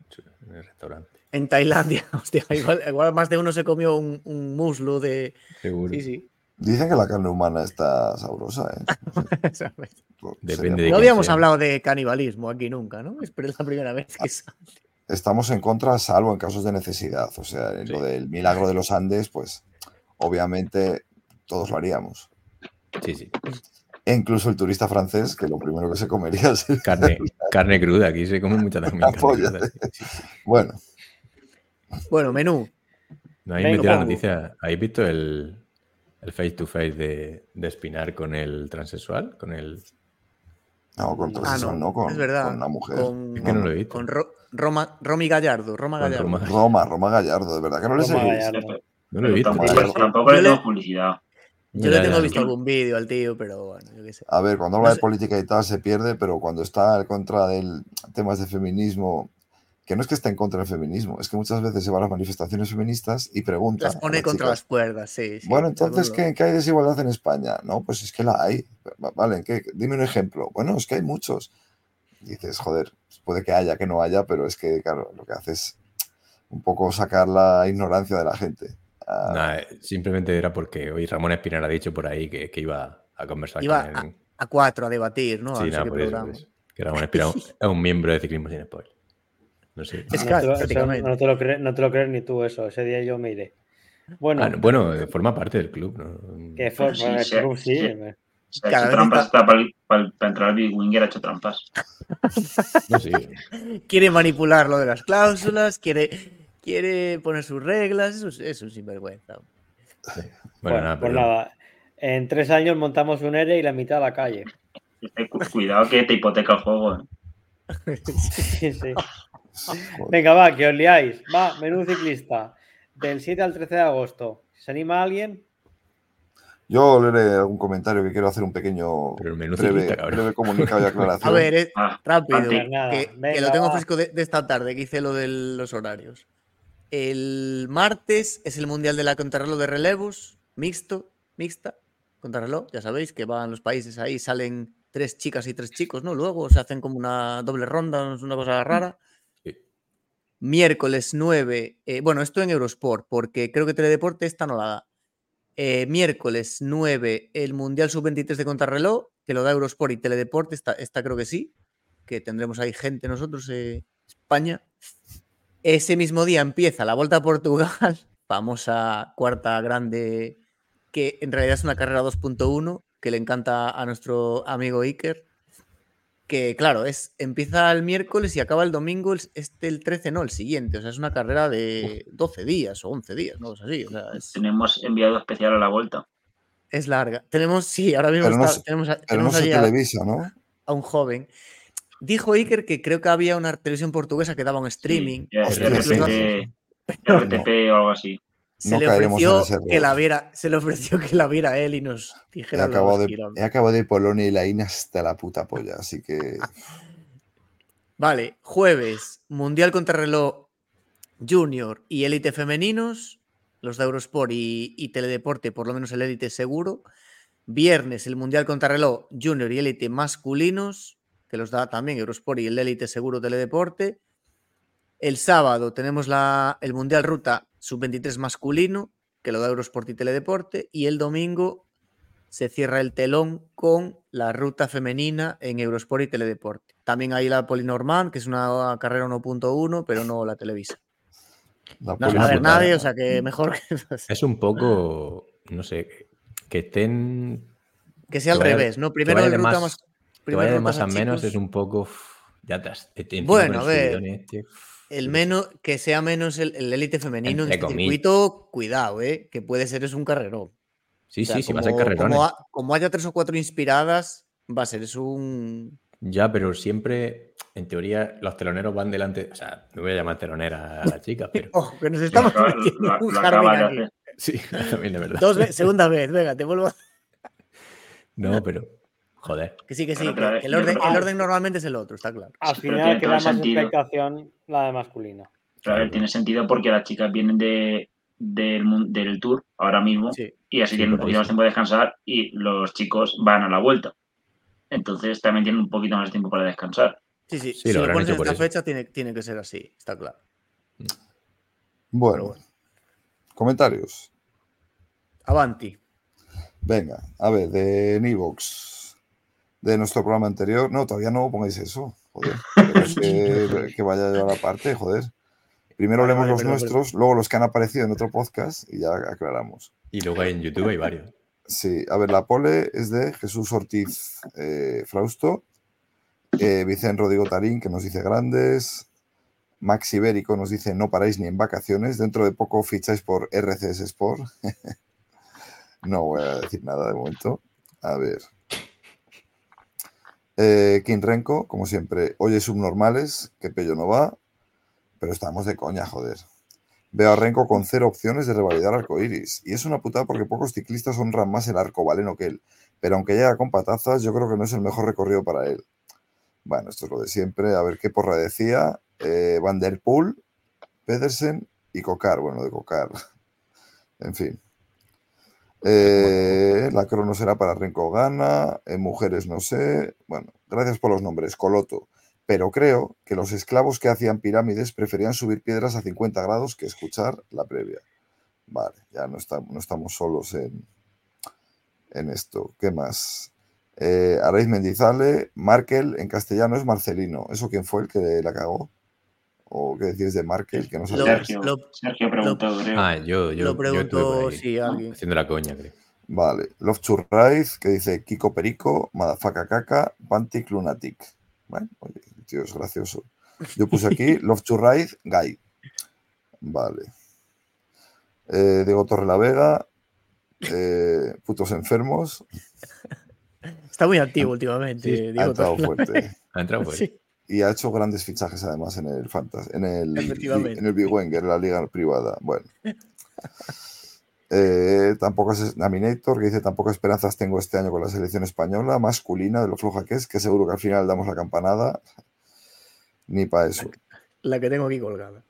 el restaurante en Tailandia. Hostia, igual, más de uno se comió un, muslo de. Seguro. Sí, sí. Dicen que la carne humana está sabrosa, ¿eh? Depende no habíamos hablado de canibalismo aquí nunca, ¿no? Pero es la primera vez que sale. Estamos en contra, salvo en casos de necesidad. O sea, en lo del milagro de los Andes, pues obviamente todos lo haríamos. Sí, sí. E incluso el turista francés, que lo primero que se comería es carne, carne cruda. Aquí se come mucha también. Bueno. Bueno, menú. No, ahí la noticia. ¿Habéis visto el, el face to face de, de Espinar con el transexual? Con el. No, con transexual, ah, no, con, es verdad, con una mujer. Con, es que no lo he visto. Con Roma, Romy Gallardo. Roma Gallardo. Roma, Roma, Gallardo, de verdad que no le sé. No lo he visto. Tampoco, le tengo publicidad. Yo le tengo visto algún vídeo al tío, pero bueno, yo qué sé. A ver, cuando habla de política y tal se pierde, pero cuando está en contra de temas de feminismo que no es que esté en contra del feminismo, es que muchas veces se va a las manifestaciones feministas y pregunta. Las pone contra las cuerdas, sí. bueno, entonces, ¿qué, ¿qué, hay desigualdad en España? No, pues es que la hay. Vale, ¿qué? dime un ejemplo. Bueno, es que hay muchos. dices, joder, puede que haya, que no haya, pero es que, claro, lo que hace es un poco sacar la ignorancia de la gente. Ah. Eh, simplemente era porque hoy Ramón Espinar ha dicho por ahí que, iba a conversar iba con él. A, cuatro a debatir, ¿no? Sí, nada, por eso, Que Ramón Espinar es un miembro de Ciclismo Sin Spoiler. No sé. Es no, te lo, no, te lo crees, no te lo crees ni tú eso. Ese día yo me iré. Bueno, ah, bueno eh, forma parte del club. ¿no? Que forma sí, del club, sí. sí. ha hecho trampas está... para, para, para, entrar al Big Winger, ha hecho trampas. No, sí. quiere manipular lo de las cláusulas, quiere, quiere poner sus reglas, eso es, eso es sinvergüenza. Sí. Bueno, bueno nada, pues nada, en tres años montamos un ERE y la mitad a la calle. Cuidado que te hipoteca el juego. ¿eh? sí, sí. Venga, va, que os liáis. Va, menú ciclista. Del 7 al 13 de agosto. ¿Se anima alguien? Yo leeré algún comentario que quiero hacer un pequeño breve, comunicado y aclaración. A ver, eh, ah, rápido, que, lo tengo fresco de, esta tarde, que hice lo de los horarios. El martes es el Mundial de la Contrarreloj de Relevos, mixto, mixta, contrarreloj. Ya sabéis que van los países ahí, salen tres chicas y tres chicos, ¿no? Luego se hacen como una doble ronda, una cosa rara miércoles 9, eh, bueno, esto en Eurosport, porque creo que Teledeporte esta no la da. Eh, miércoles 9, el Mundial Sub-23 de Contrarreloj, que lo da Eurosport y Teledeporte, esta, esta creo que sí, que tendremos ahí gente nosotros, eh, España. Ese mismo día empieza la Vuelta a Portugal, famosa cuarta grande, que en realidad es una carrera 2.1, que le encanta a nuestro amigo Iker que claro, es, empieza el miércoles y acaba el domingo, este el 13, no, el siguiente. O sea, es una carrera de 12 días o 11 días, ¿no? así. Tenemos enviado especial a la vuelta. Es larga. Tenemos, sí, ahora mismo tenemos, tenemos televisa, ¿no? a un joven. Dijo Iker que creo que había una televisión portuguesa que daba un streaming. Sí, RTP o algo así. Se le ofreció que la viera, se le ofreció que la viera él y nos dijera. He acabado, de, he acabado de Polonia y la INA hasta la puta polla, así que. Vale, jueves, Mundial Contrarreloj Junior y Élite Femeninos, los de Eurosport y, y, Teledeporte, por lo menos el Élite seguro. Viernes, el Mundial Contrarreloj Junior y Élite Masculinos, que los da también Eurosport y el Elite Seguro Teledeporte. El sábado tenemos la, el Mundial Ruta Sub-23 masculino, que lo da Eurosport y Teledeporte. Y el domingo se cierra el telón con la ruta femenina en Eurosport y Teledeporte. También hay la Polinormand, que es una carrera 1.1, pero no la Televisa. no va a ver nadie, o sea que mejor que... Es un poco, no sé, que estén... Que sea al revés, ¿no? Primero el ruta más... Que vaya de más a, menos es un poco... Ya te, bueno, a ver, este, el menos, que sea menos el élite femenino en este circuito, cuidado, ¿eh? que puede ser es un carrerón. Sí, sí, sí, va a ser carrerones. Como, haya tres o cuatro inspiradas, va a ser es un. Ya, pero siempre, en teoría, los teloneros van delante. O sea, no voy a llamar telonera a la chica, pero. Ojo, que nos estamos metiendo un Sí, también de verdad. Dos segunda vez, venga, te vuelvo a. No, pero. Joder. Que sí, que sí. el, orden, el orden normalmente es el otro, está claro. Al final queda más expectación la de masculina. Claro, tiene sentido porque las chicas vienen de, del, del tour ahora mismo y así tienen un poquito más tiempo de descansar y los chicos van a la vuelta. Entonces también tienen un poquito más de tiempo para descansar. Sí, sí, si lo, pones en esta fecha tiene, tiene, que ser así, está claro. Bueno, comentarios. Avanti. Venga, a ver, de Nivox, de nuestro programa anterior. No, todavía no pongáis eso. Joder, que, que vaya a la parte, joder. Primero leemos los nuestros, luego los que han aparecido en otro podcast y ya aclaramos. Y luego hay en YouTube hay varios. Sí, a ver, la pole es de Jesús Ortiz eh, Frausto, eh, Vicente Rodrigo Tarín, que nos dice grandes, Max Ibérico nos dice no paráis ni en vacaciones, dentro de poco ficháis por RCS Sport. no voy a decir nada de momento. A ver. Eh, Renko, como siempre, oye subnormales, que pello no va. Pero estamos de coña, joder. Veo a Renko con cero opciones de revalidar arcoiris. Y es una putada porque pocos ciclistas honran más el arco valeno que él. Pero aunque llega con patazas, yo creo que no es el mejor recorrido para él. Bueno, esto es lo de siempre. A ver qué porra decía. Eh, Van der Poel, Pedersen y Cocar. Bueno, de Cocar. en fin. Eh, la crono será para Renko Gana. En mujeres no sé. Bueno, gracias por los nombres. Coloto pero creo que los esclavos que hacían pirámides preferían subir piedras a 50 grados que escuchar la previa. Vale, ya no, no estamos solos en, en esto. ¿Qué más? Eh, Araiz Mendizale, Markel en castellano es Marcelino. ¿Eso quién fue el que la cagó? ¿O qué decís de Markel? Que no Sergio, Sergio preguntó, creo. Ah, yo, yo, lo preguntó, sí, alguien. Haciendo la coña, creo. Vale. Love Churraiz, que dice Kiko Perico, Madafaka Caca, Pantic Lunatic. Bueno, oye, tío, es gracioso. Yo puse aquí Love to Ride Guy. Vale. Eh, Diego Torre la Vega. Eh, putos enfermos. Está muy activo últimamente. ha entrado fuerte. ha entrado fuerte. Y ha hecho grandes fichajes además en el Fantasy, en el, en el Big Wenger, en la liga privada. Bueno. Eh, tampoco es Naminator, que dice tampoco esperanzas tengo este año con la selección española, masculina, de lo floja que es, que seguro que al final damos la campanada. Ni para eso. La que tengo aquí colgada.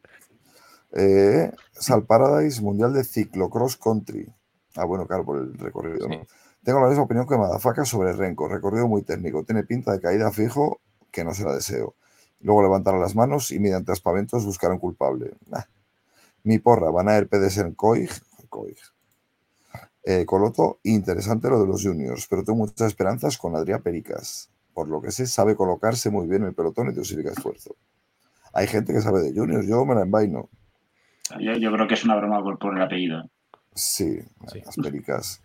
Eh, Sal Paradise, Mundial de Ciclo Cross Country. Ah, bueno, claro, por el recorrido, Tengo la misma opinión que Madafaka sobre Renko. Recorrido muy técnico. Tiene pinta de caída fijo que no será deseo. Luego levantará las manos y mediante aspaventos buscar un culpable. Mi porra, van a ir Pedersen Coig. Coig. Eh, Coloto, interesante lo de los juniors, pero tengo muchas esperanzas con Adrián Pericas. Por lo que sé, sabe colocarse muy bien el pelotón y dosifica esfuerzo. Hay gente que sabe de juniors, yo me la envaino. Yo, creo que es una broma por, el apellido. Sí, las Pericas.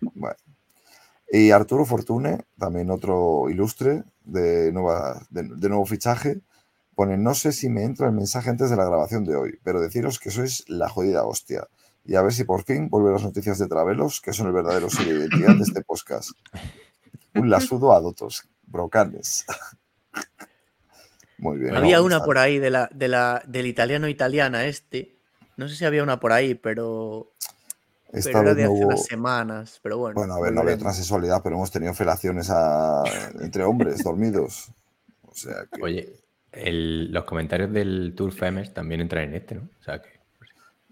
Y Arturo Fortune, también otro ilustre de, nueva, de nuevo fichaje, pone, no sé si me entra el mensaje antes de la grabación de hoy, pero deciros que sois la jodida hostia y a ver si por fin vuelven las noticias de Travelos, que son el verdadero sello de identidad de este podcast. Un lasudo a dotos, brocanes. Muy bien. Había una por ahí de la, de la, del italiano italiana este. No sé si había una por ahí, pero. Esta era de hace unas semanas, pero bueno. Bueno, a ver, no había transexualidad, pero hemos tenido felaciones a... entre hombres dormidos. O sea que... Oye, los comentarios del Tour Femes también entran en este, ¿no? O sea que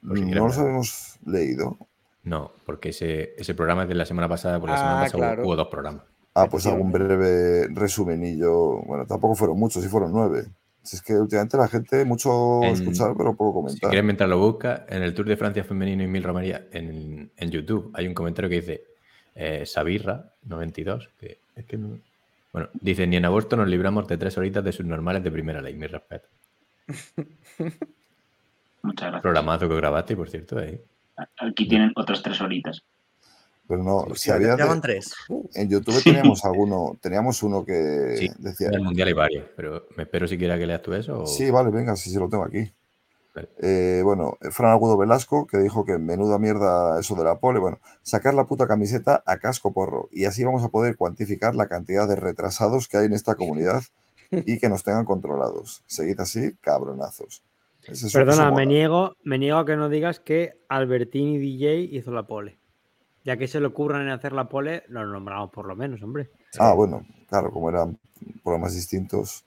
no los habíamos leído. No, porque ese, ese programa es de la semana pasada, por la semana ah, pasada hubo dos programas. Ah, pues hago un breve resumenillo. Bueno, tampoco fueron muchos, sí fueron nueve. Si es que últimamente la gente mucho En- escuchar, pero poco Si comentar. quieres, mientras lo busca, en el Tour de Francia femenino y Mil Romaría en, en YouTube hay un comentario que dice eh, Sabirra92, que es que no- Bueno, dice, ni en agosto nos libramos de tres horitas de subnormales de primera ley, mi respeto. Muchas gracias. Programazo que grabaste, por cierto, ahí. Aquí tienen otras tres horitas. Pero no, Hostia, si había. tres. En YouTube teníamos alguno, teníamos uno que Sí, decía. En el mundial hay varios, pero me espero siquiera que leas tú eso. o- Sí, vale, venga, sí, sí lo tengo aquí. Vale. Eh, bueno, Fran Agudo Velasco, que dijo que menuda mierda eso de la pole. Bueno, sacar la puta camiseta a casco porro. Y así vamos a poder cuantificar la cantidad de retrasados que hay en esta comunidad y que nos tengan controlados. Seguid así, cabronazos. Ese Perdona, me niego, me niego a que no digas que Albertini DJ hizo la pole. Ya que se le ocurran en hacer la pole, lo nombramos por lo menos, hombre. Ah, bueno, claro, como eran programas distintos.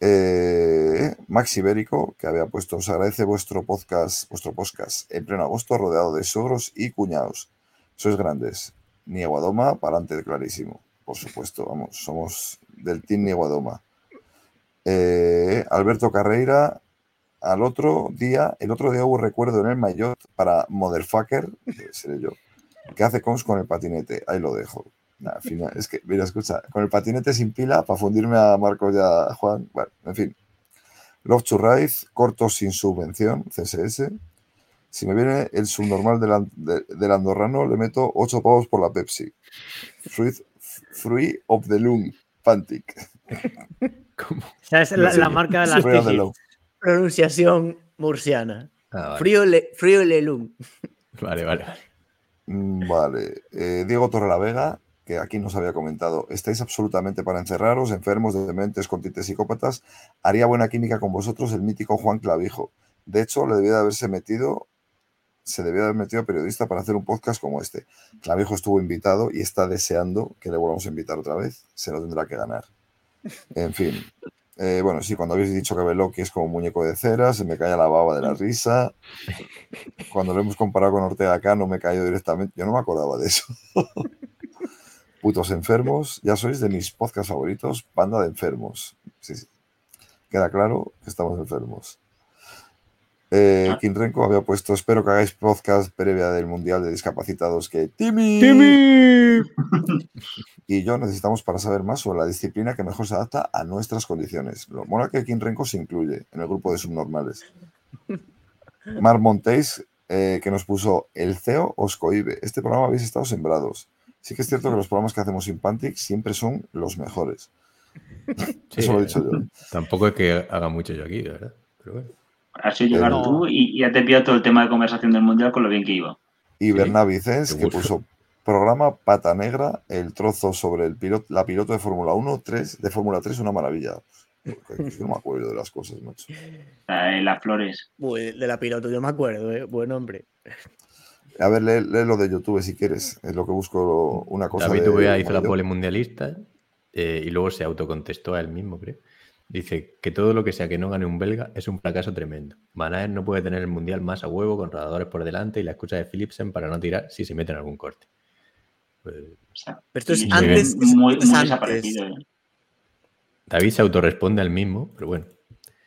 Eh, Max Ibérico, que había puesto, os agradece vuestro podcast, vuestro podcast en pleno agosto, rodeado de sogros y cuñados. Sois grandes. Nieguadoma, para adelante, clarísimo. Por supuesto, vamos, somos del Team Nieguadoma. Eh, Alberto Carreira, al otro día, el otro día hubo recuerdo en el Mayotte para Motherfucker, seré yo, que hace cons con el patinete. Ahí lo dejo. Nah, al final, es que, mira, escucha, con el patinete sin pila, para fundirme a Marcos y a Juan, bueno, en fin. Love to Ride, cortos sin subvención, CSS. Si me viene el subnormal del, de- del andorrano, le meto 8 pavos por la Pepsi. Fruit, Fruit of the Lung, Pantic. ¿Cómo? O sea, es la, la marca de. Lung. Pronunciación murciana. Ah, vale. Frío, le, frío lelum. Vale, vale, vale. Mm, Vale. Eh, Diego Torrelavega, que aquí nos había comentado, estáis absolutamente para encerraros, enfermos, dementes, con tintes psicópatas. Haría buena química con vosotros el mítico Juan Clavijo. De hecho, le debía de haberse metido, se debía de haber metido periodista para hacer un podcast como este. Clavijo estuvo invitado y está deseando que le volvamos a invitar otra vez. Se lo tendrá que ganar. En fin. Eh, bueno, sí, cuando habéis dicho que Beloki es como muñeco de cera, se me cae la baba de la risa. Cuando lo hemos comparado con Ortega no me cayó directamente. Yo no me acordaba de eso. Putos enfermos, ya sois de mis podcasts favoritos, banda de enfermos. Sí, sí. Queda claro que estamos enfermos. Eh, Kim Renko había puesto, espero que hagáis podcast previa del Mundial de Discapacitados que Timmy, y yo necesitamos para saber más sobre la disciplina que mejor se adapta a nuestras condiciones. Lo mola que Kim Renko se incluye en el grupo de subnormales. Mar Montéis, eh, que nos puso el CEO os cohibe. Este programa habéis estado sembrados. Sí que es cierto que los programas que hacemos sin Pantic siempre son los mejores. Eso lo he dicho yo. Tampoco es que haga mucho yo aquí, verdad. Pero bueno. Has hecho llegar No. tú y, y ya te pillado todo el tema de conversación del mundial con lo bien que iba. Y Sí, Bernard Vicens, que puso programa Pata Negra, el trozo sobre el piloto, la piloto de Fórmula 1, 3, de Fórmula 3, una maravilla. Porque es que no me acuerdo de las cosas, macho. Las flores. Uy, de la piloto, yo me acuerdo, ¿eh? Buen hombre. A ver, lee, lee lo de YouTube si quieres. Es lo que busco una cosa. David de Ubea hizo la pole mundialista eh, y luego se autocontestó a él mismo, creo. Dice que todo lo que sea que no gane un belga es un fracaso tremendo. Van Aert no puede tener el mundial más a huevo con rodadores por delante y la escucha de Philipsen para no tirar si se mete en algún corte. Pues, O sea, Pero esto es antes. muy, muy antes. desaparecido. ¿eh? David se autorresponde al mismo, pero bueno.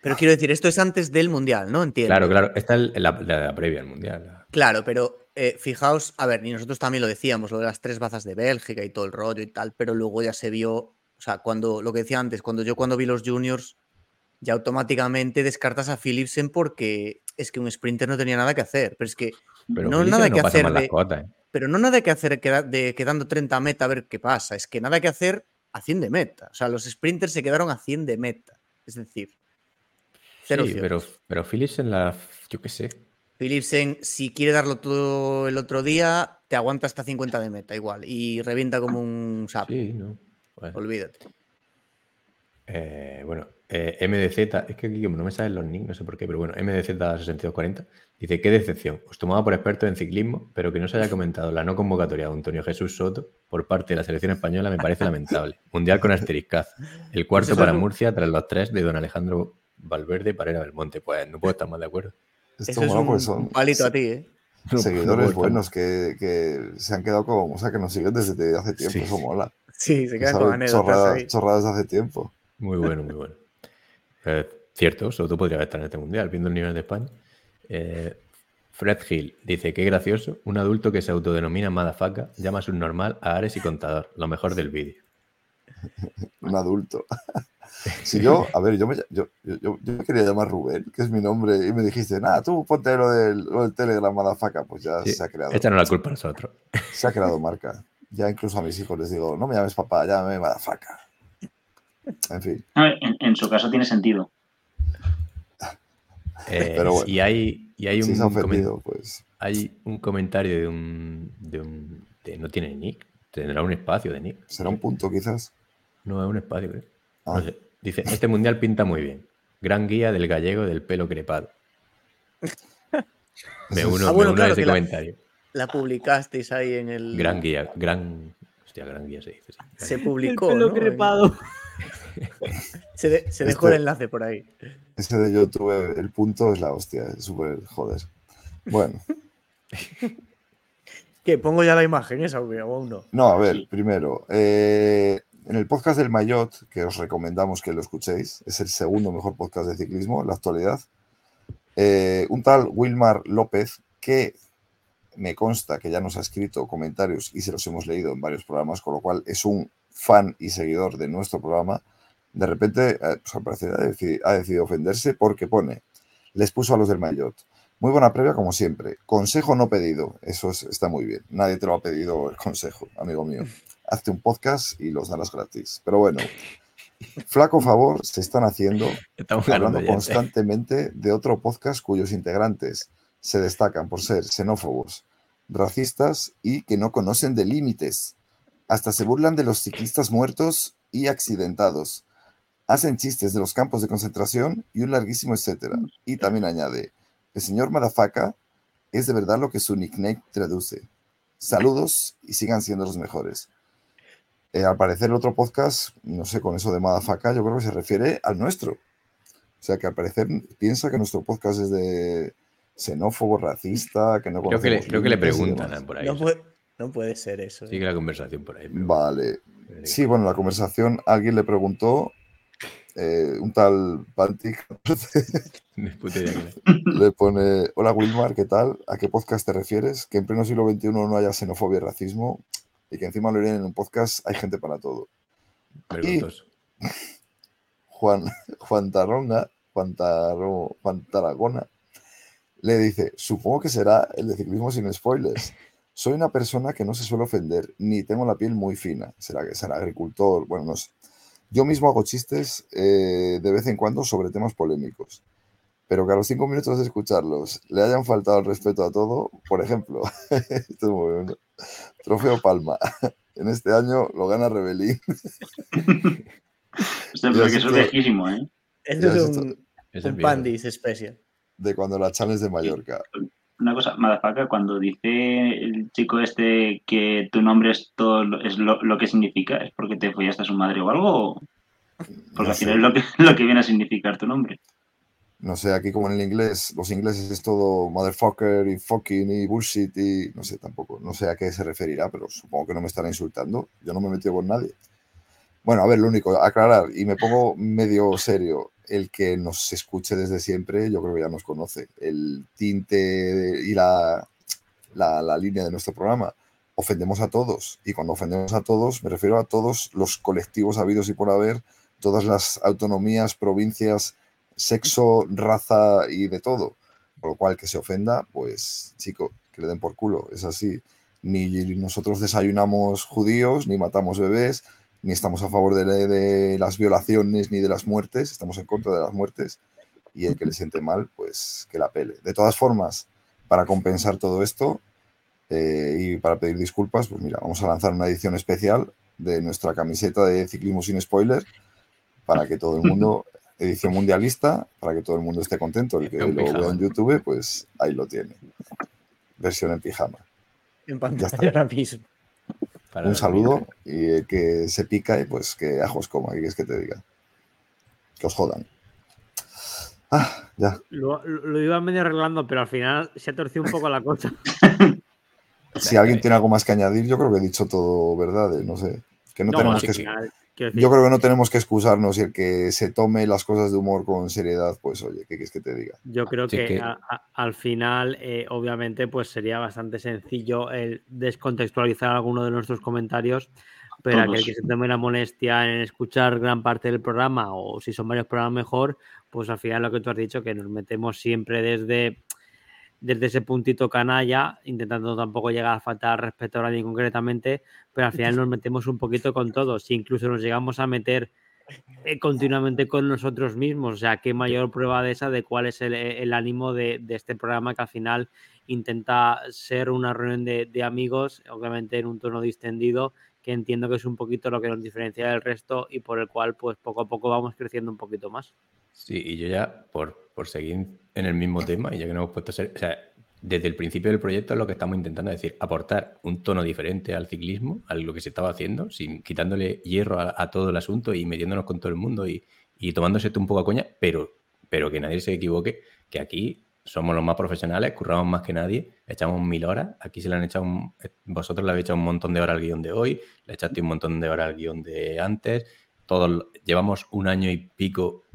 Pero quiero decir, esto es antes del mundial, ¿no? Entiendo. Claro, claro. Esta es la, la- la previa al mundial. la- Claro, pero eh, fijaos, a ver, y nosotros también lo decíamos, lo de las tres bazas de Bélgica y todo el rollo y tal, pero luego ya se vio, o sea, cuando lo que decía antes, cuando yo cuando vi los juniors, ya automáticamente descartas a Philipsen porque es que un sprinter no tenía nada que hacer, pero es que Pero no Philipsen nada no que hacer de, cuotas, ¿eh? pero no nada que hacer de quedando 30 meta a ver qué pasa, es que nada que hacer a 100 de meta, o sea, los sprinters se quedaron a 100 de meta, es decir, cero Sí, pero, pero Philipsen la. Yo qué sé. Philipsen, si quiere darlo todo el otro día, te aguanta hasta 50 de meta igual y revienta como un sapo. Sí, no. Bueno. Olvídate. Eh, bueno, eh, MDZ, es que aquí como no me salen los nicks, no sé por qué, pero bueno, MDZ6240 dice: Qué decepción. Os tomaba por experto en ciclismo, pero que no se haya comentado la no convocatoria de Antonio Jesús Soto por parte de la selección española me parece lamentable. Mundial con asteriscazo. El cuarto Eso para Murcia tras los tres de don Alejandro Valverde para ir a Belmonte. Pues no puedo estar más de acuerdo. Esto Eso es mola un, son un palito a ti, ¿eh? No, no seguidores buenos que, que se han quedado como, o sea, que nos siguen desde hace tiempo. Sí. Eso mola. Sí, se quedan con anécdotas chorradas, ahí. chorradas hace tiempo. Muy bueno, muy bueno. Eh, cierto, sobre todo podría estar en este mundial, viendo el nivel de España. Eh, Fred Hill dice: Qué gracioso, un adulto que se autodenomina Madafaka llama subnormal a Ares y Contador, lo mejor del vídeo. Un adulto. Si yo, a ver, yo me, yo, yo- yo- yo me quería llamar Rubén, que es mi nombre, y me dijiste, nada, tú ponte lo del, lo del Telegram, madafaca, pues ya Sí, se ha creado. Échanos la culpa a nosotros. Se ha creado marca. Ya incluso a mis hijos les digo, no me llames papá, llámame madafaca. En fin, A En, en su caso tiene sentido. Eh, Pero bueno, y hay, y hay, un se ha comen- ofendido, pues hay un comentario de un, de un. de- no tiene nick. Tendrá un espacio de nick. será un punto quizás. No, es un espacio, creo. Ah. No sé. Dice: Este mundial pinta muy bien. Gran guía del gallego del pelo crepado. Me uno, Ah, me bueno, uno a claro, ese que la- comentario. La publicasteis ahí en el. Gran guía, gran. Hostia, gran guía se dice. sí. Se publicó. El pelo ¿no? En- crepado. Se, de- se dejó Este- el enlace por ahí. Ese de YouTube, el punto es la hostia, es súper joder. Bueno, ¿Qué? ¿Pongo ya la imagen esa o aún no? no, a ver, Sí. primero, eh, en el podcast del Mayotte, que os recomendamos que lo escuchéis, es el segundo mejor podcast de ciclismo en la actualidad, eh, un tal Wilmar López, que me consta que ya nos ha escrito comentarios y se los hemos leído en varios programas, con lo cual es un fan y seguidor de nuestro programa, de repente, eh, pues al parecer ha decidido, ha decidido ofenderse porque pone, les puso a los del Mayotte. Muy buena previa como siempre. Consejo no pedido. Eso es- está muy bien. Nadie te lo ha pedido el consejo, amigo mío. Hazte un podcast y los darás gratis. Pero bueno, flaco favor se están haciendo Estamos hablando constantemente de otro podcast cuyos integrantes se destacan por ser xenófobos, racistas y que no conocen de límites. Hasta se burlan de los ciclistas muertos y accidentados. Hacen chistes de los campos de concentración y un larguísimo etcétera. Y también añade, el señor Madafaka es de verdad lo que su nickname traduce. Saludos y sigan siendo los mejores. Eh, al parecer el otro podcast, no sé, con eso de Madafaka, yo creo que se refiere al nuestro. O sea, que al parecer piensa que nuestro podcast es de xenófobo, racista, que no Creo que le, conocemos creo que le y preguntan por ahí. No puede, no puede ser eso. ¿eh? Sigue la conversación por ahí. pero- Vale. Sí, bueno, la conversación, alguien le preguntó, eh, un tal quién es. le pone, hola Wilmar, ¿qué tal? ¿A qué podcast te refieres? Que en pleno siglo XXI no haya xenofobia y racismo y que encima lo leen en un podcast, hay gente para todo. Vergonzoso. Juan, Juan Tarronga, Juan, Taro- Juan Tarragona, le dice, supongo que será el de ciclismo sin spoilers. Soy una persona que no se suele ofender, ni tengo la piel muy fina. Será que será agricultor, bueno, no sé. Yo mismo hago chistes eh, de vez en cuando sobre temas polémicos. Pero que a los cinco minutos de escucharlos le hayan faltado el respeto a todo, por ejemplo, esto es muy bueno. Trofeo Palma. En este año lo gana Rebelín. Esto Ya es ¿eh? Esto es un, un. Pandis especial. De cuando la Challenge de Mallorca. Una cosa, Madafaka, cuando dice el chico este que tu nombre es todo lo, es lo, lo que significa, ¿es porque te follaste a su madre o algo? o- Porque No al sé. final es lo que, lo que viene a significar tu nombre. No sé, aquí como en el inglés, los ingleses es todo motherfucker y fucking y bullshit y no sé tampoco, no sé a qué se referirá, pero supongo que no me estará insultando. Yo no me he metido con nadie. Bueno, a ver, lo único, aclarar, y me pongo medio serio, el que nos escuche desde siempre, yo creo que ya nos conoce. El tinte y la, la, la línea de nuestro programa. Ofendemos a todos, y cuando ofendemos a todos, me refiero a todos los colectivos habidos y por haber, todas las autonomías, provincias, sexo, raza y de todo. Por lo cual, que se ofenda, pues, chico, que le den por culo. Es así. Ni nosotros desayunamos judíos, ni matamos bebés, ni estamos a favor de, de las violaciones ni de las muertes, estamos en contra de las muertes. Y el que le siente mal, pues que la pele. De todas formas, para compensar todo esto eh, y para pedir disculpas, pues mira, vamos a lanzar una edición especial de nuestra camiseta de ciclismo sin spoiler para que todo el mundo edición mundialista para que todo el mundo esté contento. El que lo vea en YouTube, pues ahí lo tiene. Versión en pijama. En Ya pantalla está. ahora mismo. Para Un saludo y el que se pica y pues que ajos coma, ¿qué quieres que te diga? Que os jodan. Ah, ya. Lo, lo iba medio arreglando, pero al final se ha torcido un poco la cosa. Si alguien tiene algo más que añadir, yo creo que he dicho todo verdad, eh, no sé. Que no, No, tenemos que. final, decir, Yo creo que no tenemos que excusarnos y el que se tome las cosas de humor con seriedad, pues oye, ¿qué quieres que te diga? Yo creo Sí que, que- a- a- al final, eh, obviamente, pues sería bastante sencillo el descontextualizar alguno de nuestros comentarios, pero Todos. aquel que se tome la molestia en escuchar gran parte del programa o si son varios programas mejor, pues al final lo que tú has dicho, que nos metemos siempre desde, desde ese puntito canalla, intentando tampoco llegar a faltar respeto a nadie concretamente, pero al final nos metemos un poquito con todos. Si incluso nos llegamos a meter eh, continuamente con nosotros mismos. O sea, qué mayor prueba de esa de cuál es el, el ánimo de, de este programa que al final intenta ser una reunión de, de amigos, obviamente en un tono distendido, que entiendo que es un poquito lo que nos diferencia del resto y por el cual pues poco a poco vamos creciendo un poquito más. Sí, y yo ya, por, por seguir en el mismo tema, y ya que no hemos puesto ser, desde el principio del proyecto lo que estamos intentando decir, aportar un tono diferente al ciclismo, a lo que se estaba haciendo, sin quitándole hierro a, todo el asunto y metiéndonos con todo el mundo y, y tomándose esto un poco a coña, pero, pero que nadie se equivoque, que aquí somos los más profesionales, curramos más que nadie, echamos mil horas, aquí se le han echado, vosotros le habéis echado un montón de horas al guion de hoy, le echaste un montón de horas al guion de antes, todos llevamos un año y pico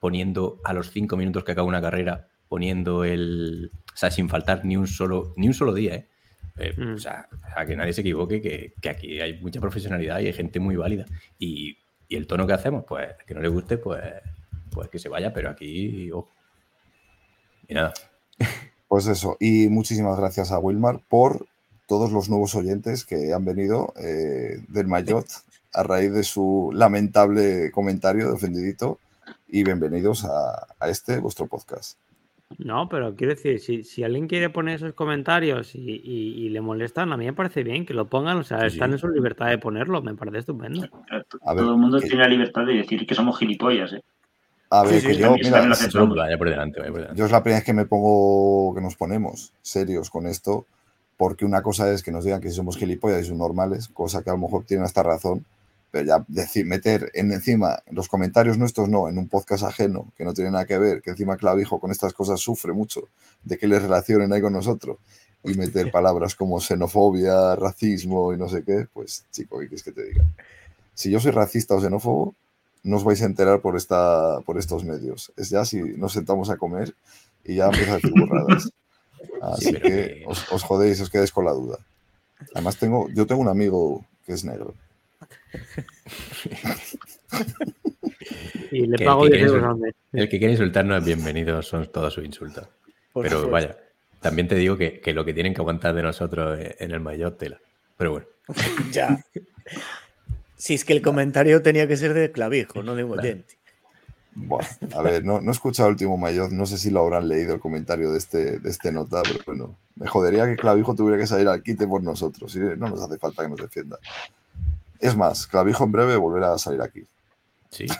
poniendo a los cinco minutos que acaba una carrera, poniendo el. O sea, sin faltar ni un solo, ni un solo día, ¿eh? Eh, Mm. o, sea, a que nadie se equivoque, que, que aquí hay mucha profesionalidad y hay gente muy válida. Y, y el tono que hacemos, pues, que no le guste, pues, pues que se vaya, pero aquí. ojo. Y nada. Pues eso, y muchísimas gracias a Wilmar por todos los nuevos oyentes que han venido eh, del Mayot a raíz de su lamentable comentario de ofendidito y bienvenidos a, a este vuestro podcast. No, pero quiero decir, si, si alguien quiere poner esos comentarios y, y- y le molestan, a mí me parece bien que lo pongan, o sea, Sí, están sí. en su libertad de ponerlo, me parece estupendo. A ver, Todo el mundo que- tiene la libertad de decir que somos gilipollas, ¿eh? A ver, Sí, que sí, yo, mira, por delante, por delante. yo es la primera vez que me pongo, que nos ponemos serios con esto, porque una cosa es que nos digan que somos gilipollas y son normales, cosa que a lo mejor tienen hasta razón, pero ya decir, meter en encima los comentarios nuestros, no, en un podcast ajeno, que no tiene nada que ver, que encima Clavijo con estas cosas sufre mucho, de que les relacionen ahí con nosotros, y meter palabras como xenofobia, racismo y no sé qué, pues chico, ¿qué quieres que te diga? Si yo soy racista o xenófobo, no os vais a enterar por, esta, por estos medios. Es ya si nos sentamos a comer y ya empiezo a decir burradas. Así que- os, os jodéis, os quedáis con la duda. Además, tengo, yo tengo un amigo que es negro. Y le Que el pago que 10 quiere euros al mes. El que quiere insultarnos es bienvenido, son todos sus insultos. Por Pero supuesto. vaya, también te digo que, que lo que tienen que aguantar de nosotros eh, en el mayor tela. Pero bueno, Ya. Si es que el comentario tenía que ser de clavijo, no de oyente. A ver, no, no he escuchado el último mayor, no sé si lo habrán leído el comentario de este, de este nota, pero bueno, me jodería que Clavijo tuviera que salir al quite por nosotros, y no nos hace falta que nos defienda. Es más, Clavijo en breve volverá a salir aquí. sí.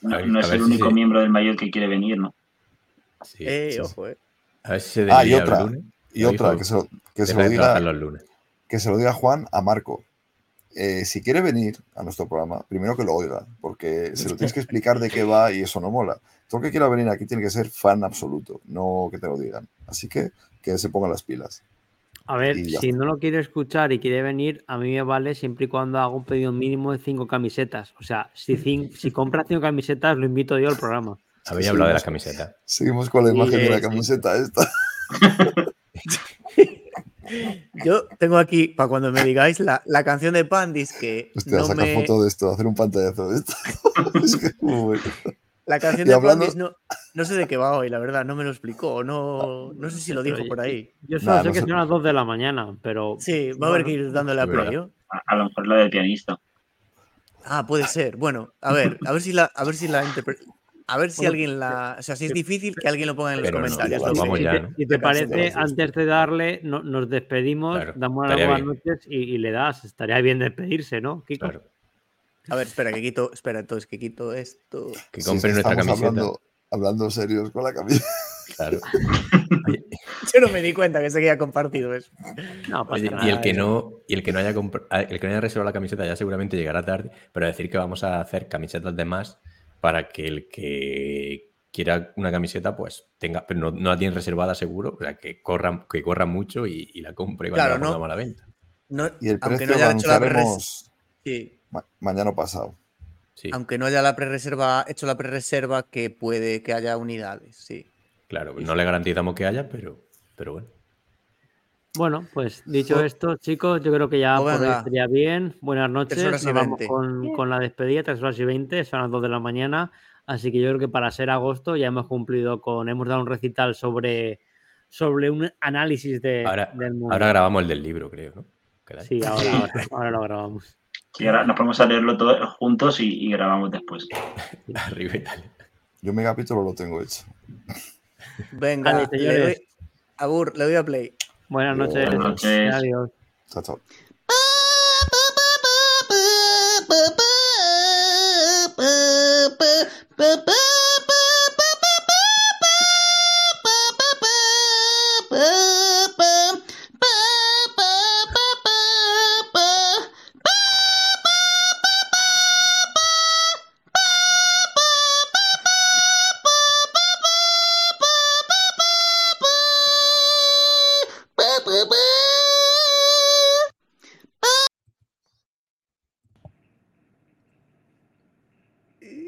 No, es el si único miembro del mayor que quiere venir, ¿no? sí, Eh, sí, sí. ojo, eh. A ver si se Ah, y otra, lunes. y otra, que se lo, que se deja lo de diga, trabajar los lunes. que se lo diga Juan a Marco. Eh, si quiere venir a nuestro programa, primero que lo oiga, porque se lo tienes que explicar de qué va y eso no mola. Todo el que quiera venir aquí tiene que ser fan absoluto, no que te lo digan. Así que que se pongan las pilas. A ver, si no lo quiere escuchar y quiere venir, a mí me vale siempre y cuando haga un pedido mínimo de cinco camisetas. O sea, si, cin- si compra cinco camisetas, lo invito yo al programa. Habéis hablado de las camisetas. Seguimos con la imagen de la camiseta esta. Yo tengo aquí, para cuando me digáis, la, la canción de Pandis que Hostia, no saca me... foto de esto, hacer un pantallazo de esto. es que es muy bueno. La canción Y de hablando- no, no sé de qué va hoy, la verdad, no me lo explicó. No, no sé si lo dijo por ahí. Yo solo Nah, sé no que sé. son las 2 de la mañana, pero. Sí, va a haber que ir dándole a play. A, a lo mejor la del pianista. Ah, puede ser. Bueno, a ver, a ver si la, a ver si la interpre- A ver si Bueno, alguien la. O sea, si es difícil que alguien lo ponga en los Pero no, comentarios. vamos si, te, ¿no? si te parece, antes de darle, no- nos despedimos, Claro, damos las buenas bien. noches y, y le das. Estaría bien despedirse, ¿no? Kiko? Claro. A ver, espera, que quito. Espera, entonces que quito esto. Que compren nuestra estamos camiseta. Hablando, hablando serios con la camiseta. Claro. Oye, Yo no me di cuenta que se había compartido eso. No, pasa Oye, nada. y el que no, y el que no haya el que no haya reservado la camiseta ya seguramente llegará tarde, pero decir que vamos a hacer camisetas de más para que el que quiera una camiseta, pues tenga, pero no, no la tiene reservada seguro, o sea, que corra, que corra mucho y, y la compre cuando Claro, la ¿no? pongamos a la venta. No, Y el aunque precio no haya hecho la res- Sí. mañana pasado. Aunque no haya la pre-reserva, hecho la pre-reserva, que puede que haya unidades, sí. Claro, no le garantizamos que haya, pero, pero bueno. Bueno, pues dicho esto, chicos, yo creo que ya pues estaría bien. Buenas noches. Nos vamos con, con, la despedida, 3 horas y 20, son las 2 de la mañana. Así que yo creo que para ser agosto ya hemos cumplido con, hemos dado un recital sobre, sobre un análisis de, del mundo. Ahora grabamos el del libro, creo, ¿no? Sí, ahora, ahora, lo grabamos. Sí, ahora nos ponemos a leerlo todos juntos y, grabamos después. Arriba Italia. Yo mi capítulo lo tengo hecho. Venga, le doy, Abur, le doy a play. Buenas noches. Buenas noches. Adiós. Chao, chao.